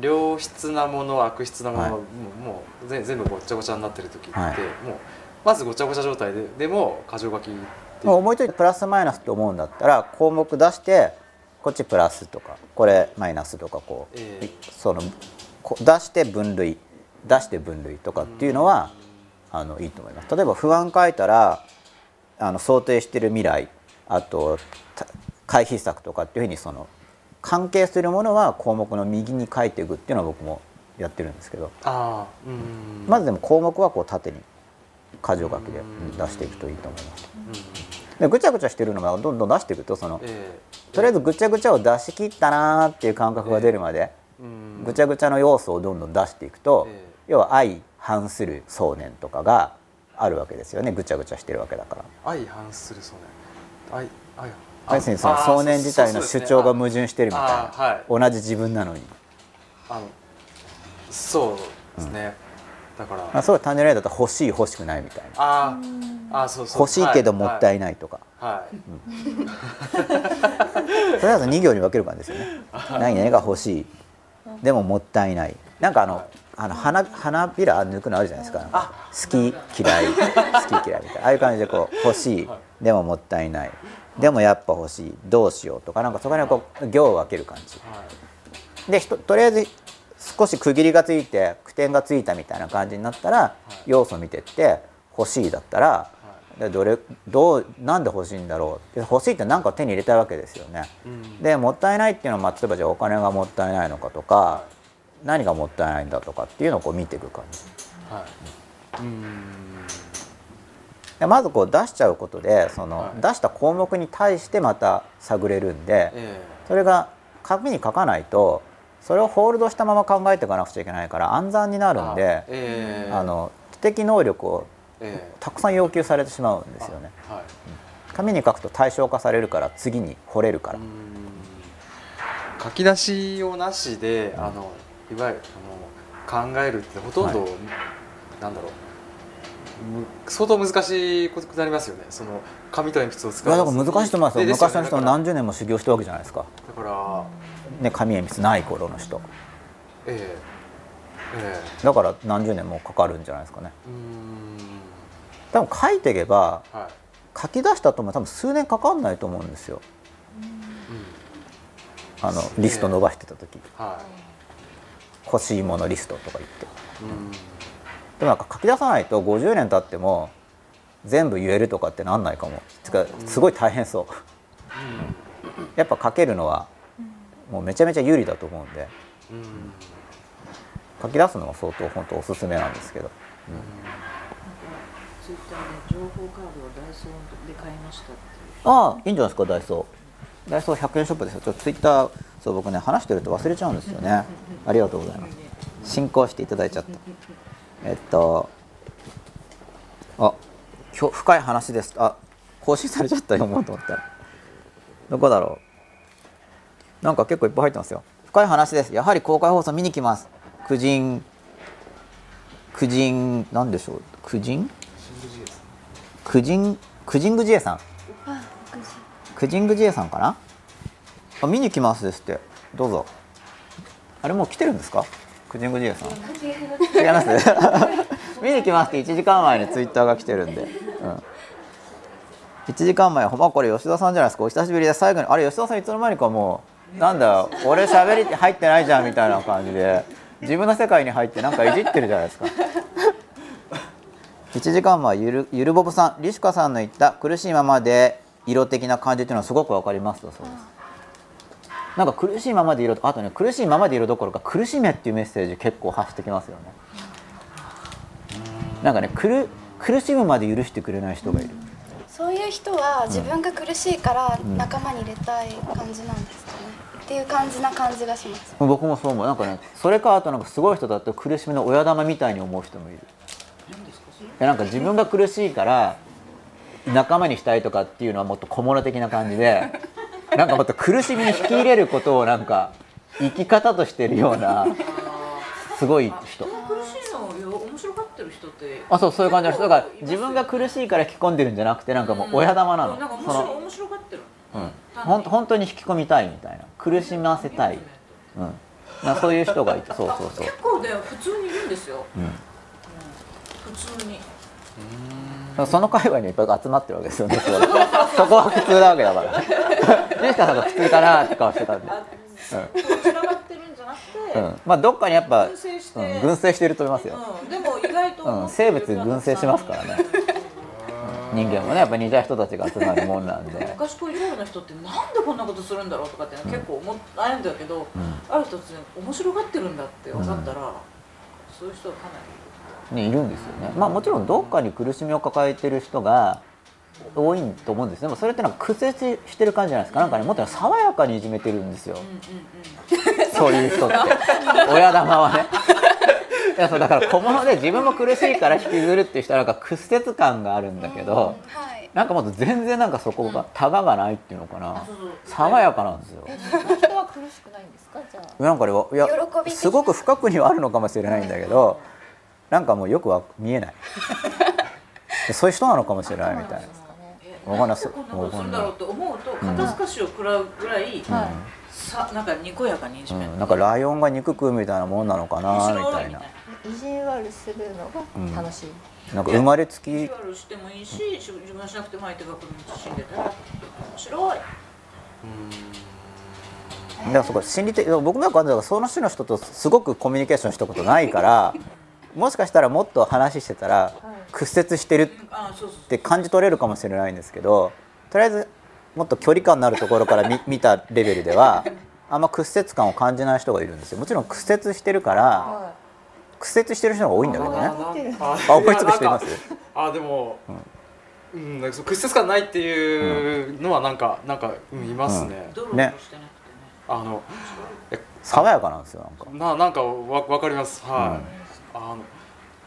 良質なもの悪質なもの、はい。もうもう全全部ごっちゃごちゃになってる時って、はい。もうまずごちゃごちゃ状態ででも箇条書きもう。思いついてプラスマイナスって思うんだったら項目出してこっちプラスとかこれマイナスとかこう、ええ。いそのこ出して分類出して分類とかっていうのは、あのいいと思います。例えば不安書いたらあの想定してる未来あとた回避策とかっていうふうにその関係するものは項目の右に書いていくっていうのは僕もやってるんですけどああうん。まずでも項目はこう縦に箇条書きでうん出していくといいと思います。うんでぐちゃぐちゃしてるのがどんどん出していくとそのええ。とりあえずぐちゃぐちゃを出し切ったなーっていう感覚が出るまでうん。ぐちゃぐちゃの要素をどんどん出していくとええ。要は相反する想念とかがあるわけですよねぐちゃぐちゃしてるわけだから。相反するそうね相相要するにその想念自体の主張が矛盾してるみたいあーはい。な同じ自分なのに。あのそうですね、だから。まあ、そう単純に言うと欲しい欲しくないみたいな。あーあーそうそう。欲しいけどもったいいないとか、はい、とりあえず2行に分ける感じですよね。何々が欲しい。でももったいない。なんかあのあの花花びら抜くのあるじゃないですか。か好き嫌い好き嫌いみたいな。ああいう感じでこう欲しい。でももったいない。でもやっぱ欲しい。どうしようとか。なんかそこにこう行を分ける感じ。はい。でひととりあえず少し区切りがついて句点がついたみたいな感じになったら、要素見てって欲しいだったら、でどれどうなんで欲しいんだろうで欲しいって何か手に入れたいわけですよね。うん。でもったいないっていうのは、まあ、例えばじゃあお金がもったいないのかとか何がもったいないんだとかっていうのをこう見ていく感じ。はい。うん。でまずこう出しちゃうことでその、はい。出した項目に対してまた探れるんで、え。それが紙に書かないとそれをホールドしたまま考えていかなくちゃいけないから暗算になえるんで。ええあの知的能力をえたくさん要求されてしまうんですよね。えはい。紙に書くと対象化されるから次に掘れるから、うん。書き出しをなしで、あのいわゆるあの考えるってほとんど、はい。なんだろう。む相当難しいことになりますよね。その紙と鉛筆を使いうやだから難しいと思いますよ。昔の人もだから何十年も修行したわけじゃないですか、だからね、紙鉛筆ない頃の人。ええ。えだから何十年もかかるんじゃないですかね。えうーん。多分書いていけばはい。書き出したとも多分数年かかんないと思うんですよ。うん。あのリスト伸ばしてた時。は欲しいものリストとか言って。いうん。でもなんか書き出さないと50年経っても全部言えるとかってなんないかも。つかすごい大変そう。やっぱ書けるのはもうめちゃめちゃ有利だと思うんで。うん。書き出すのは相当本当おすすめなんですけど。ツイッターで情報カードをダイソーで買いましたっていう。ああいいんじゃないですかダイソー。ダイソー100円ショップですよ。ちょっとツイッターそう僕ね話してると忘れちゃうんですよね。ありがとうございます。進行していただいちゃった。えっとあ今日深い話です。あ更新されちゃった読もうと思った。らどこだろうなんか結構いっぱい入ってますよ。深い話です。やはり公開放送見に来ます。苦人苦人なんでしょう？苦人苦人苦人グジエさん。クジングジエさんかな？あ見に来ますですって。どうぞ。あれもう来てるんですか？クジングジエさん。違います？見に来ますって。1時間前にツイッターが来てるんで、うん、1時間前ほんまこれ吉田さんじゃないですか。お久しぶりで最後にあれ吉田さんいつの間にかもうなんだ俺喋り入ってないじゃんみたいな感じで自分の世界に入ってなんかいじってるじゃないですか。1時間前ゆるゆるぼぶさんリシュカさんの言った苦しいままで色的な感じっていうのはすごくわかりますとそうです。なんか苦しいままで色あとね苦しいままで色どころか苦しめっていうメッセージ結構発してきますよね。なんかね苦苦しむまで許してくれない人がいる。そういう人は自分が苦しいから仲間に入れたい感じなんですかね、っていう感じな感じがします。僕もそう思う。なんかねそれかあとなんかすごい人だと苦しみの親玉みたいに思う人もいる。いやなんか自分が苦しいから仲間にしたいとかっていうのはもっと小物的な感じで なんかもっと苦しみに引き入れることをなんか生き方としてるようなすごい人。苦しいのをよ面白がってる人って。あそうそういう感じの人。だから自分が苦しいから引き込んでるんじゃなくてなんかもう親玉なの、なんか面白がってるうん、ほん本当に引き込みたいみたいな。苦しませたい、うん、なそういう人がいて。そうそうそう。結構ね普通にいるんですよ、うん。うん。普通に。その界隈にいっぱい集まってるわけですよねそこ。は普通なわけだから。ジェシカさんが普通かなって顔してたんで、散らばってるんじゃなくて、うん。うん、まあどっかにやっぱ群生してうん、群生してると思いますよ、うん、でも意外と、うん。生物群生しますからね人間もねやっぱ似た人たちが集まるもんなんで。昔こういうの人ってなんでこんなことするんだろうとかって結構思っ悩んだけど、ある日突然面白がってるんだって分かったら、そういう人はかなりね、いるんですよね。まあもちろんどっかに苦しみを抱えてる人が多いと思うんですでもそれってなんか屈折してる感じじゃないですか。なんかねもっとね爽やかにいじめてるんですよ、そういう人って。親玉はねいやそうだから小物で自分も苦しいから引きずるっていう人はなんか屈折感があるんだけど、はい。なんかもっと全然なんかそこがタガがないっていうのかな。爽やかなんですよ。人は苦しくないんですかじゃあ。なんかねいやすごく深くにはあるのかもしれないんだけど なんかもうよくは見えない。そういう人なのかもしれないみたいな。えわかんないでこんなことするんだろうと思うと肩透かしを食らうぐらい、はいさなんかにこやかにいじめ。る、うん、なんかライオンが肉食うみたいなもんなのかなみたいな。意地悪するのが楽しい、なんか生まれつ意き地悪してもいいし自分がしなくても相手が来る道死んでたら。面白い。だからそこ心理的僕なんかはその種の人とすごくコミュニケーションしたことないから もしかしたらもっと話してたら屈折してるって感じ取れるかもしれないんですけどとりあえずもっと距離感のあるところから見 見たレベルではあんま屈折感を感じない人がいるんですよ。もちろん屈折してるからは屈折してる人が多いんだけどね。ああ思いつく人います？あでも、うん、なん屈折感ないっていうのはなんか、なんか、うん、いますね、ドロドロしてなくてね。あの爽やかなんですよなんか。ななんかわわかります。はい、あの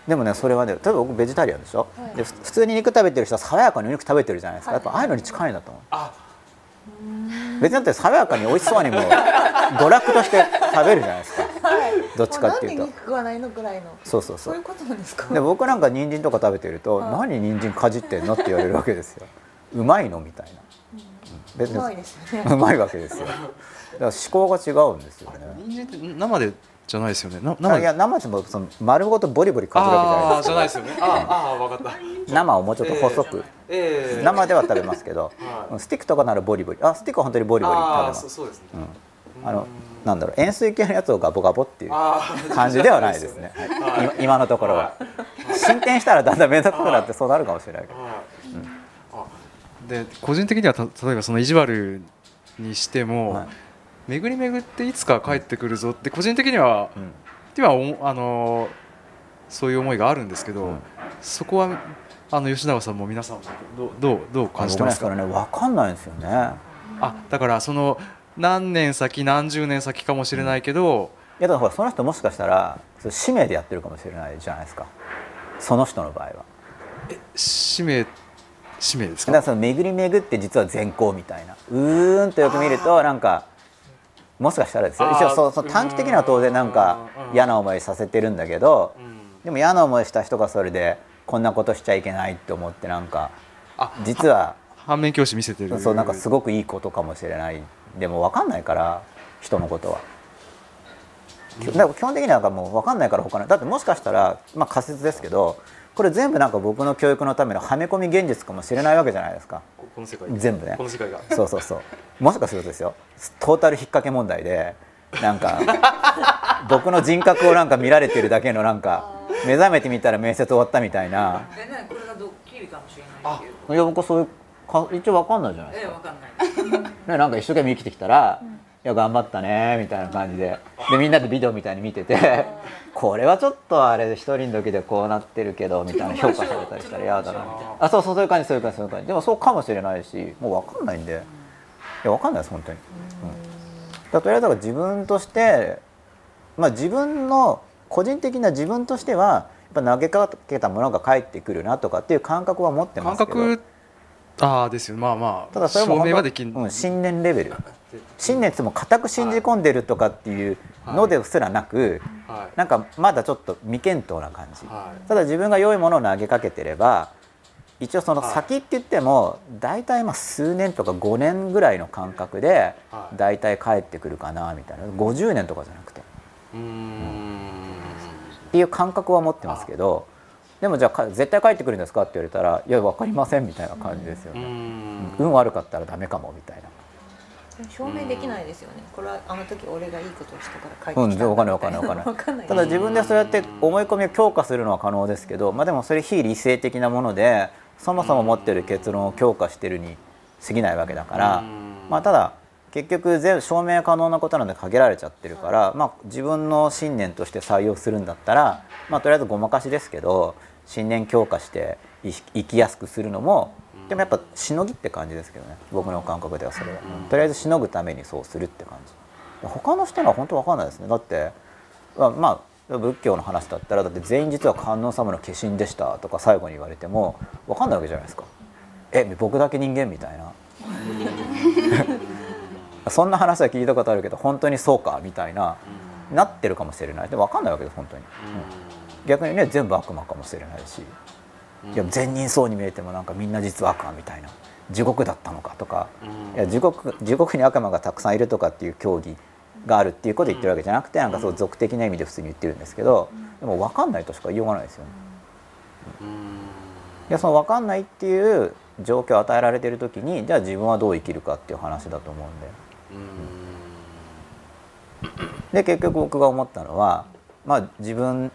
でもねそれはね例えば僕ベジタリアンでしょ、でふ普通に肉食べてる人は爽やかにお肉食べてるじゃないですか。やっぱああいうのに近いんだと思う。あ別にだって爽やかに美味しそうにも娯楽として食べるじゃないですか。どっちかっていうと。もうなんで肉食わないのぐらいの。そうそうそう。そういうことなんですか？で僕なんか人参とか食べてると「はい。何人参かじってんの?」って言われるわけですよ。うまいのみたいな、別にうまいですよね。うまいわけですよ。だから思考が違うんですよね。人参って生でじゃないですよね。生で。いや生でもその丸ごとボリボリかじるわけじゃないですあーじゃないですよね。ああわかった。生をもうちょっと細く、ええ生では食べますけど、はい。スティックとかならボリボリ。あスティックは本当にボリボリ食べます。そそうですね、あのなんだろう塩水系のやつをガボガボっていう感じではないですね、はい今今のところは。進展したらだんだん面倒くさくなってそうなるかもしれないけど。はい。で個人的にはた例えばその意地悪にしても、はい。巡り巡っていつか帰ってくるぞって個人的には、うん。今はおあのそういう思いがあるんですけど、うん。そこはあの吉永さんも皆さんもどうどうどう感じてますか？僕ね分かんないんですよね。あだからその何年先何十年先かもしれないけど、いやだからほらその人もしかしたら使命でやってるかもしれないじゃないですか。その人の場合は。使命使命ですか？だからその巡り巡って実は善行みたいな。うーんとよく見るとなんかもしかしたらですよ。一応そうそう短期的には当然なんかうん。嫌な思いさせてるんだけどうん。でも嫌な思いした人がそれでこんなことしちゃいけないって思ってなんかあ実は反面教師見せてる。そうなんかすごくいいことかもしれない。でも分かんないから人のことは。だから基本的にはもう分かんないから他のだってもしかしたら、まあ、仮説ですけどこれ全部なんか僕の教育のためのはめ込み現実かもしれないわけじゃないですか。ここの世界全部ね。この世界が。そうそうそう。もしかするとですよ。トータル引っ掛け問題でなんか 僕の人格をなんか見られてるだけのなんか目覚めてみたら面接終わったみたいな。えなにこれがドッキリかもしれないっていういや僕そういうか一応分かんないじゃないですか。えわかんないね、なんか一生懸命生きてきたら「いや頑張ったね」みたいな感じで。でみんなでビデオみたいに見てて「これはちょっとあれ一人の時でこうなってるけど」みたいな評価されたりしたら嫌だなみたいな。あそうそうそういう感じそういう感じそういう感じ。でもそうかもしれないしもう分かんないんで。いや分かんないです本当に。うん。だからとりあえずだから自分としてまあ自分の個人的な自分としてはやっぱ投げかけたものが返ってくるなとかっていう感覚は持ってま感すけど。覚ああですよ。まあまあただそれもうん、信念レベル。信念っても固く信じ込んでるとかっていうのですらなく、はい。なんかまだちょっと未見当な感じ、はい。ただ自分が良いものを投げかけてれば一応そのはい。先って言っても大体まあ数年とか5年ぐらいの間隔ではい。大体帰ってくるかなみたいな。50年とかじゃなくて。っうーんていう感覚は持ってますけどでもじゃあか絶対帰ってくるんですかって言われたらいや分かりませんみたいな感じですよね、ん。運悪かったらダメかもみたいな。証明できないですよね。これはあの時俺がいいことをしたから帰うん、って。きたわかんないわみたかんないわかんない。わかんない。ただ自分でそうやって思い込みを強化するのは可能ですけど、まあ、でもそれ非理性的なものでそもそも持ってる結論を強化してるに過ぎないわけだからうん。まあただ結局全部証明可能なことなので限られちゃってるから、まあ、自分の信念として採用するんだったら、まあ、とりあえずごまかしですけど信念強化してい生きやすくするのもでもやっぱしのぎって感じですけどね。僕の感覚ではそれは、うん。とりあえずしのぐためにそうするって感じ。他の人には本当わかんないですね。だってまあまあ仏教の話だったらだって全員実は観音様の化身でしたとか最後に言われてもわかんないわけじゃないですか。え僕だけ人間みたいな そんな話は聞いたことあるけど本当にそうかみたいななってるかもしれない。でも分かんないわけです本当に、うん。逆にね全部悪魔かもしれないし。いや善人そうに見えてもなんかみんな実は悪魔みたいな。地獄だったのかとか。いや地獄地獄に悪魔がたくさんいるとかっていう競技があるっていうことを言ってるわけじゃなくてなんかそう俗的な意味で普通に言ってるんですけどでも分かんないとしか言いようがないですよね。いやその分かんないっていう状況を与えられてる時にじゃあ自分はどう生きるかっていう話だと思うんで。で結局僕が思ったのは、まあ、自分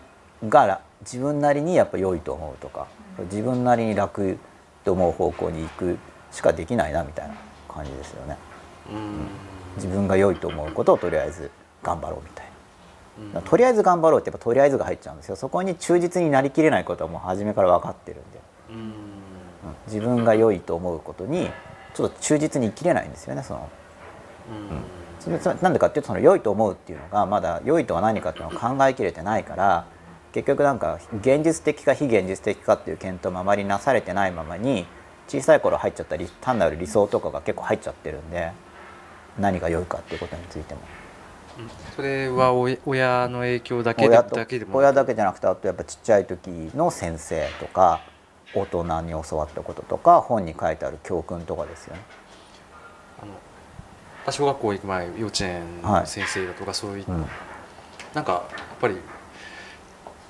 がら自分なりにやっぱ良いと思うとか自分なりに楽と思う方向に行くしかできないなみたいな感じですよね。うーん自分が良いと思うことをとりあえず頑張ろうみたいうんな。とりあえず頑張ろうってやっぱとりあえずが入っちゃうんですよ。そこに忠実になりきれないことはもう初めから分かってるんで、うん自分が良いと思うことにちょっと忠実に生きれないんですよね。そのそれそれなんでかっていうとその良いと思うっていうのがまだ良いとは何かっていうのを考えきれてないから結局なんか現実的か非現実的かっていう検討もあまりなされてないままに小さい頃入っちゃったり単なる理想とかが結構入っちゃってるんで何が良いかっていうことについても。それはお親の影響だけでだけでも親だけじゃなくてあとやっぱちっちゃい時の先生とか大人に教わったこととか本に書いてある教訓とかですよね。小学校行く前幼稚園の先生だとかそういう、うん。なんかやっぱり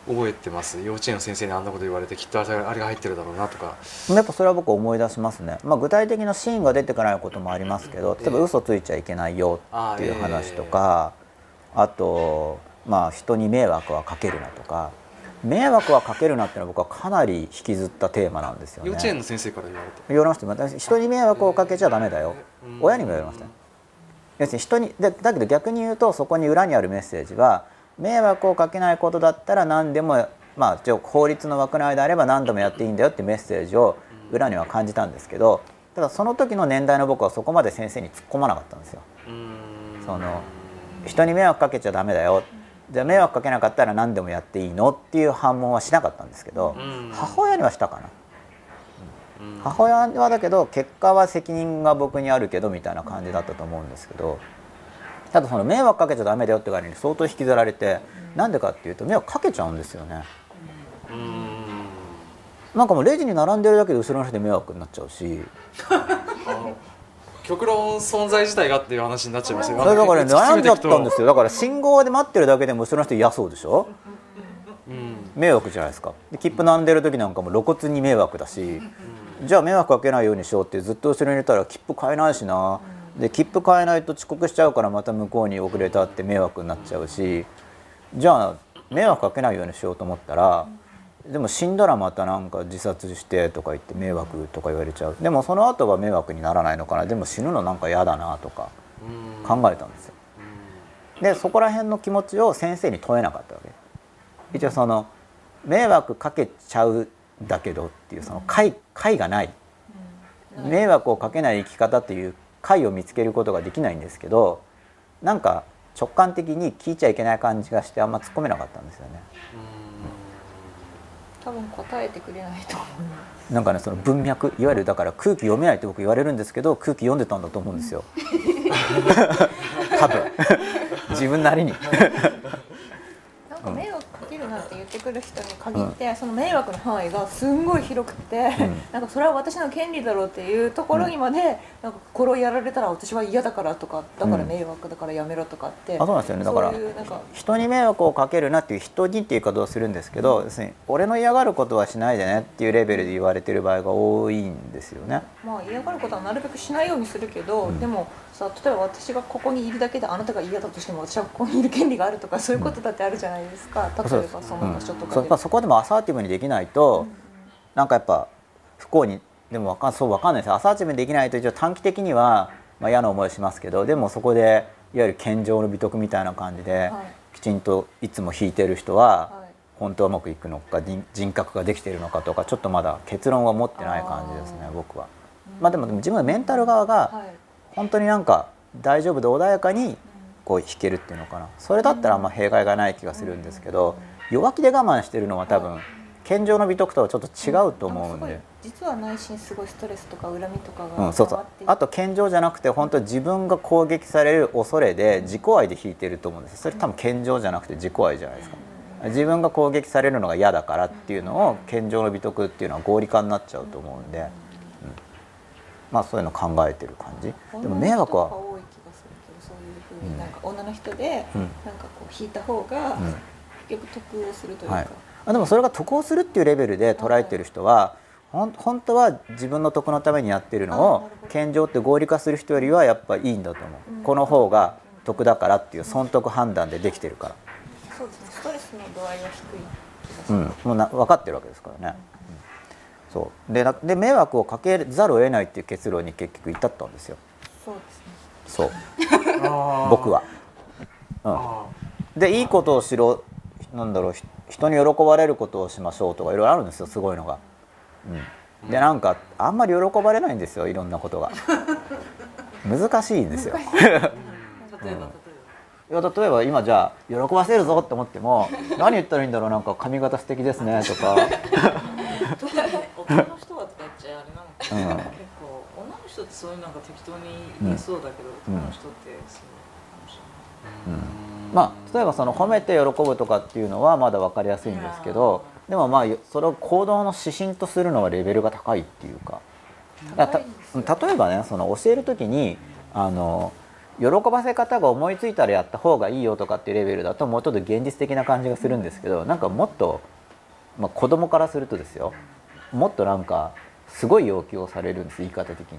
覚えてます？幼稚園の先生にあんなこと言われてきっとあれが入ってるだろうなとか。やっぱそれは僕思い出しますね、まあ、具体的なシーンが出てこないこともありますけど例えば嘘ついちゃいけないよっていう話とかあとまあ人に迷惑はかけるなとか。迷惑はかけるなっていうのは僕はかなり引きずったテーマなんですよね。幼稚園の先生から言われて。言われました。私人に迷惑をかけちゃダメだよ。うん。親にも言われました。ね要するに人にだだけど逆に言うとそこに裏にあるメッセージは迷惑をかけないことだったら何でもまあ法律の枠内であれば何でもやっていいんだよっていうメッセージを裏には感じたんですけどただその時の年代の僕はそこまで先生に突っ込まなかったんですよ。その人に迷惑かけちゃダメだよじゃあ迷惑かけなかったら何でもやっていいの？っていう反問はしなかったんですけど母親にはしたかな。母親はだけど結果は責任が僕にあるけどみたいな感じだったと思うんですけどただその迷惑かけちゃダメだよって概念に相当引きずられてなんでかっていうと迷惑かけちゃうんですよね。なんかもうレジに並んでるだけで後ろの人で迷惑になっちゃうし。極論存在自体がっていう話になっちゃいますよだからね悩んじゃったんですよ、よだから信号で待ってるだけでも後ろの人嫌そうでしょうん。迷惑じゃないですか。で切符並んでる時なんかも露骨に迷惑だしじゃあ迷惑かけないようにしようってずっと後ろにいたら切符買えないしな。で切符買えないと遅刻しちゃうからまた向こうに遅れたって迷惑になっちゃうし。じゃあ迷惑かけないようにしようと思ったらでも死んだらまたなんか自殺してとか言って迷惑とか言われちゃう。でもその後は迷惑にならないのかな。でも死ぬのなんか嫌だなとか考えたんですよ。でそこら辺の気持ちを先生に問えなかったわけ。一応その迷惑かけちゃうんだけどっていうその解解がない。迷惑をかけない生き方っていう解を見つけることができないんですけどなんか直感的に聞いちゃいけない感じがしてあんま突っ込めなかったんですよね。多分答えてくれないと思います。なんかねその文脈いわゆるだから空気読めないって僕言われるんですけど空気読んでたんだと思うんですよ。多分。自分なりに。なんか迷惑るなって言ってくる人に限って、その迷惑の範囲がすんごい広くて、なんかそれは私の権利だろうっていうところにまで、なんかこれをやられたら私は嫌だからとかだから迷惑だからやめろとかって、あそうなんですよね。だから人に迷惑をかけるなっていう人にっていう言い方をするんですけど、要するに俺の嫌がることはしないでねっていうレベルで言われてる場合が多いんですよね。まあ嫌がることはなるべくしないようにするけど、でもさ例えば私がここにいるだけであなたが嫌だとしても私はここにいる権利があるとかそういうことだってあるじゃないですか、例えばその場所とかで。そう。そこでもアサーティブにできないと、なんかやっぱ不幸にでもわかんそうわかんないです。アサーティブにできないと一応短期的には、まあ、嫌な思いしますけどでもそこでいわゆる健常の美徳みたいな感じで、はい。きちんといつも弾いてる人は、はい。本当はうまくいくのか人人格ができているのかとかちょっとまだ結論は持ってない感じですね僕は。まあでも自分のメンタル側がはい本当になんか大丈夫で穏やかにこう弾けるっていうのかな。それだったらあん。ま弊害がない気がするんですけど弱気で我慢してるのは多分健常の美徳とはちょっと違うと思うんで。実は内心すごいストレスとか恨みとかがうん、そうそう。あと健常じゃなくて本当に自分が攻撃される恐れで自己愛で弾いてると思うんです。それ多分健常じゃなくて自己愛じゃないですか。自分が攻撃されるのが嫌だからっていうのを健常の美徳っていうのは合理化になっちゃうと思うんで、うんまあそういうの考えてる感じ。でも迷惑は多い気がするけどそういうふうになんか女の人でうん。なんかこう引いた方がうん。結局得をするというか、はい、あでもそれが得をするっていうレベルで捉えてる人は、ほん本当は自分の得のためにやってるのを健常って合理化する人よりはやっぱいいんだと思う、うん。この方が得だからっていう損得判断でできてるから、そうですね。ストレスの度合いは低いうん、もうな分かってるわけですからね、うんそう。でなで迷惑をかけざるを得ないっていう結論に結局至ったんですよ。そうですね。そう。僕は、うん、あでいいことをしろなんだろうひ人に喜ばれることをしましょうとかいろいろあるんですよすごいのが。うん、でなんかあんまり喜ばれないんですよいろんなことが。難しいんですよ。例えば例えいや例えば今じゃあ喜ばせるぞって思っても 何言ったらいいんだろうなんか髪型素敵ですねとか、男の人はとか言っちゃあれなのか結構女の人ってそういうなんか適当に言いそうだけど、うん男の人ってそうかもしれない。うん、まあ例えばその褒めて喜ぶとかっていうのはまだ分かりやすいんですけどでもまあそれを行動の指針とするのはレベルが高いっていうか。例えばねその教える時にあの喜ばせ方が思いついたらやった方がいいよとかっていうレベルだともうちょっと現実的な感じがするんですけどなんかもっと、まあ、子供からするとですよもっとなんかすごい要求をされるんです言い方的に。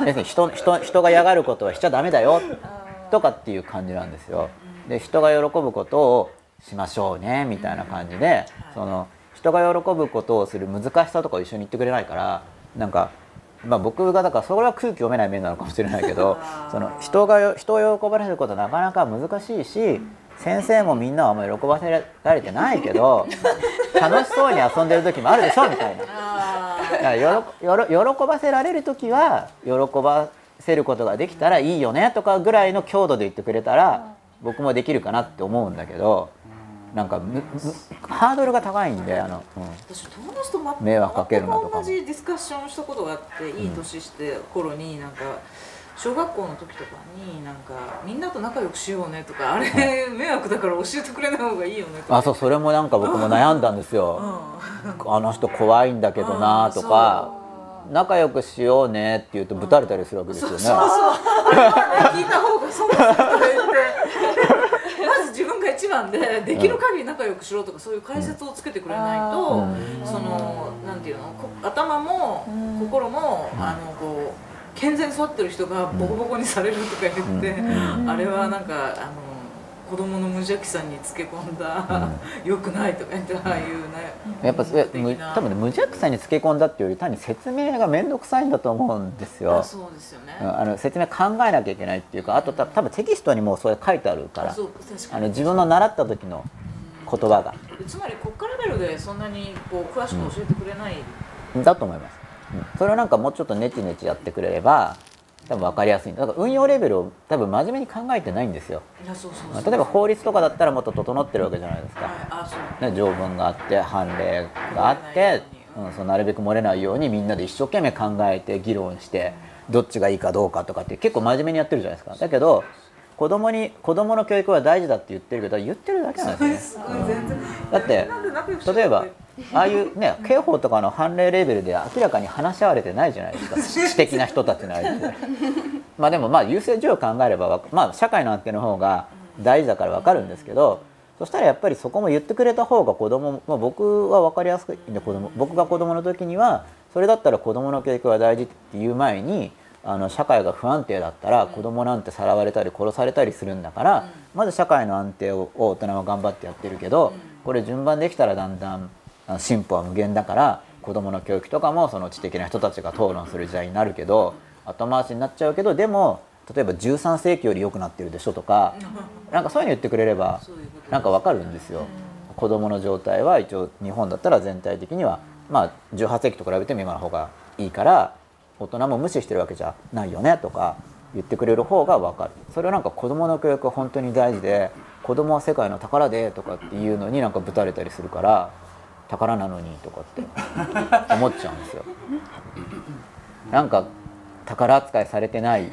要するに人人人が嫌がることはしちゃダメだよとかっていう感じなんですよ。で人が喜ぶことをしましょうねみたいな感じでその人が喜ぶことをする難しさとかを一緒に言ってくれないからなんかまあ、僕がだからそれは空気読めない面なのかもしれないけどその人が人を喜ばせることはなかなか難しいし先生もみんなはあんまり喜ばせられてないけど 楽しそうに遊んでる時もあるでしょみたいな。あだから喜ばせられる時は喜ばせることができたらいいよねとかぐらいの強度で言ってくれたら僕もできるかなって思うんだけどなんかハードルが高いんであの、うん。私友達と迷惑かけるなとかも。同じディスカッションしたことがあっていい年して頃になんか小学校の時とかになんかみんなと仲良くしようねとかあれ迷惑だから教えてくれない方がいいよねとか。あそうそれもなんか僕も悩んだんですよ、あの人怖いんだけどなとか、仲良くしようねって言うとぶたれたりするわけですよね、そうそう。あれはね聞いた方が損だとか言って。まず自分が一番でできる限り仲良くしろとかそういう解説をつけてくれないと、うん。そのなんていうのこ頭も心も、あのこう健全に育ってる人がボコボコにされるとか言って、あれはなんかあの子供の無邪気さにつけ込んだ、良くないとか言ってああいうねやっぱそれ的な。む多分ね無邪気さにつけ込んだっていうより単に説明が面倒くさいんだと思うんですよ。あ。そうですよね、うん。あの説明考えなきゃいけないっていうかあとた多分テキストにもそれ書いてあるからう確かに。あの自分の習った時の言葉が。つまり国家レベルでそんなにこう詳しく教えてくれない、だと思います、うんそれをなんかもうちょっとネチネチやってくれれば多分分かりやすい。だから運用レベルを多分真面目に考えてないんですよ。例えば法律とかだったらもっと整ってるわけじゃないですか、はい。ね、条文があって判例があって、うん、そうなるべく漏れないようにみんなで一生懸命考えて議論してどっちがいいかどうかとかって結構真面目にやってるじゃないですか。だけど子供に子供の教育は大事だって言ってるけど言ってるだけなんですよね。うんだって例えばああいうね刑法とかの判例レベルで明らかに話し合われてないじゃないですか。知的な人たちの間で。まあでもまあ優先順位を考えればわまあ社会の安定の方が大事だから分かるんですけどそしたらやっぱりそこも言ってくれた方が子供も、まあ、僕は分かりやすくで子供僕が子供の時にはそれだったら子供の教育が大事っていう前にあの社会が不安定だったら子供なんてさらわれたり殺されたりするんだから、まず社会の安定を大人は頑張ってやってるけど、これ順番できたらだんだん進歩は無限だから子供の教育とかもその知的な人たちが討論する時代になるけど後回しになっちゃうけどでも例えば13世紀より良くなってるでしょとかなんかそういうの言ってくれればなんかわかるんですよ。子供の状態は一応日本だったら全体的にはまあ18世紀と比べても今の方がいいから大人も無視してるわけじゃないよねとか言ってくれる方がわかる。それはなんか子供の教育は本当に大事で子供は世界の宝でとかっていうのになんかぶたれたりするから宝なのにとかって思っちゃうんですよ。なんか宝扱いされてない。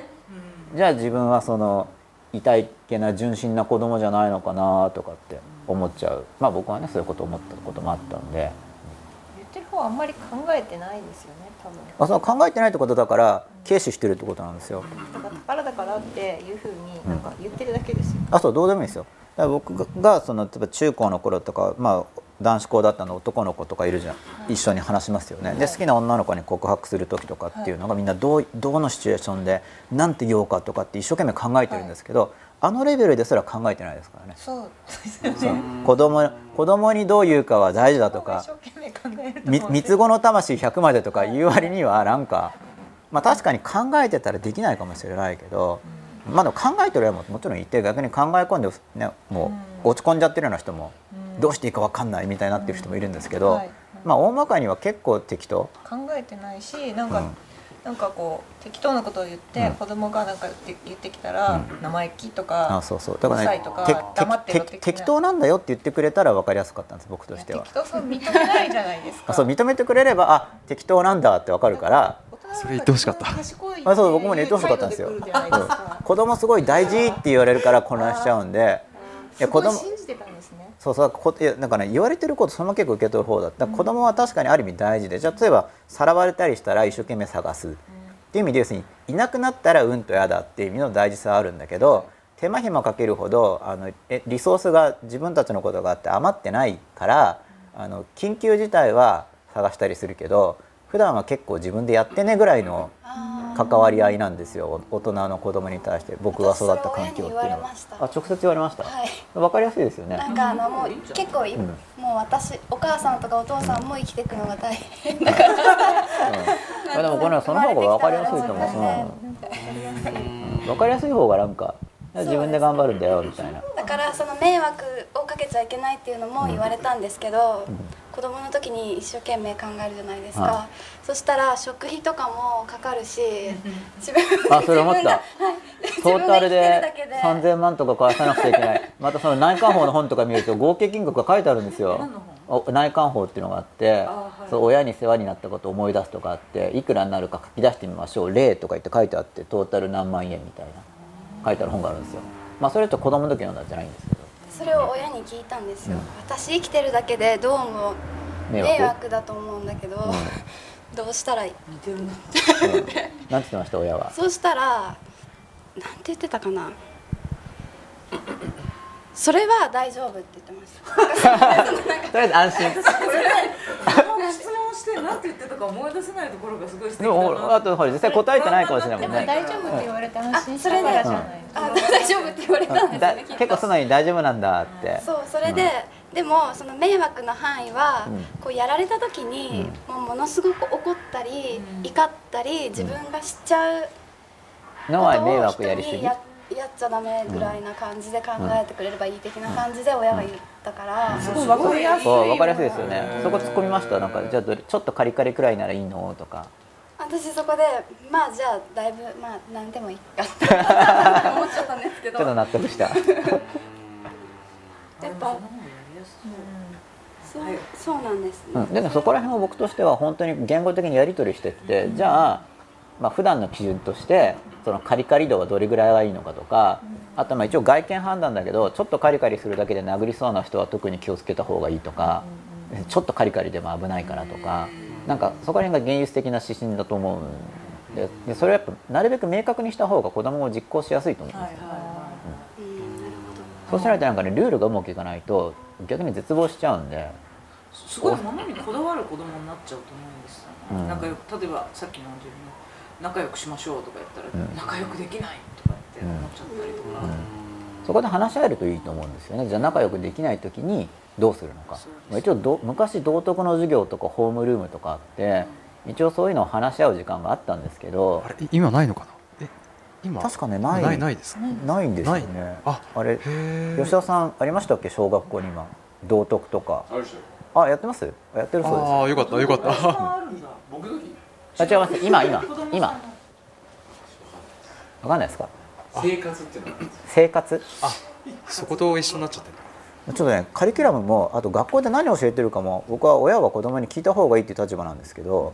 じゃあ自分はその痛いけな純真な子供じゃないのかなとかって思っちゃう。まあ僕はねそういうこと思ったこともあったんで。言ってる方はあんまり考えてないですよね多分。あその考えてないってことだから軽視してるってことなんですよ。だから宝だからっていうふうになんか言ってるだけですよ、あそうどうでもいいですよ。僕がその例えば中高の頃とかまあ男子校だったの男の子とかいるじゃん、一緒に話しますよね、で好きな女の子に告白する時とかっていうのがみんなどうどのシチュエーションで何て言おうかとかって一生懸命考えてるんですけど、あのレベルですら考えてないですからね。そう。ですよね子供子供にどう言うかは大事だとか一生懸命考えるとみ思う。三つ子の魂100までとか言う割にはなんか、まあ、確かに考えてたらできないかもしれないけど、まあでも考えてるやももちろんいて逆に考え込んで、ね、もう落ち込んじゃってるような人もどうしていいか分かんないみたいになってる人もいるんですけど、はいまあ大まかには結構適当。考えてないしなんか、うん。なんかこう適当なことを言って、うん。子供がなんか言ってきたら、生意気とかあそうそう。だからうるさいとかて黙ってろて的な適当なんだよって言ってくれたら分かりやすかったんです僕としては。適。当さ認めないじゃないですか。あそう認めてくれればあ適当なんだって分かるから。それ言ってほしかった。あそう僕もね言ってほしかったんですよ。子供すごい大事って言われるから混乱しちゃうんで。いや子供信じてたそうそうこなんかね言われてることそのまま結構受け取る方だ。った子供は確かにある意味大事で。じゃあ例えばさらわれたりしたら一生懸命探す。っていう意味で要するにいなくなったらうんと嫌だっていう意味の大事さはあるんだけど手間暇かけるほどあのえリソースが自分たちのことがあって余ってないからあの緊急事態は探したりするけど普段は結構自分でやってねぐらいの関わり合いなんですよ。大人の子供に対して僕が育った環境っていうのは。あ直接言われました、はい。わかりやすいですよね。なんかあのもう結構い、うんもう私お母さんとかお父さんも生きていくのが大変うん、いやでもこれはその方が分かりやすいと思う、うん、分かりやすい方がなんか自分で頑張るんだよみたいな。だからその迷惑をかけちゃいけないっていうのも言われたんですけど、子供の時に一生懸命考えるじゃないですか、はそしたら食費とかもかかるし自分あそれ思った。自ト分がータルで生きてるだけで。3000万とか返さなくちゃいけない。またその内観法の本とか見ると合計金額が書いてあるんですよ。何のお内観法っていうのがあってはい。そう親に世話になったことを思い出すとかあっていくらになるか書き出してみましょう例とか言って書いてあってトータル何万円みたいな書いてある本があるんですよ。まあそれと子供の時のなんじゃないんですけど。それを親に聞いたんですよ、うん。私生きてるだけでどうも迷惑。だと思うんだけど、どうしたらいい似てるなうん。なんて言ってました親は？そうしたらなんて言ってたかなそれは大丈夫って言ってました。とりあえず安心。質問して何て言ってたか思い出せないところがすごいでもだなあとほら実際答えてないかもしれないでももん。ね大丈夫って言われて安心したあそれで。からじゃないあ大丈夫って言われたんですね。結構素直に大丈夫なんだって。そうそれで、でもその迷惑の範囲は、うん。こうやられた時に、もうものすごく怒ったり、怒ったり自分がしちゃうのは迷惑やりすぎ。人にややっちゃダメぐらいな感じで考えてくれればいい的な感じで親が言ったから、すごい分かりやすい分かりやすいですよね。そこ突っ込みました。なんかじゃあどれちょっとカリカリくらいならいいの？とか。私そこでまあじゃあだいぶまあ何でもいいか。って思っちゃったんですけどちょっと納得した。やっぱそうそうなんですね、うん、でもそこら辺は僕としては本当に言語的にやり取りしてって、じゃあ、まあ普段の基準としてそのカリカリ度はどれぐらいがいいのかとか、あとまあ一応外見判断だけどちょっとカリカリするだけで殴りそうな人は特に気をつけた方がいいとか、ちょっとカリカリでも危ないからとか、なんかそこら辺が現実的な指針だと思うんででそれはやっぱなるべく明確にした方が子供も実行しやすいと思うんですよ、そうしないとなんかねルールがうまくいかないと逆に絶望しちゃうんで。いすごいものにこだわる子供になっちゃうと思うんですよ、うん。仲良く例えばさっきの自分の仲良くしましょうとか言ったら、うん仲良くできないとかって思っちゃったりとか、そこで話し合えるといいと思うんですよね。じゃあ仲良くできない時にどうするのか。そうですまあ一応ど昔道徳の授業とかホームルームとかあって一応そういうのを話し合う時間があったんですけどあれい今ないのかな？え今？確かねない。ないないですないんですよねああれ吉田さんありましたっけ？小学校に今。道徳とか。あやってます？やってるそうです。ああよかったよかった。あるんだ。僕の時あ違います。今今今。わかんないですか？生活っていうの生活？そこと一緒になっちゃってる。ちょっとねカリキュラムもあと学校で何を教えてるかも僕は親は子供に聞いた方がいいっていう立場なんですけど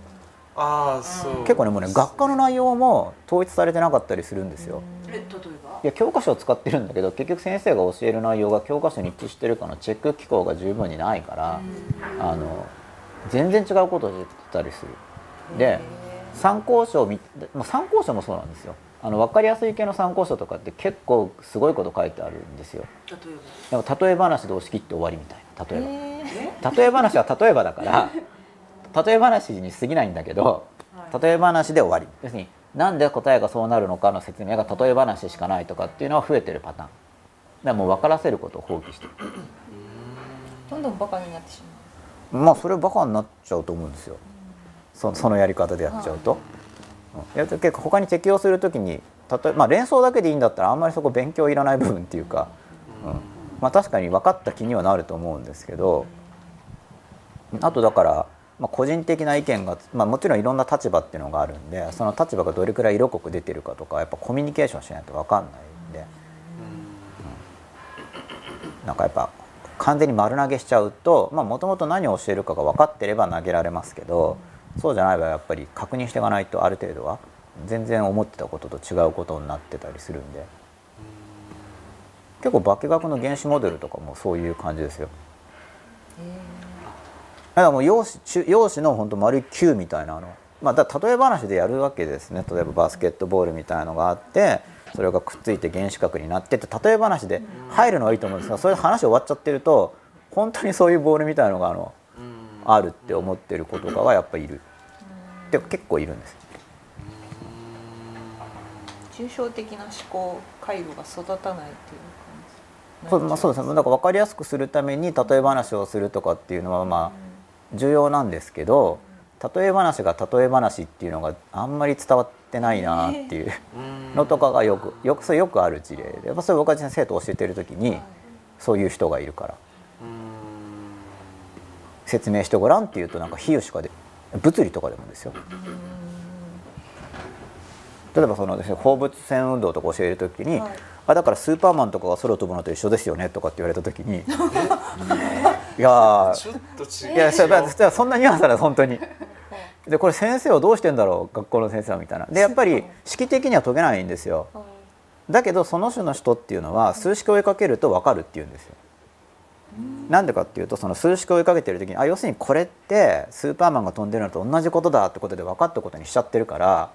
ああそう。結構ねもうね学科の内容も統一されてなかったりするんですよ。え例えば？いや教科書を使ってるんだけど結局先生が教える内容が教科書に一致してるかのチェック機構が十分にないからあの全然違うことを言ってたりするで参考書を見もう参考書もそうなんですよ。あの分かりやすい系の参考書とかって結構すごいこと書いてあるんですよ。例えでも例え話で押し切って終わりみたいな例えば。例え話は例えばだから 例え話に過ぎないんだけどはい。例え話で終わり。要するになんで答えがそうなるのかの説明が例え話しかないとかっていうのは増えてるパターン。だからもう分からせることを放棄してる。どんどんバカになってしままあそれバカになっちゃうと思うんですよそそのやり方でやっちゃうと、うん。いや結構他に適用するときに例えまあ連想だけでいいんだったらあんまりそこ勉強いらない部分っていうか、うん。まあ、確かに分かった気にはなると思うんですけどあとだから、まあ、個人的な意見が、まあ、もちろんいろんな立場っていうのがあるんでその立場がどれくらい色濃く出てるかとかやっぱコミュニケーションしないと分かんないんで、うん。なんかやっぱ完全に丸投げしちゃうともともと何を教えるかが分かってれば投げられますけどそうじゃない場合はやっぱり確認していかないとある程度は全然思ってたことと違うことになってたりするんで。結構化学の原子モデルとかもそういう感じですよ。だからもう陽子中陽子の本当丸い球みたいなの。まあだ例え話でやるわけですね。例えばバスケットボールみたいなのがあってそれがくっついて原子核になってって例え話で入るのはいいと思うんですがそれで話終わっちゃってると本当にそういうボールみたいなのがあのあるって思ってる子とかはやっぱいる。で結構いるんです。抽象的な思考回路が育たないっていう感じそう,、まあ、そうですね。だから分かりやすくするために例え話をするとかっていうのはまあ重要なんですけど例え話が例え話っていうのがあんまり伝わってないなっていうのとかがよくよくそれよくある事例でやっぱそれ僕は先生と教えてる時にそういう人がいるから説明してごらんっていうとなんか比喩しかで物理とかでもですよ。例えばそのですね放物線運動とか教える時に、はい。あだからスーパーマンとかが空飛ぶのと一緒ですよねとかって言われた時に いやちょっと違ういやそんなニュアンスなんです本当に。でこれ先生はどうしてんだろう学校の先生はみたいな。でやっぱり式的には解けないんですよ。だけどその種の人っていうのは数式を追いかけると分かるっていうんですよなんでかっていうとその数式を追いかけてる時にあ要するにこれってスーパーマンが飛んでるのと同じことだってことで分かったことにしちゃってるから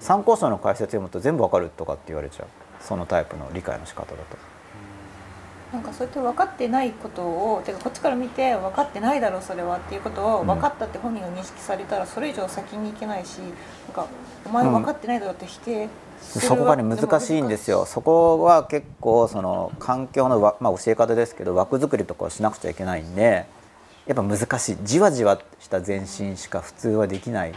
参考書の解説読むと全部分かるとかって言われちゃうそのタイプの理解の仕方だと。なんかそうやって分かってないことをてかこっちから見て分かってないだろうそれはっていうことを分かったって本人が認識されたらそれ以上先に行けないしなんかお前分かってないだろうって否定そこがね難しいんですよ。そこは結構その環境のわ、まあ、教え方ですけど枠作りとかをしなくちゃいけないんでやっぱ難しい。じわじわした前進しか普通はできない。うん。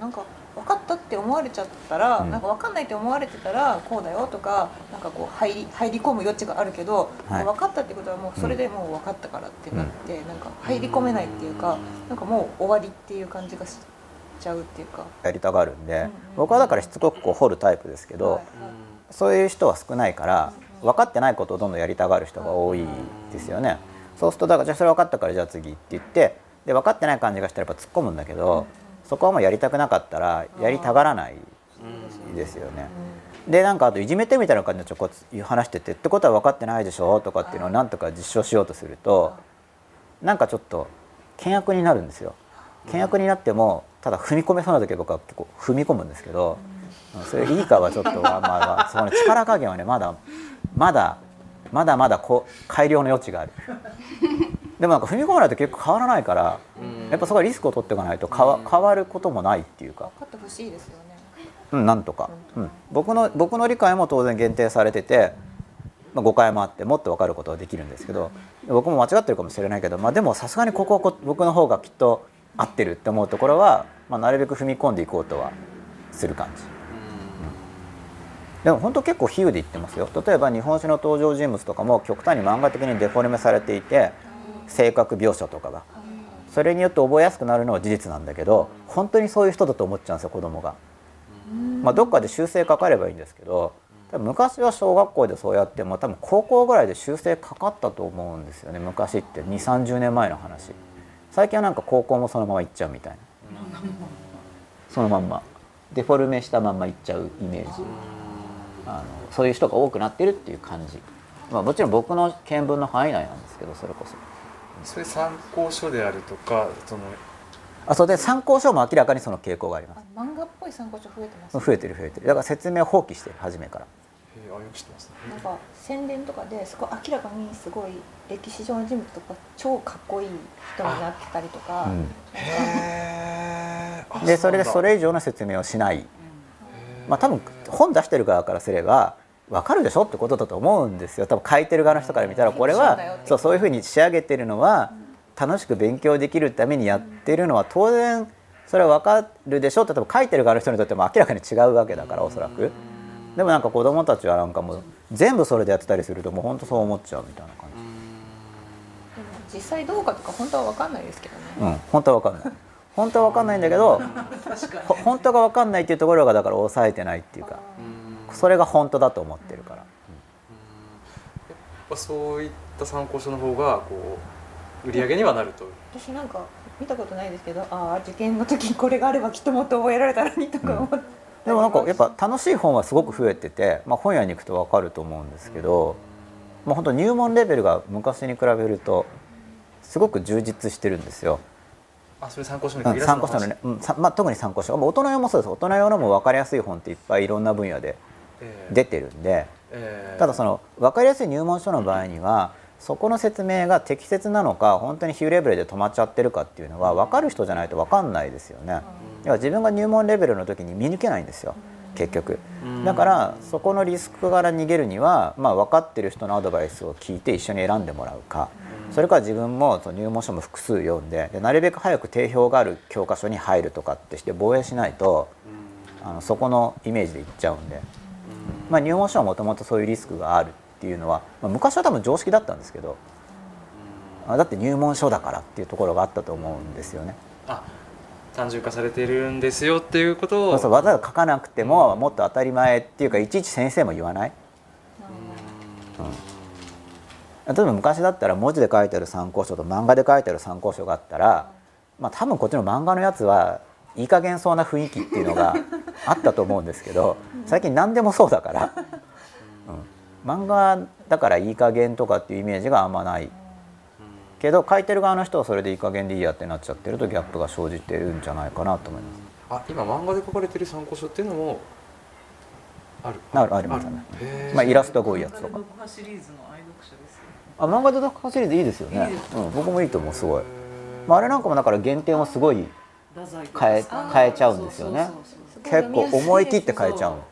なんか分かったって思われちゃったら、うん。なんか分かんないって思われてたらこうだよとかなんかこう入り入り込む余地があるけど、はい。分かったってことはもうそれでもう分かったからってなって、なんか入り込めないっていうか、なんかもう終わりっていう感じがしちゃうっていうか。やりたがるんで、僕はだからしつこくこう掘るタイプですけど、はいそういう人は少ないから分かってないことをどんどんやりたがる人が多いですよね。そうするとだからじゃあそれ分かったからじゃあ次って言ってで分かってない感じがしたらやっぱ突っ込むんだけど、そこはもうやりたくなかったらやりたがらないですよね。でなんかあといじめてみたいな感じでちょこっと話しててってことは分かってないでしょとかっていうのをなんとか実証しようとするとなんかちょっと険悪になるんですよ。険悪になってもただ踏み込めそうな時は僕は結構踏み込むんですけど、うんそれいいかはちょっとまあまあそこの力加減はねまだまだまだまだこう改良の余地がある。でもなんか踏み込まないと結構変わらないから、やっぱそこはリスクを取っていかないと変わ変わることもないっていうか。分かってほしいですよね。うん、なんとか、うん、僕の僕の理解も当然限定されてて、まあ、誤解もあってもっと分かることはできるんですけど僕も間違ってるかもしれないけど、まあ、でもさすがにここはこ僕の方がきっと合ってるって思うところは、まあ、なるべく踏み込んでいこうとはする感じ。でも本当結構比喩で言ってますよ例えば日本史の登場人物とかも極端に漫画的にデフォルメされていて性格描写とかがそれによって覚えやすくなるのは事実なんだけど本当にそういう人だと思っちゃうんですよ子供が。まあ、どっかで修正かかればいいんですけど昔は小学校でそうやっても多分高校ぐらいで修正かかったと思うんですよね昔って2 3 0年前の話最近はなんか高校もそのまま行っちゃうみたいな。そのまんま。デフォルメしたまんま行っちゃうイメージ。あのそういう人が多くなってるっていう感じ、まあ、もちろん僕の見聞の範囲内なんですけどそれこそ。それ参考書であるとかそのあそれで参考書も明らかにその傾向があります。あ漫画っぽい参考書増えてます、増えてる増えてる。だから説明を放棄してる初めから。えー、あよく知ってますね。なんか宣伝とかですごい明らかにすごい歴史上の人物とか超かっこいい人になってたりとか、うん。へーあでそれでそれ以上の説明をしない、まあ、多分本出してる側からすれば分かるでしょってことだと思うんですよ。多分書いてる側の人から見たらこれはそうそういうふうに仕上げてるのは楽しく勉強できるためにやってるのは当然それは分かるでしょって多分書いてる側の人にとっても明らかに違うわけだからおそらくでもなんか子供たちはなんかもう全部それでやってたりするともう本当そう思っちゃうみたいな感じ。でも実際どうかとか本当は分かんないですけどね、うん本当は分かんない。本当は分かんないんだけどほ本当が分かんないっていうところがだから抑えてないっていうかそれが本当だと思ってるから、やっぱそういった参考書の方がこう売り上げにはなると。私なんか見たことないですけどああ受験の時にこれがあればきっともっと覚えられたのにとか思って、でもなんかやっぱ楽しい本はすごく増えてて、まあ、本屋に行くと分かると思うんですけど、まあ、本当入門レベルが昔に比べるとすごく充実してるんですよ。あそれ参考書にうん限らず参考書のね、うんさまあ、特に参考書。まあ大人用もそうです。大人用のも分かりやすい本っていっぱいいろんな分野でえー出てるんでえーただその分かりやすい入門書の場合にはそこの説明が適切なのか本当に比喩レベルで止まっちゃってるかっていうのは分かる人じゃないと分かんないですよね。要は自分が入門レベルの時に見抜けないんですよ。結局。だからそこのリスクから逃げるには、まあ、分かってる人のアドバイスを聞いて一緒に選んでもらうか。それから自分もその入門書も複数読んででなるべく早く定評がある教科書に入るとかってして防衛しないとあのそこのイメージでいっちゃうんで、まあ、入門書はもともとそういうリスクがあるっていうのは、まあ、昔は多分常識だったんですけどあだって入門書だからっていうところがあったと思うんですよね。あ単純化されてるんですよっていうことを。そうわざわざ書かなくてももっと当たり前っていうかいちいち先生も言わない、うん、例えば昔だったら文字で書いてある参考書と漫画で書いてある参考書があったら、まあ、多分こっちの漫画のやつはいい加減そうな雰囲気っていうのがあったと思うんですけど最近何でもそうだから、うん、漫画だからいい加減とかっていうイメージがあんまない。けど書いてる側の人はそれでいい加減でいいやってなっちゃってるとギャップが生じてるんじゃないかなと思います。あ今漫画で書かれてる参考書っていうのもある？あるあります。ねへー。まあイラストが多いやつとか。読破シリーズの愛読者ですよあ漫画で読破シリーズいいですよね。いいですうん、僕もいいと思うすごい、まあ、あれなんかもだから原点をすごい変え変えちゃうんですよね。そうそうそう。結構思い切って変えちゃう。の、うん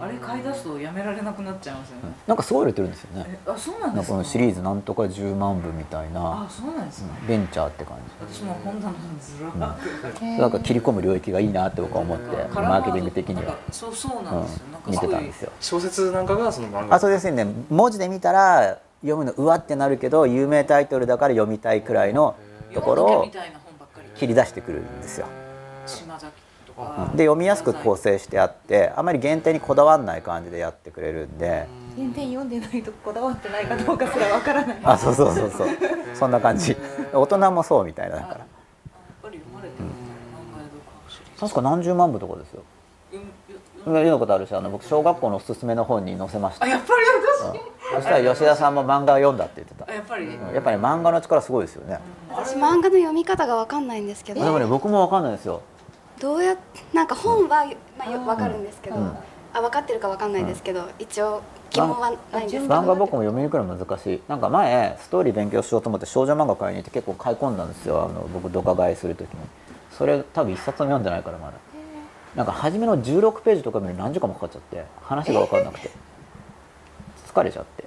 あれ買い出すとやめられなくなっちゃいますよね、なんかすごい売れてるんですよね。えあそうなんですか？のシリーズなんとか10万部みたいあなそうなんですか、ベンチャーって感私も本棚ずらーってじなんか切り込む領域がいいなって僕は思ってマーケティング的には。そうそうなんですよ、なんうん、見てたんですよ。小説なんかがその漫画。あそうですね。文字で見たら読むのうわってなるけど有名タイトルだから読みたいくらいのところを切り出してくるんですよ。島崎とかで読みやすく構成してあってあまり限定にこだわんない感じでやってくれるんで。全然読んでないとこだわってないかどうかすらわからない。あそうそうそうそう。そんな感じ。大人もそうみたいなだから。やっぱり読まれてるみたいな漫画で読破シリーズ確か何十万部とかですよ。読んだことあるしあの僕小学校のおすすめの本に載せました。あやっぱり私？そしたら吉田さんも漫画を読んだって言ってた。あやっぱり、うん。やっぱり漫画の力すごいですよね。私漫画の読み方がわかんないんですけど。でもね僕もわかんないですよどうやっなんか本は、まあ、よくわかるんですけど、うん。あ分かってるかわかんないですけど、一応疑問はないんですけど。漫画僕も読みにくいの難しい。なんか前ストーリー勉強しようと思って少女漫画買いに行って結構買い込んだんですよ。あの僕ドカ買いする時に。それ多分一冊も読んでないからまだ。なんか初めの16ページとか見る何時間もかかっちゃって話が分かんなくて。疲れちゃって。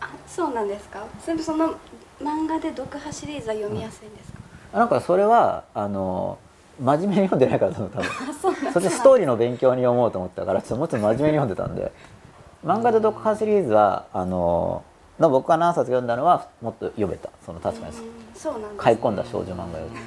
あそうなんですか？その漫画で読破シリーズは読みやすいんですか、なんかそれはあの真面目に読んでないからその多分。あそうなんそっちストーリーの勉強に読もうと思ったからちょっともうちょっと真面目に読んでたんで。漫画で読破シリーズはあのの僕が何冊読んだのはもっと読めた。その確かに。うんそうなんです、買い込んだ少女漫画より。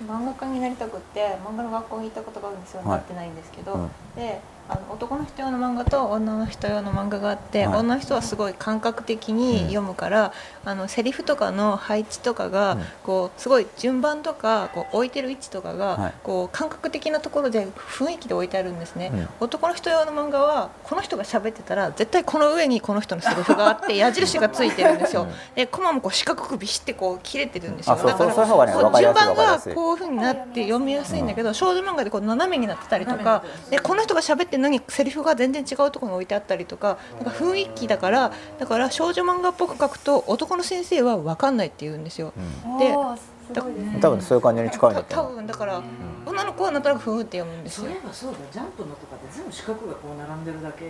漫画家になりたくって漫画の学校に行ったことがあるんですよ、はい。なってないんですけど、うん。であの男の人用の漫画と女の人用の漫画があって、はい。女の人はすごい感覚的に読むから、あのセリフとかの配置とかが、うん。こうすごい順番とかこう置いてる位置とかが、はい。こう感覚的なところで雰囲気で置いてあるんですね、うん。男の人用の漫画はこの人が喋ってたら絶対この上にこの人のセリフがあって矢印がついてるんですよ、うん。でコマもこう四角くビシってこう切れてるんですよ。だからこう順番がこういうふうになって読みやすいんだけど、少女漫画でこう斜めになってたりとかでこの人が喋ってるのにセリフが全然違うところに置いてあったりとかなんか雰囲気だからだから少女漫画っぽく書くと男の先生は分かんないって言うんですよ。でおーすごいで多分そういう感じに近いんだと多思う。分だから女の子はなんとなくふーって読むんですよ。そういえ。ばそうだジャンプのとかで全部四角がこう並んでるだけ。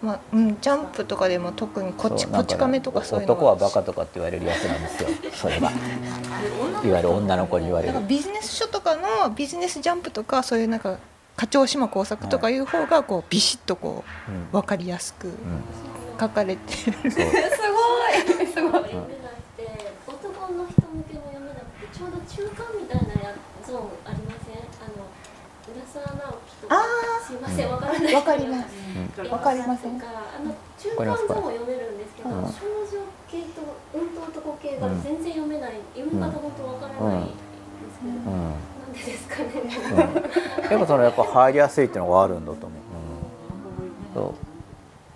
まあうん、ジャンプとかでも特にこっちこち亀とかそういうの男はバカとかって言われるやつなんですよ。それがいわゆる女の子に言われる。ビジネス書とかのビジネスジャンプとかそういうなんか課長島工作とかいう方がこうビシッとこうんう分かりやすくうん。書かれてる。そう。すごい。すごい。読めなくて男の人向けも読めなくてちょう。ど中間みたいなやゾーンありませんあの浦沢直樹とかすいませんわからないわかりますすわかりませんとかあの中間ゾーンを読めるんですけど、う。ん少女系とう。んと男系が全然読めない、読み方本当わからないんですけど、う。んなんでですかね、うん、やっぱそのやっぱ入りやすいっていうのがあるんだと思う、うん、そう。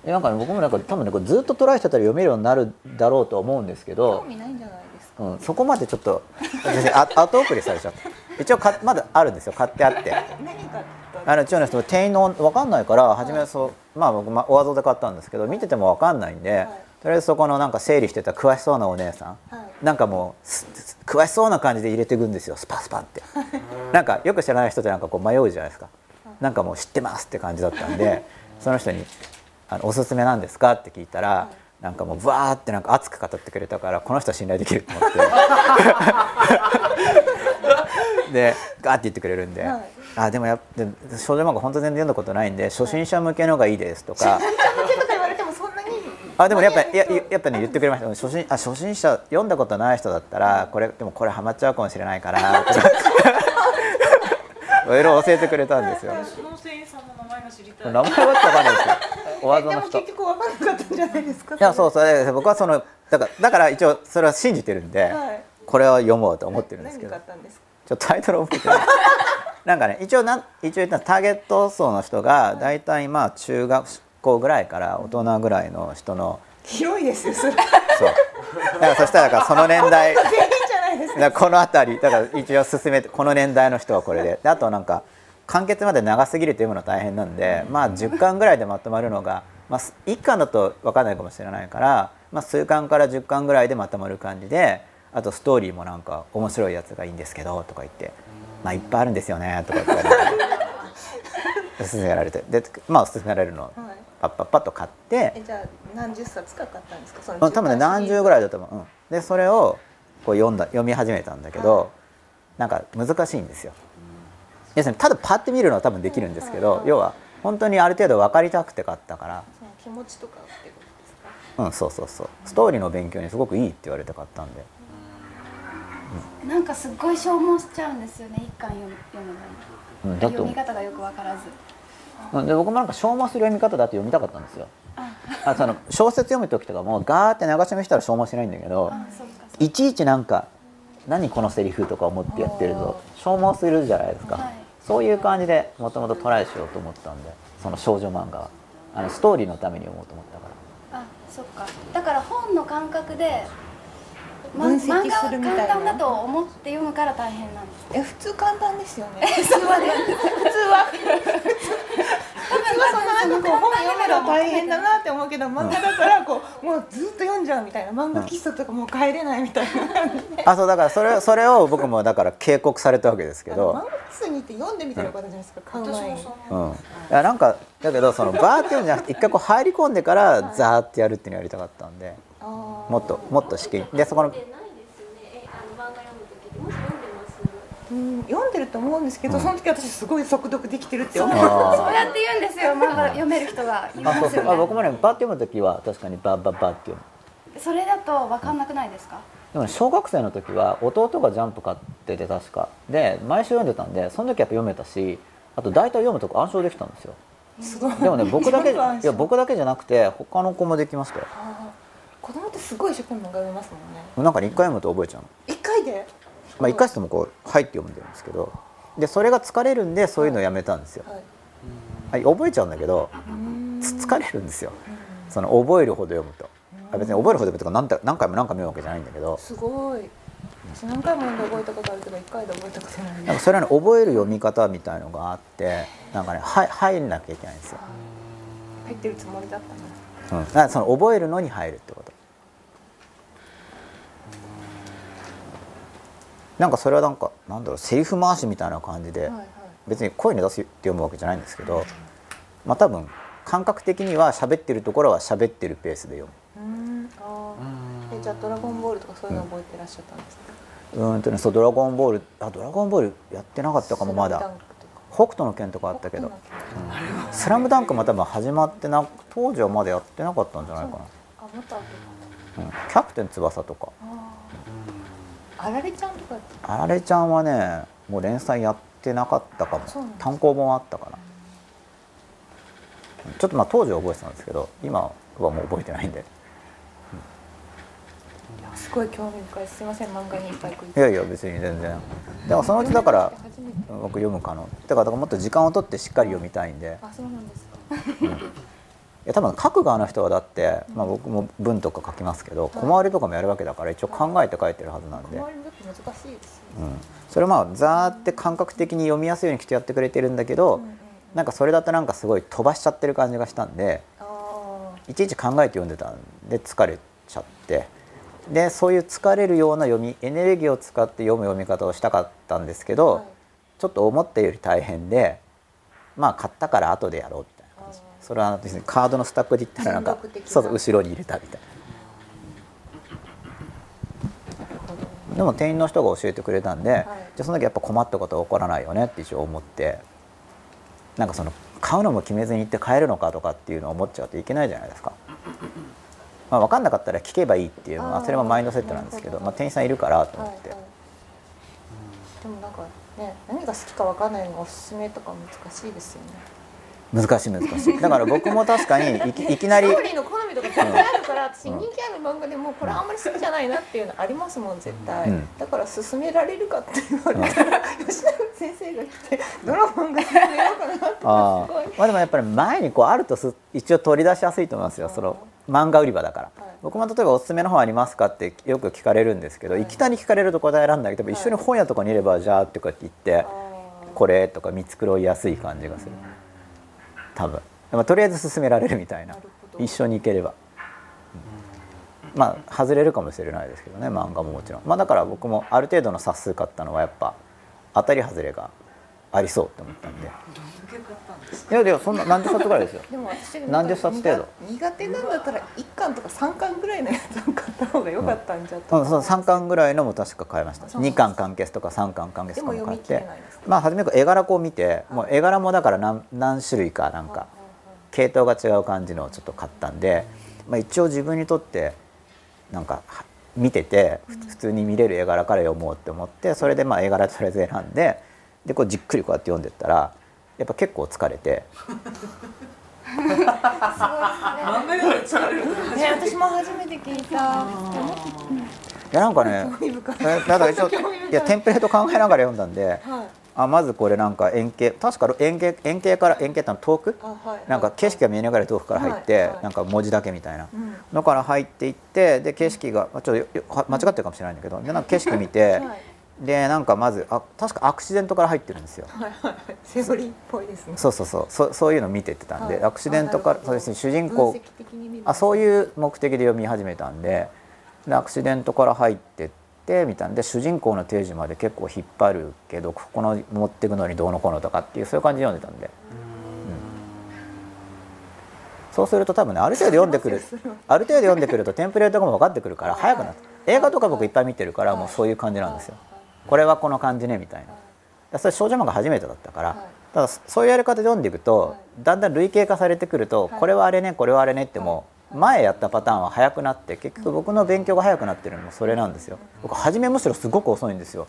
えなんかね僕もなんか多分ねずっとトライしてたら読めるようになるだろうと思うんですけ興ど、味ないんじゃないですか。うん、そこまでちょっと 後送りされちゃった。一応かまだあるんですよ。買ってあって。何かあのうちの人も店員の分かんないから初めはそうまあ僕まあおわぞで買ったんですけど見てても分かんないんで、とりあえずそこのなんか整理してた詳しそうなお姉さん、はい。なんかもう詳しそうな感じで入れていくんですよスパスパって。なんかよく知らない人ってなんかこう迷うじゃないですか。なんかもう知ってますって感じだったんで その人にあの「おすすめなんですか?」って聞いたら、なんかもうブワーってなんか熱く語ってくれたからこの人は信頼できると思って。でガーって言ってくれるんで。はい。あでもやっで少女漫画本当全然読んだことないんで初心者向けのがいいですとかあでもやっぱいやいややっぱね言ってくれました。初心あ初心者読んだことない人だったらこれでもこれハマっちゃうかもしれないから。いろいろ教えてくれたんですよ。その店員さんの名前が知りたい。名前はちょっとわかんないですよ。お技でもの人。い結局分からなかったんじゃないですか？やそうそれで僕はそのだからだから一応それは信じてるんで、はい。これは読もうと思ってるんですけ何どちょっとタイトル覚えてない。なんかね一応なん一応言ったターゲット層の人が大体まあ中学校ぐらいから大人ぐらいの人の広いですよそれ。そう。だからそしたらその年代。この辺りだから一応進めてこの年代の人はこれで。であとなんか完結まで長すぎると読むの大変なんでまあ10巻ぐらいでまとまるのが、まあ、1巻だと分かんないかもしれないから、まあ、数巻から10巻ぐらいでまとまる感じであとストーリーもなんか面白いやつがいいんですけどとか言って「まあいっぱいあるんですよね」とか言って勧 められて。でまあ勧められるのパッパッパッと買って。えじゃあ何十冊か買ったんですか？そのうん多分ね何十ぐらいだと思う、うん、でそれをこう読んだ読み始めたんだけど、なんか難しいんですよ。要するにただパッて見るのは多分できるんですけど、要は本当にある程度分かりたくて買ったから。その気持ちとかってことですか？うんそうそうそう。ストーリーの勉強にすごくいいって言われて買ったんで。なんかすっごい消耗しちゃうんですよね一巻読む読むのに。うんだと読み方がよく分からず。うんで僕もなんか消耗する読み方だって読みたかったんですよ。あ。その小説読む時とかもガーって流し読みしたら消耗しないんだけどいちいちなんか何このセリフとか思ってやってると消耗するじゃないですか、はい。そういう感じでもともとトライしようと思ったんでその少女漫画は。あのストーリーのために読もうと思ったから。あそっか。だから本の感覚で、ま、分析漫画はするみたいな。簡単だと思って読むから大変なんです。え普通簡単ですよね普通はね普通は普通はそのなんかこう本読めるの大変だなって思うけど漫画だからこうもうずっと読んじゃうみたいな漫画喫茶とかもう帰れないみたいな。あそうだからそれそれを僕もだから警告されたわけですけど。漫画喫茶に行って読んでみたらよかったじゃないですか。買う前に。うん、いやなんかだけどそのバーって読むんじゃなくて一回こう入り込んでからザーってやるっていうのやりたかったんで。あもっともっと試験でそこの。読んでないですよねえあの漫画読む時もし読んでますーうん読んでると思うんですけど、その時私すごい速読できてるって思う。そう。やって言うんですよ。漫画読める人が言いあそうますよね。そうあ僕もねバーって読む時は確かにバーバーバーって読む。それだと分かんなくないですか？でもね小学生の時は弟がジャンプ買ってて確か。で毎週読んでたんでその時やっぱ読めたしあと大体読むとこ暗唱できたんですよ。すごい。でもね僕だけいや僕だけじゃなくて他の子もできましたよ子供ってすごい一生懸命読めますもんね。なんかね一回読むと覚えちゃうの。一回で？まあ一回してもこう「はい」って読んでるんですけど。でそれが疲れるんでそういうのをやめたんですよ、はい。はい、覚えちゃうんだけどつ疲れるんですよ。その覚えるほど読むと。あ別に覚えるほど読むとか何回何回も何回も読むわけじゃないんだけど。すごい。私何回も読んで覚えたことあるけど一回で覚えたことない。なんかそれはね覚える読み方みたいのがあってなんかねはい入んなきゃいけないんですよ、入ってるつもりだったなうん、だからその覚えるのに入るってことなんかそれはなんかなんだろうセリフ回しみたいな感じで、別に声に出すって読むわけじゃないんですけどまあ多分感覚的には喋ってるところは喋ってるペースで読む。うん。えじゃあ「ドラゴンボール」とかそういうの覚えてらっしゃったんですか、うーんとねそう「ドラゴンボール」あ「ドラゴンボール」やってなかったかもまだ。北斗の拳とかあったけど「スラムダンクも多分始まってな当時はまだやってなかったんじゃないかあまた後かな、うん、キャプテン翼とかあられちゃんとかあられちゃんはねもう連載やってなかったかも。単行本あったかな。ちょっとまあ当時は覚えてたんですけど今はもう覚えてないんで。すごい興味深い。すいません漫画にいっぱい食いいやいや別に全然。でもそのうちだから僕読む可能だからだからもっと時間を取ってしっかり読みたいんで。あそうなんですかいや多分書く側の人はだって、まあ、僕も文とか書きますけど小回りとかもやるわけだから一応考えて書いてるはずなんで、うん、それをまあざーって感覚的に読みやすいようにきっとやってくれてるんだけど、うなんかそれだとなんかすごい飛ばしちゃってる感じがしたんであいちいち考えて読んでたんで疲れちゃって。でそういう疲れるような読みエネルギーを使って読む読み方をしたかったんですけど、はい。ちょっと思ったより大変でまあ買ったから後でやろうそれは別にカードのスタックで言ったらなんかそうそう後ろに入れたみたいな。でも店員の人が教えてくれたんで、じゃあその時やっぱ困ったことは起こらないよねって一応思ってなんかその買うのも決めずに行って買えるのかとかっていうのを思っちゃうといけないじゃないですか。まあ、分かんなかったら聞けばいいっていう、まあ、それもマインドセットなんですけど、まあ、店員さんいるからと思って、はいはい。でもなんかね何が好きかわかんないのがおすすめとか難しいですよね難しい難しい。だから僕も確かにいき いきなりストーリーの好みとか絶対あるから私人気ある漫画でもこれあんまり好きじゃないなっていうのありますもん絶対、うん。だから勧められるかって言われたら吉永先生が来てめようかなってあまあでもやっぱり前にこうあるとす一応取り出しやすいと思いますよその漫画売り場だから、はい。僕も例えばおすすめの本ありますかってよく聞かれるんですけど、い、きなり聞かれると答えられないけど、一緒に本屋とかにいればじゃあってこうやって言って、これとか見繕いやすい感じがする多分。でもとりあえず勧められるみたいな。一緒に行ければ、うん。まあ外れるかもしれないですけどね漫画ももちろん。まあだから僕もある程度の冊数買ったのはやっぱ当たり外れがありそうって思ったんで。いやいやそんな何十冊ぐらいですよ。でも私何十冊程度？苦手なんだったら1巻とか3巻ぐらいのやつを買った方が良かったんじゃとうん、その3巻ぐらいのも確か買いました。そう2巻完結とか3巻完結とかも買ってまあ初めから絵柄こう見てもう絵柄もだから何何種類かなんか系統が違う感じのをちょっと買ったんで、まあ、一応自分にとってなんかは見ててふ普通に見れる絵柄から読もうって思ってそれでまあ絵柄とりあえず選んででこうじっくりこうやって読んでったらやっぱ結構疲れて。ね私も初めて聞いた。いやなんかねだから一応い。やテンプレート考えながら読んだんではい。あまずこれなんか円形確か円形円形から円形ってのは遠く？あはい。なんか景色が見えながら遠くから入って、はいはい。なんか文字だけみたいな。うん。のから入っていってで景色がまあちょっと間違ってるかもしれないんだけどでなんか景色見て、はいでなんかまずあ確かアクシデントから入ってるんですよ。はいはいセブリっぽいですね。そうそうそう。そそういうの見てってたんで、はい。アクシデントからあそうですね主人分公あそういう目的で読み始めたんででアクシデントから入ってってみたんで主人公の定時まで結構引っ張るけどここの持っていくのにどうのこうのとかっていうそういう感じで読んでたんで、そうすると多分ねある程度読んでくる ある程度読んでくるとテンプレートがもう分かってくるから早くなって映画とか僕いっぱい見てるからもうそういう感じなんですよこれはこの感じねみたいな。でそれ少女漫画初めてだったからただそういうやり方で読んでいくとだんだん類型化されてくるとこれはあれねこれはあれねってもう前やったパターンは早くなって結局僕の勉強が早くなってるのもそれなんですよ。僕初めむしろすごく遅いんですよ。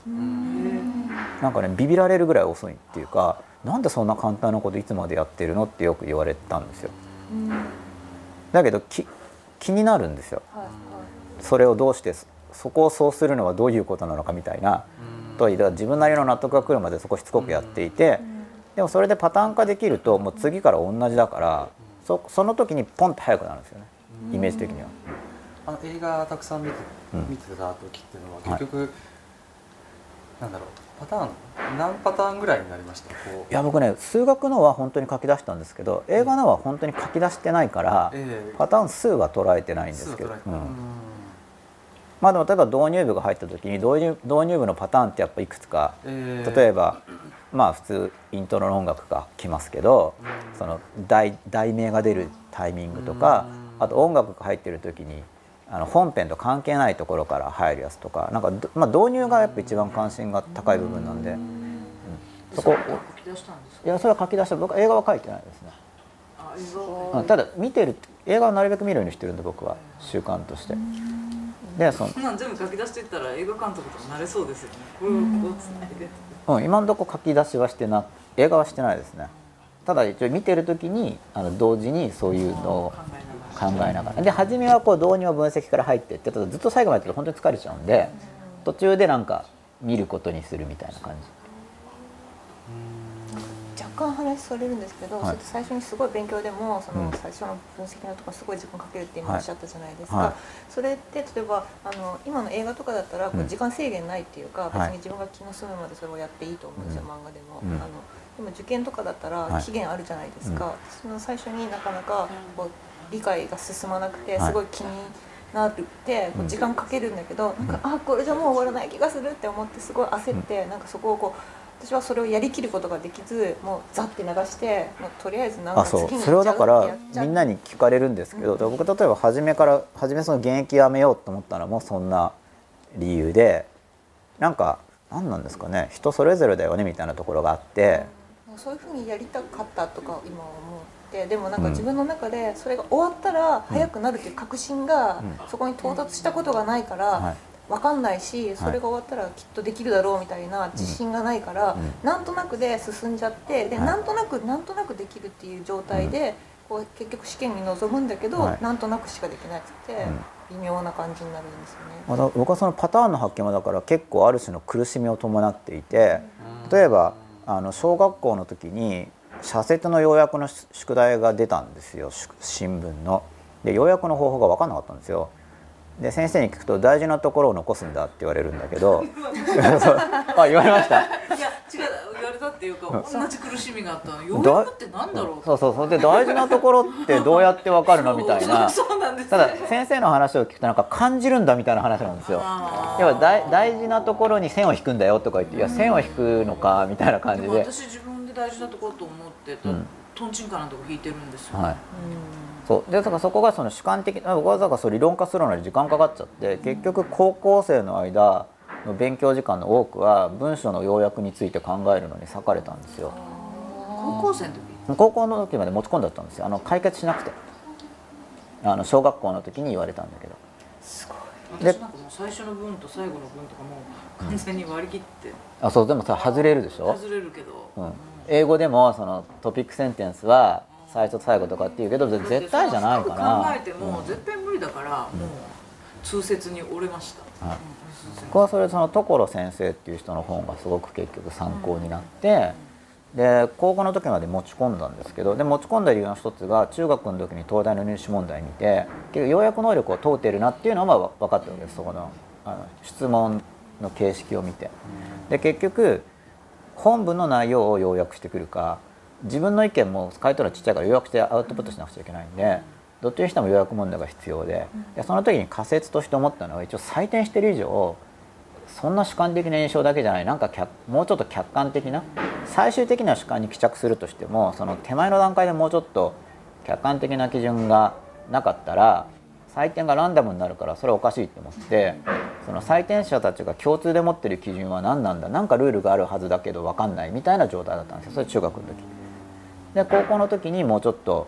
なんかねビビられるぐらい遅いっていうかなんでそんな簡単なこといつまでやってるのってよく言われたんですよ。だけどき気になるんですよ。それをどうしてそそこをそうするのはどういうことなのかみたいなと自分なりの納得が来るまでそこしつこくやっていてでもそれでパターン化できるともう次から同じだからそその時にポンって速くなるんですよねイメージ的には。あの映画たくさん見て,、うん。見てた時っていうのは結局、なんだろうパターン何パターンぐらいになりました？いや僕ね数学のは本当に書き出したんですけど映画のは本当に書き出してないからええ。パターン数は捉えてないんですけど、まあでも例えば導入部が入った時に導入導入部のパターンってやっぱいくつかええ例えばまあ普通イントロの音楽が来ますけどうん。その題題名が出るタイミングとかうん。あと音楽が入ってる時にあの本編と関係ないところから入るやつとかなんかど、まあ、導入がやっぱ一番関心が高い部分なんで、うん。そこ書き出したんですか？いやそれは書き出して僕は映画は書いてないですね、うん。ただ見てる映画をなるべく見るようにしてるんで僕は。習慣としてでそんなん全部書き出していったら映画監督とかなれそうですよね。こうこうつないでうん、今のところ書き出しはしてな映画はしてないですね。ただ一応見てる時にあの同時にそういうのを考えながら。で初めはこう導入分析から入ってってただずっと最後までやってると本当に疲れちゃうんで途中でなんか見ることにするみたいな感じ。若干話それるんですけど、はい。最初にすごい勉強でもそのうん。最初の分析のところすごい時間かけるって今はいおっしゃったじゃないですか、はい。それって例えばあの今の映画とかだったらこううん。時間制限ないっていうか、はい。別に自分が気の済むまでそれをやっていいと思うんですよ、うん。漫画でも。うん。あのでも受験とかだったらはい。期限あるじゃないですか、その最初になかなかこう理解が進まなくてはい。すごい気になるってこう時間かけるんだけど、なんかあこれじゃもう終わらない気がするって思ってすごい焦って、なんかそこをこう私はそれをやりきることができずもうザッて流してもうとりあえずなんかあそう。それをだからみんなに聞かれるんですけど、僕例えば初めから初めその現役やめようと思ったのもそんな理由でなんか何なんですかね。人それぞれだよねみたいなところがあって、もうそういうふうにやりたかったとか今思ってでもなんうん。か自分の中でそれが終わったら早くなるっていう確信がうん。そこに到達したことがないから、はい分かんないしそれが終わったらきっとできるだろうみたいな自信がないから、うん。なんとなくで進んじゃってで、はい。なんとなくなんとなくできるっていう状態で、こう結局試験に臨むんだけど、はい。なんとなくしかできなくて、微妙な感じになるんですよね。まあだ僕はそのパターンの発見はだから結構ある種の苦しみを伴っていて例えばあの小学校の時に社説の要約の宿題が出たんですよ宿新聞の。で要約の方法が分かんなかったんですよ。で先生に聞くと大事なところを残すんだって言われるんだけど。あ言われました。いや違う言われたっていうか同じ苦しみがあったの。ようだやくってなんだろう。そうそうそれで大事なところってどうやって分かるのみたいな。そうなんですただ先生の話を聞くとなんか感じるんだみたいな話なんですよ。あー。要は大大事なところに線を引くんだよとか言っていや線を引くのかみたいな感じで、私自分で大事なところと思ってた、うん。トンチンカンなとこ弾いてるんですよ、はいそう。でだからそこがその主観的僕はだからそう理論化するのに時間かかっちゃって結局高校生の間の勉強時間の多くは文章の要約について考えるのに割かれたんですよ。高校生の時？高校の時まで持ち込んだったんですよ。あの解決しなくて。あの小学校の時に言われたんだけど。で私なんかもう最初の文と最後の文とかもう完全に割り切って。あそうでもさ外れるでしょ？外れるけど、うん、英語でもそのトピックセンテンスは最初と最後とかっていうけどぜ絶対じゃないか考なえても絶対無理だから、もう通説に折れました、はい。僕はそれその所先生っていう人の本がすごく結局参考になって、で高校の時まで持ち込んだんですけどで持ち込んだ理由の一つが中学の時に東大の入試問題見て結局要約能力を問うているなっていうのはまあ分かったわけです。そこのあの質問の形式を見て。で結局本文の内容を要約してくるか自分の意見も回答がちっちゃいから要約してアウトプットしなくちゃいけないんでどっちにしても要約問題が必要ででその時に仮説として思ったのは一応採点してる以上そんな主観的な印象だけじゃない。なんか客もうちょっと客観的な最終的な主観に帰着するとしてもその手前の段階でもうちょっと客観的な基準がなかったら採点がランダムになるからそれはおかしいと思ってその採点者たちが共通で持ってる基準は何なんだ。なんかルールがあるはずだけど分かんないみたいな状態だったんですよ。それ中学の時。で高校の時にもうちょっと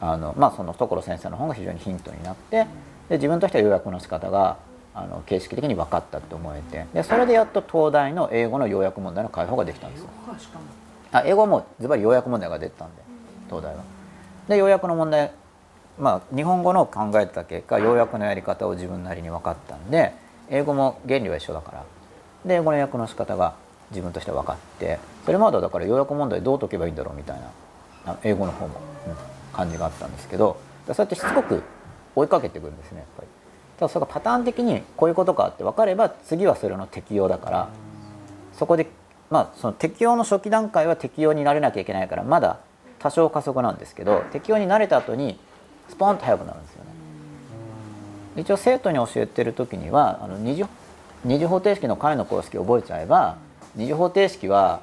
あの、まあ、その所先生の方が非常にヒントになってで自分としては要約の仕方があの形式的に分かったって思えてでそれでやっと東大の英語の要約問題の解放ができたんですよ。あ英語はもうズバリ要約問題が出てたんで東大は。で要約の問題まあ日本語の考えた結果要約のやり方を自分なりに分かったんで英語も原理は一緒だからで英語の訳の仕方が自分として分かってそれまではだから要約問題どう解けばいいんだろうみたいなあ英語の方も、うん感じがあったんですけどそうやってしつこく追いかけていくんですねやっぱり。ただそれがパターン的にこういうことかって分かれば次はそれの適用だからそこでまあその適用の初期段階は適用になれなきゃいけないからまだ多少加速なんですけど適用に慣れた後にスポンと速くなるんですよね。一応生徒に教えてる時にはあの二次二次方程式の解の公式を覚えちゃえば二次方程式は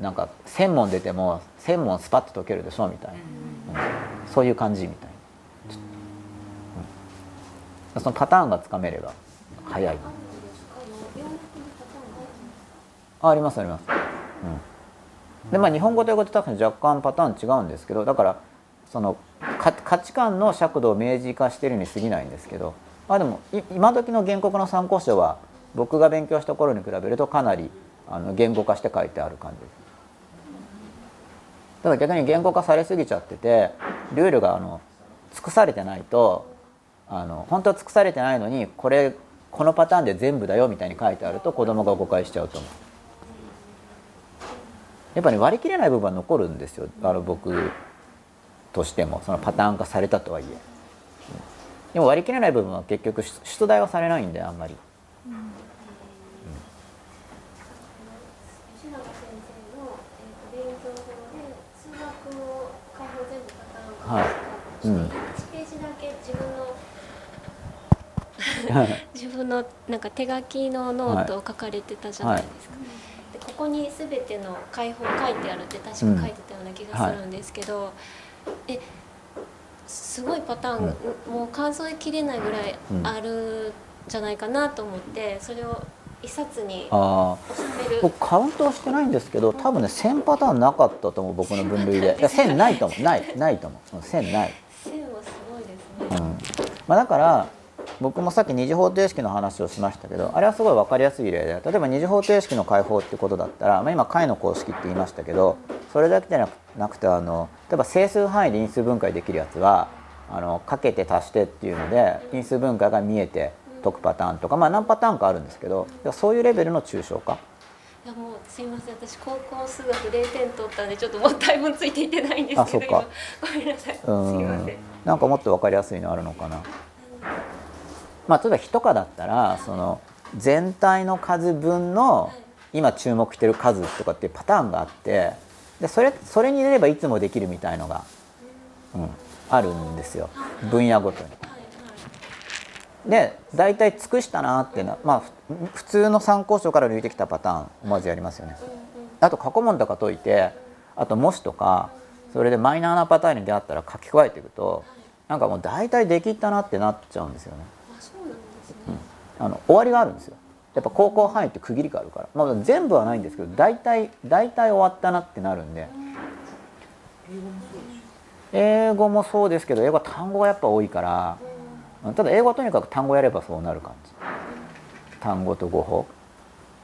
なんか1,000問出ても1,000問スパッと解けるでしょみたいな、うんそういう感じみたいな、うん。そのパターンがつかめれば早いあありますあります、うん、でまあ日本語と英語って確かに若干パターン違うんですけどだからそのか価値観の尺度を明示化してるに過ぎないんですけどまあでもい今時の原告の参考書は僕が勉強した頃に比べるとかなりあの言語化して書いてある感じですただ逆に言語化されすぎちゃっててルールがあの尽くされてないとあの本当は尽くされてないのにこれこのパターンで全部だよみたいに書いてあると子供が誤解しちゃうと思う。やっぱり、割り切れない部分は残るんですよ。あの僕としてもそのパターン化されたとはいえ、でも割り切れない部分は結局出題はされないんであんまり吉永先生の、えー、と勉強法で数学の解放全部パターン化はい。して、うん。1ページだけ自分の自分のなんか手書きのノートを書かれてたじゃないですか。でここに全ての解放書いてあるって確か書いてたような気がするんですけど、えすごいパターン、もう数えきれないぐらいあるんじゃないかなと思ってそれを一冊に僕カウントはしてないんですけど多分ね1000パターンなかったと思う僕の分類で。いや1000ないと思う。ないないと思う。うん1000ない、線はすごいですね。うん。まあ、だから僕もさっき二次方程式の話をしましたけどあれはすごい分かりやすい例で例えば二次方程式の解放ってことだったら、まあ、今解の公式って言いましたけどそれだけじゃなくてあの例えば整数範囲で因数分解できるやつはあのかけて足してっていうので因数分解が見えて解くパターンとか、まあ、何パターンかあるんですけどそういうレベルの抽象化。いやもうすいません。私高校数学0点取ったんでちょっともったいぶんついていってないんですけどあそっか。今。ごめんなさい。すういまんせん。なんかもっと分かりやすいのあるのかな。まあ、例えば1とかだったらその全体の数分の今注目してる数とかっていうパターンがあってでそれそれに入れればいつもできるみたいのが、うん、あるんですよ。分野ごとに。で大体尽くしたなっていうのは、まあ、ふ普通の参考書から抜いてきたパターン思わずやりますよね。あと過去問とか解いてあと模試とかそれでマイナーなパターンに出会ったら書き加えていくとなんかもう大体できったなってなっちゃうんですよね。うなんあの終わりがあるんですよ。やっぱ高校範囲って区切りがあるから、まあ、全部はないんですけど大体大体終わったなってなるんで。英語もそうですけど英語は単語がやっぱ多いからただ英語はとにかく単語やればそうなる感じ。単語と語法。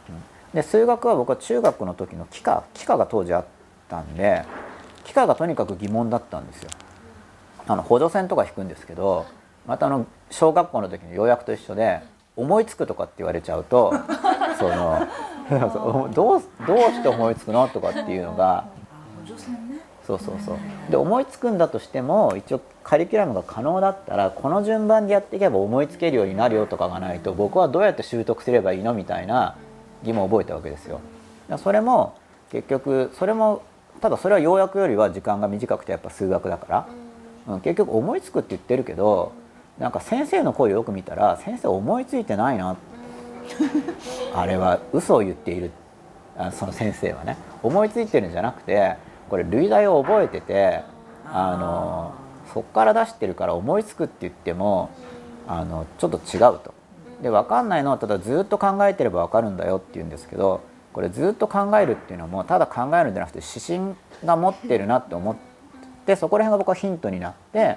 うん。で数学は僕は中学の時の幾何幾何が当時あったんで幾何がとにかく疑問だったんですよ。あの補助線とか引くんですけどまたあの小学校の時の要約と一緒で思いつくとかって言われちゃうと その どうどうして思いつくのとかっていうのがそうそうそう。で思いつくんだとしても一応カリキュラムが可能だったらこの順番でやっていけば思いつけるようになるよとかがないと僕はどうやって習得すればいいのみたいな疑問を覚えたわけですよ。それも結局それもただそれは要約よりは時間が短くてやっぱ数学だから、うん、結局思いつくって言ってるけどなんか先生の声をよく見たら先生思いついてないな。あれは嘘を言っているあその先生はね。思いついてるんじゃなくてこれ類題を覚えててあのそこから出してるから思いつくって言ってもあのちょっと違うと。で分かんないのはただずっと考えてれば分かるんだよって言うんですけどこれずっと考えるっていうのはもうただ考えるんじゃなくて指針が持ってるなって思ってそこら辺が僕はヒントになって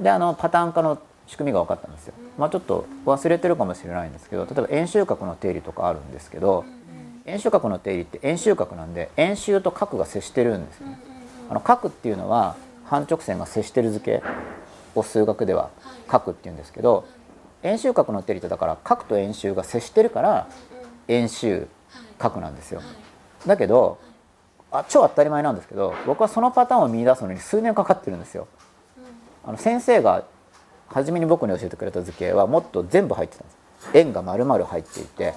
であのパターン化の仕組みが分かったんですよ。まあ、ちょっと忘れてるかもしれないんですけど例えば円周角の定理とかあるんですけど円周角の定理って円周角なんで円周と角が接してるんですよね。あの角っていうのは半直線が接してる図形を数学では角っていうんですけど円周角の定理ってだから角と円周が接してるから円周角なんですよ。だけどあ超当たり前なんですけど僕はそのパターンを見出すのに数年かかってるんですよ。あの先生が初めに僕に教えてくれた図形はもっと全部入ってたんです。円が丸々入っていて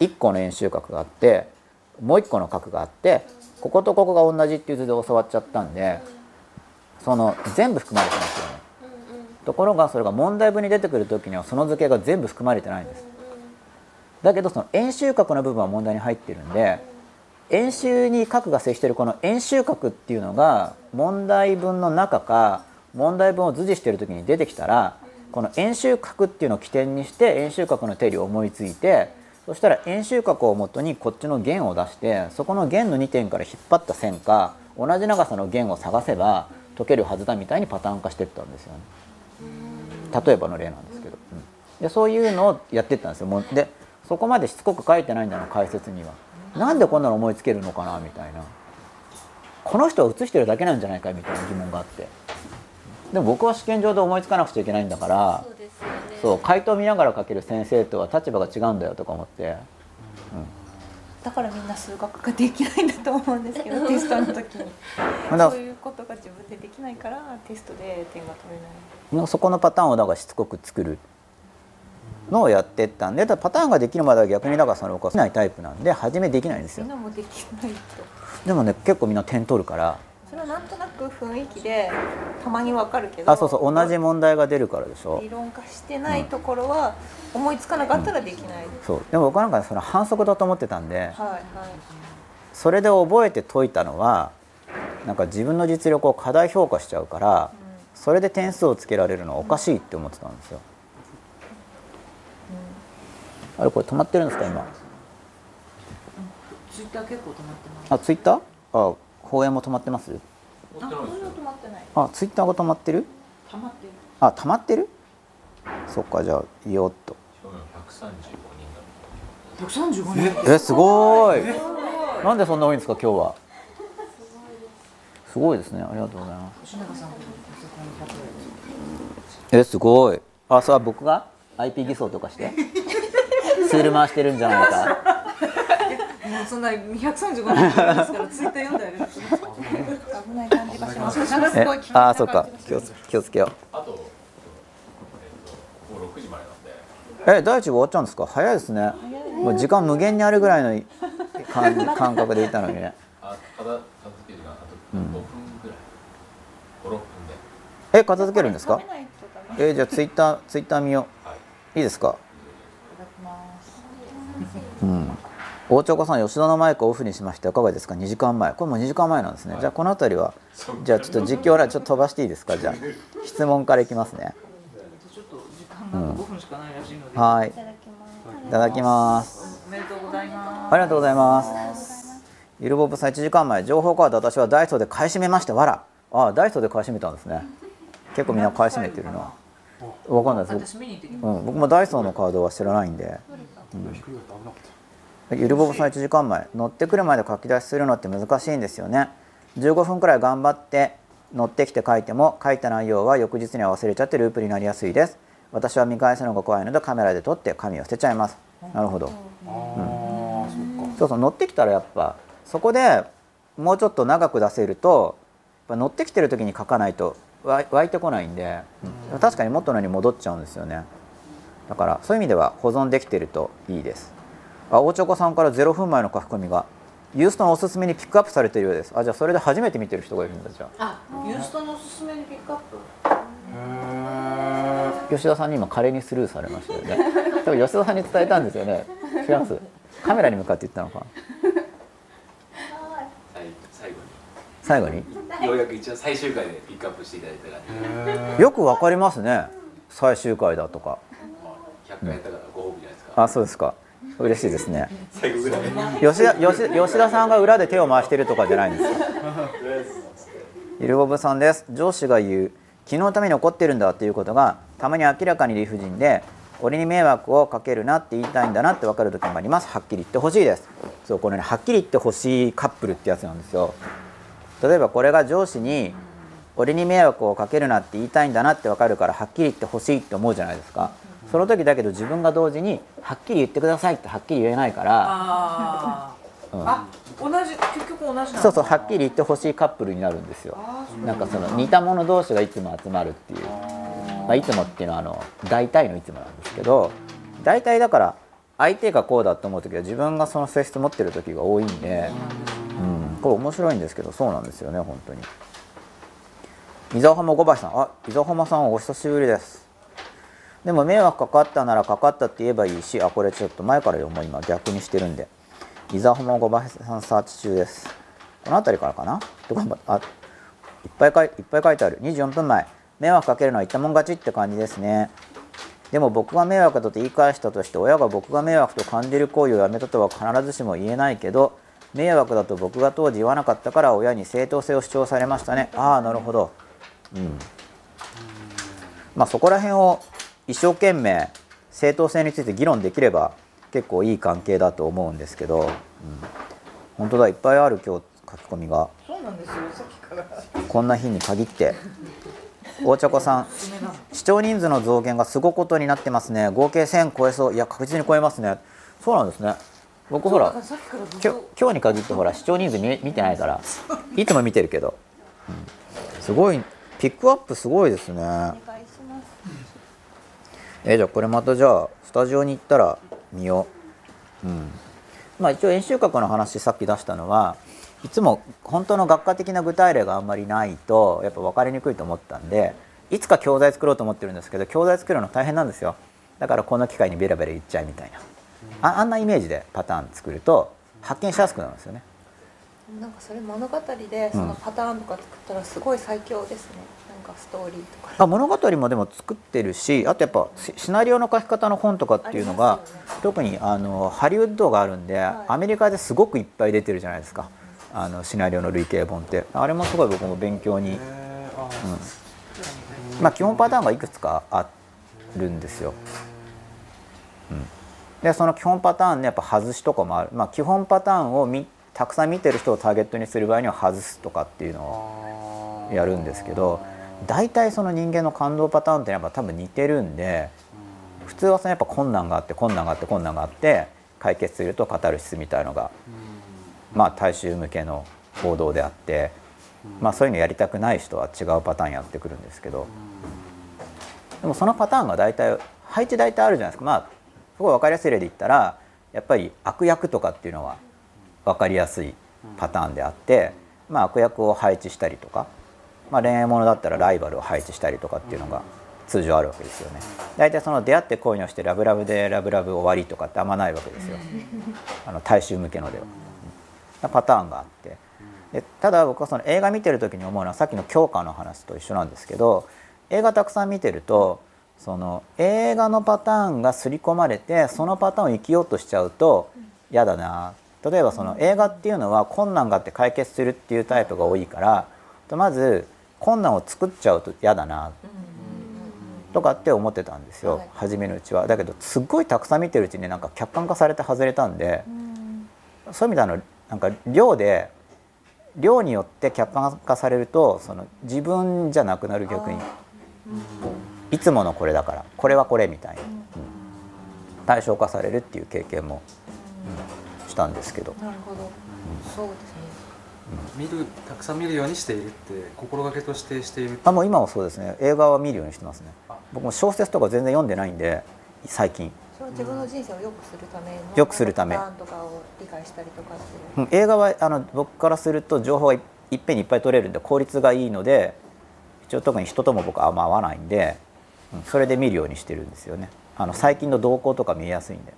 1個の円周角があってもう1個の角があってこことここが同じっていう図で教わっちゃったんでその全部含まれてますよね。ところがそれが問題文に出てくる時にはその図形が全部含まれてないんです。だけどその円周角の部分は問題に入ってるんで円周に角が接してるこの円周角っていうのが問題文の中か問題文を図示してる時に出てきたらこの円周角っていうのを起点にして円周角の定理を思いついてそしたら円周角をもとにこっちの弦を出してそこの弦の2点から引っ張った線か同じ長さの弦を探せば解けるはずだみたいにパターン化していったんですよね。例えばの例なんですけど、うん。でそういうのをやっていったんですよ。もうでそこまでしつこく書いてないんだな解説には。なんでこんなの思いつけるのかなみたいな。この人は写してるだけなんじゃないかみたいな疑問があって。でも僕は試験場で思いつかなくちゃいけないんだからそうね。そう回答見ながら書ける先生とは立場が違うんだよとか思ってだからみんな数学ができないんだと思うんですけど テストの時に。そういうことが自分でできないからテストで点が取れない。のそこのパターンをだからしつこく作るのをやってったんでただパターンができるまでは逆にだからその僕はできないタイプなんで初めできないんですよ。みんなもできないと。でもね結構みんな点取るからそれはなんとなく雰囲気でたまにわかるけどあそうそう同じ問題が出るからでしょ？理論化してないところは思いつかなかったらできない、そう。でも僕なんかその反則だと思ってたんではいはい。それで覚えて解いたのはなんか自分の実力を過大評価しちゃうからそれで点数をつけられるのはおかしいって思ってたんですよ。あれこれ止まってるんですか今？ツイッター結構止まってます。あツイッター？あ放映も止まってます？あこれは止まってない。あツイッターが止まってる？溜まってる。あ溜まってる？そっかじゃあいいよっと。135人えすごい。なんでそんな多いんですか今日は？すごいですね。ありがとうございます。えすごい。あそう僕が？IP 偽装とかして？ツール回してるんじゃないかもうそんな235人ですからツイッター読んであげる危ない感じがします。なんかすえごい急あそうか。気をつ気をつけようえ第一部終わっちゃうんですか？早いですね。もう時間無限にあるぐらいの感感覚でいたのにね。あ片片付ける時間あと5分ぐらい、56分で。え片付けるんですか？えじゃあツイッターツイッター見よう。い。いですか？うん大長子さん吉田のマイクをオフにしましたいかがですか？2時間前。これもう2時間前なんですね、じゃあこの辺りはじゃあちょっと実況らちょっと飛ばしていいですか？じゃあ質問からいきますね。ちょっと時間が5分しかないらしいので、はい。いただきます。おめでとうございまありがとうございます。ゆるぼぶさん1時間前。情報カード私はダイソーで買い占めましたわら。あダイソーで買い占めたんですね。結構みんな買い占めてるな。わかんないです。す私見に行ってきうん、僕もダイソーのカードは知らないんで、ゆるぼぼさん1時間前乗ってくるまで書き出しするのって難しいんですよね。15分くらい頑張って乗ってきて書いても書いた内容は翌日には忘れちゃってループになりやすいです。私は見返すのが怖いのでカメラで撮って紙を捨てちゃいます。なるほど。ああそっか。そうそう乗ってきたらやっぱそこでもうちょっと長く出せるとやっぱ乗ってきてる時に書かないとわ湧いてこないんで、確かに元のに戻っちゃうんですよね。だからそういう意味では保存できてるといいですあ大チョコさんから0分前の書き込みがユーストのおすすめにピックアップされているようです。あじゃあそれで初めて見てる人がいるんだじゃあ。ユーストのおすすめにピックアップ？あ吉田さんに今華麗にスルーされましたよね。多分吉田さんに伝えたんですよね。違います。カメラに向かって言ったのか。最後に。最後に？ようやく一応最終回でピックアップしていただいた感じで。よくわかりますね。最終回だとか。100回やったからご褒美じゃないですか、あそうですか嬉しいですね。吉田吉吉田さんが裏で手を回してるとかじゃないんですよ。ゆるぼぶさんです。上司が言う昨日のために怒ってるんだっていうことがたまに明らかに理不尽で俺に迷惑をかけるなって言いたいんだなって分かる時もあります。はっきり言ってほしいです。そうこれねはっきり言ってほしいカップルってやつなんですよ。例えばこれが上司に俺に迷惑をかけるなって言いたいんだなって分かるからはっきり言ってほしいって思うじゃないですかその時だけど自分が同時にはっきり言ってくださいってはっきり言えないから、うん。あ同じ結局同じそうそうはっきり言ってほしいカップルになるんですよ。なんかその似た者同士がいつも集まるっていう、まあ、いつもっていうのはあの大体のいつもなんですけど大体だから相手がこうだと思う時は自分がその性質持ってる時が多いんで、うん、これ面白いんですけどそうなんですよね本当に。伊沢浜五橋さん。あ伊沢浜さんお久しぶりですでも迷惑かかったならかかったって言えばいいしあこれちょっと前から読もう今逆にしてるんで。伊沢浜五橋さんサーチ中です。この辺りからかな？とかあいっぱい書いいっぱい書いてある。24分前。迷惑かけるのは言ったもん勝ちって感じですね。でも僕が迷惑だと言い返したとして親が僕が迷惑と感じる行為をやめたとは必ずしも言えないけど迷惑だと僕が当時言わなかったから親に正当性を主張されましたね。ああなるほど。うん。まあそこら辺を一生懸命正当性について議論できれば結構いい関係だと思うんですけど、うん、本当だいっぱいある今日書き込みが。そうなんですよさっきから。こんな日に限って。大茶子さん視聴人数の増減がすごことになってますね。合計1000超えそう。いや確実に超えますね。そうなんですね。僕ほら今日に限ってほら視聴人数見見てないから いつも見てるけど、うん。すごいピックアップすごいですねお願いしますえじゃあこれまたじゃあスタジオに行ったら見よう。うん。まあ一応演習閣の話さっき出したのはいつも本当の学科的な具体例があんまりないとやっぱ分かりにくいと思ったんでいつか教材作ろうと思ってるんですけど教材作るの大変なんですよ。だからこの機会にベラベラ言っちゃいみたいな。ああんなイメージでパターン作ると発見しやすくなるんですよね。なんかそれ物語でそのパターンとか作ったらすごい最強ですね、なんかストーリーとか。あ物語もでも作ってるしあとやっぱシシナリオの書き方の本とかっていうのが、ね。特にあのハリウッドがあるんで、い。アメリカですごくいっぱい出てるじゃないですか。あのシナリオの類型本って。あれもすごい僕も勉強に、へーあまあ、基本パターンがいくつかあるんですよ。うん、でその基本パターンでやっぱ外しとかもある、まあ、基本パターンをみたくさん見てる人をターゲットにする場合には外すとかっていうのをやるんですけど大体その人間の感動パターンってやっぱ多分似てるんで普通はそのやっぱ困難があって困難があって困難があって解決するとカタルシスみたいのがまあ大衆向けの行動であってまあそういうのやりたくない人は違うパターンやってくるんですけどでもそのパターンが大体配置大体あるじゃないですか。まあすごい分かりやすい例で言ったらやっぱり悪役とかっていうのは分かりやすいパターンであって、まあ、悪役を配置したりとか、まあ、恋愛ものだったらライバルを配置したりとかっていうのが通常あるわけですよね。大体その出会って恋に落ちてラブラブでラブラブ終わりとかってあんまないわけですよ。あの大衆向けのでは、パターンがあって。でただ僕はその映画見てる時に思うのはさっきの教科の話と一緒なんですけど映画たくさん見てるとその映画のパターンが刷り込まれてそのパターンを生きようとしちゃうと嫌だな例えばその映画っていうのは困難があって解決するっていうタイプが多いからまず困難を作っちゃうと嫌だなとかって思ってたんですよ、はい初めのうちは。だけどすっごいたくさん見てるうちになんか客観化されて外れたんで、そういう意味であのなんか量で量によって客観化されるとその自分じゃなくなる逆にいつものこれだからこれはこれみたいな、うん。対象化されるっていう経験も、うんしたんですけど。なるほど、そうですね。見るたくさん見るようにしているって心がけとしてしている。あもう今はそうですね。映画は見るようにしてますね。僕も小説とか全然読んでないんで最近、それは自分の人生を良くするための良くするため。とかを理解したりとかするう。ん。映画はあの僕からすると情報がいいっぺんにいっぱい取れるんで効率がいいので一応特に人とも僕はあんま合わないんで、うん。それで見るようにしてるんですよね。あの最近の動向とか見えやすいんで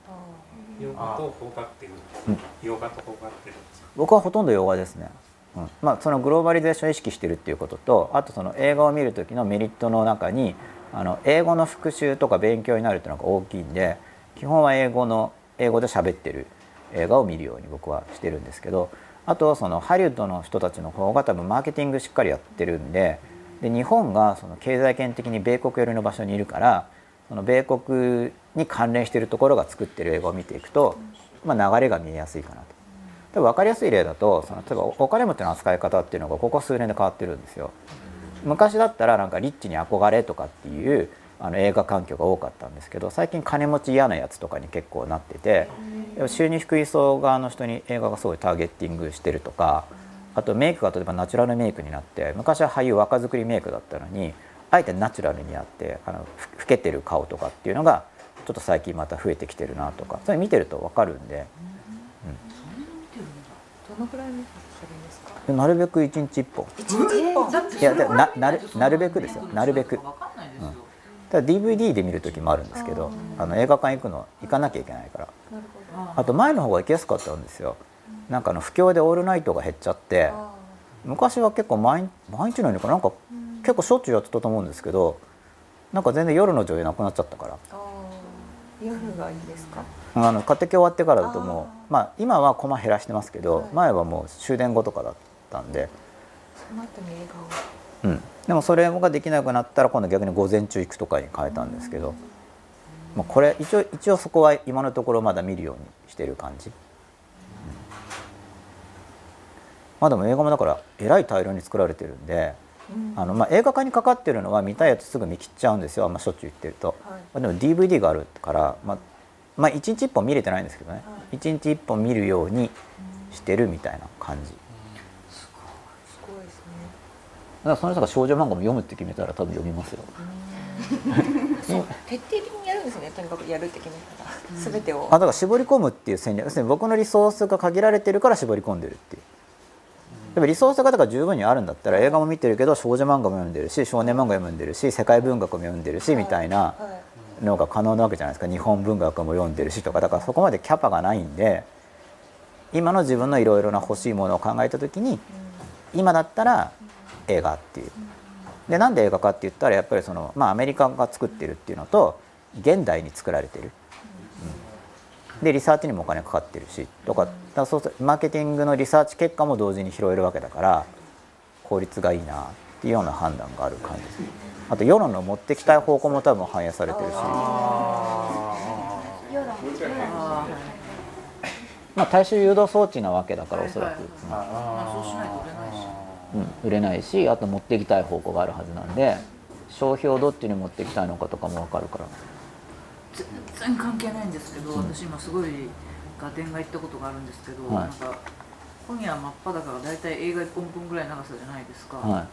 洋画と邦画っていううん。洋画と邦画っていう僕はほとんど洋画ですね、うん。まあ、そのグローバリゼーションを意識してるっていうこととあとその映画を見る時のメリットの中にあの英語の復習とか勉強になるっていうのが大きいんで基本は英語の英語で喋ってる映画を見るように僕はしてるんですけどあとそのハリウッドの人たちの方が多分マーケティングしっかりやってるんでで日本がその経済圏的に米国寄りの場所にいるからその米国に関連しているところが作ってる映画を見ていくと、まあ、流れが見えやすいかなと。多分分かりやすい例だとその例えばお金持ちの扱い方っていうのがここ数年で変わってるんですよ。昔だったらなんかリッチに憧れとかっていうあの映画環境が多かったんですけど最近金持ち嫌なやつとかに結構なってて収入低い層側の人に映画がすごいターゲッティングしてるとかあとメイクが例えばナチュラルメイクになって昔は俳優若作りメイクだったのにあえてナチュラルにやってあのふ老けてる顔とかっていうのがちょっと最近また増えてきてるなとかそれ見てると分かるんで。どのくらい見るんですか？でなるべく1日1本。一日一本？だっていやななるなるべくですよ。なるべく。わかんないですよ、ただ DVD で見る時もあるんですけどあの映画館行くの行かなきゃいけないから。なるほど。あと前の方が行きやすかったんですよ。なんかあの不況でオールナイトが減っちゃって。あ昔は結構毎毎日のようにかなんか結構しょっちゅうやってたと思うんですけどなんか全然夜の上映なくなっちゃったから夜がいいですか？あの家庭終わってからだともうまあ今はコマ減らしてますけど、はい。前はもう終電後とかだったんで、その後に映画を。うん、でもそれができなくなったら今度逆に午前中行くとかに変えたんですけど、まあ、これ一応一応そこは今のところまだ見るようにしてる感じ、うん。まあでも映画もだからえらい大量に作られてるんで、あのまあ映画化にかかってるのは見たいやつすぐ見切っちゃうんですよ。あんましょっちゅう言ってると、はい。まあでも DVD があるから、まあ、まあ1日1本見れてないんですけどね、一1日1本見るようにしてるみたいな感じ、すごいですね。だからその人が少女漫画も読むって決めたら多分読みますよ。そう徹底的にやるんですねとにかくやるって決めたら全てを。あだから絞り込むっていう戦略。要するに僕のリソースが限られてるから絞り込んでるっていうでもリソース型が十分にあるんだったら映画も見てるけど少女漫画も読んでるし少年漫画読んでるし世界文学も読んでるしみたいなはいのが可能なわけじゃないですか日本文学も読んでるしとかだからそこまでキャパがないんで今の自分のいろいろな欲しいものを考えた時に今だったら映画っていう。でなんで映画かって言ったらやっぱりその、まあ、アメリカが作ってるっていうのと現代に作られてる。でリサーチにもお金かかってるしとかだそうするとマーケティングのリサーチ結果も同時に拾えるわけだから効率がいいなっていうような判断がある感じです。あと世論の持ってきたい方向も多分反映されてるし。まあ大衆誘導装置なわけだからおそらく、まあそうしないと売れないし。うん、売れないしあと持っていきたい方向があるはずなんで消費をどっちに持っていきたいのかとかも分かるから全然関係ないんですけど、私今すごいガテンが行ったことがあるんですけど、はい。なんか今夜真っ裸が大体映画1本分ぐらい長さじゃないですか、は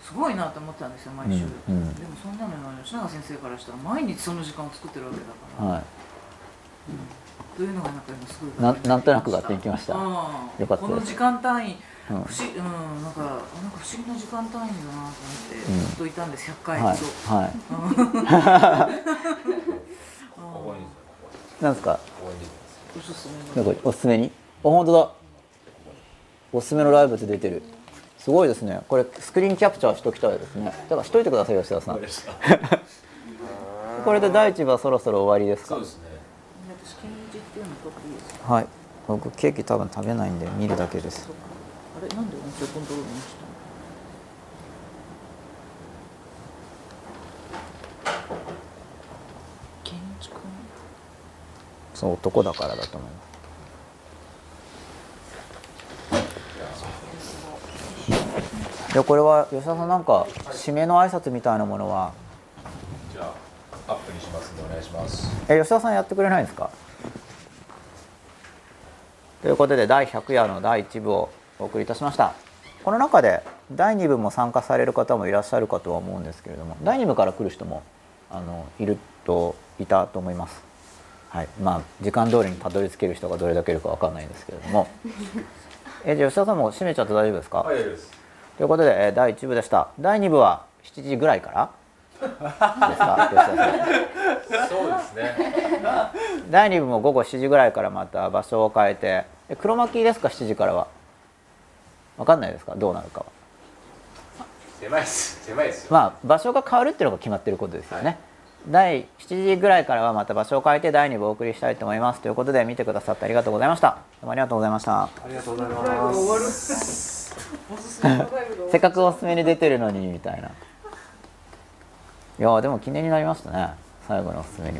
すごいなと思ってたんですよ毎週、うんうん。でもそんなの吉永先生からしたら毎日その時間を作ってるわけだいから、はというのがなんか今すごいいななんとなくがっていきました。うん。よかったこの時間単位うん。不思,、うん、なんかなんか不思議な時間単位だなと思って、うん。ずっといたんです100回ほはい。ど、はい なんですか？おすすめの。なんかおすすめに？あ本当だ。おすすめのライブって出てる。すごいですね。これスクリーンキャプチャーしときたいですね。だからしといてください吉田さん。これで第一部はそろそろ終わりですか？はい。僕ケーキ多分食べないんで見るだけです。あれなんで音声コントロールにしたのケンジ君そう男だからだと思いますでこれは吉田さんなんか締めの挨拶みたいなものは？じゃあアップにしますんでお願いします。え吉田さんやってくれないんですか？ということで第100夜の第1部をお送りいたしました。この中で第2部も参加される方もいらっしゃるかとは思うんですけれども第2部から来る人もあのいるといたと思いますはい。まあ時間通りにたどり着ける人がどれだけいるかわかんないんですけれども。えじゃあ吉田さんも閉めちゃって大丈夫ですか、はいということで、えー第1部でした。第2部は7時ぐらいから？ですか？吉田さん。そうですね。第2部も午後7時ぐらいからまた場所を変えてえ黒巻きですか？7時からは。分かんないですか？どうなるかは。狭いです。狭いですよ。まあ場所が変わるっていうのが決まってることですよね、第7時ぐらいからはまた場所を変えて第2部をお送りしたいと思います。ということで見てくださってありがとうございました。どうもありがとうございました。ありがとうございます。せっかくおすすめに出てるのにみたいな。いやーでも記念になりましたね。最後のおすすめに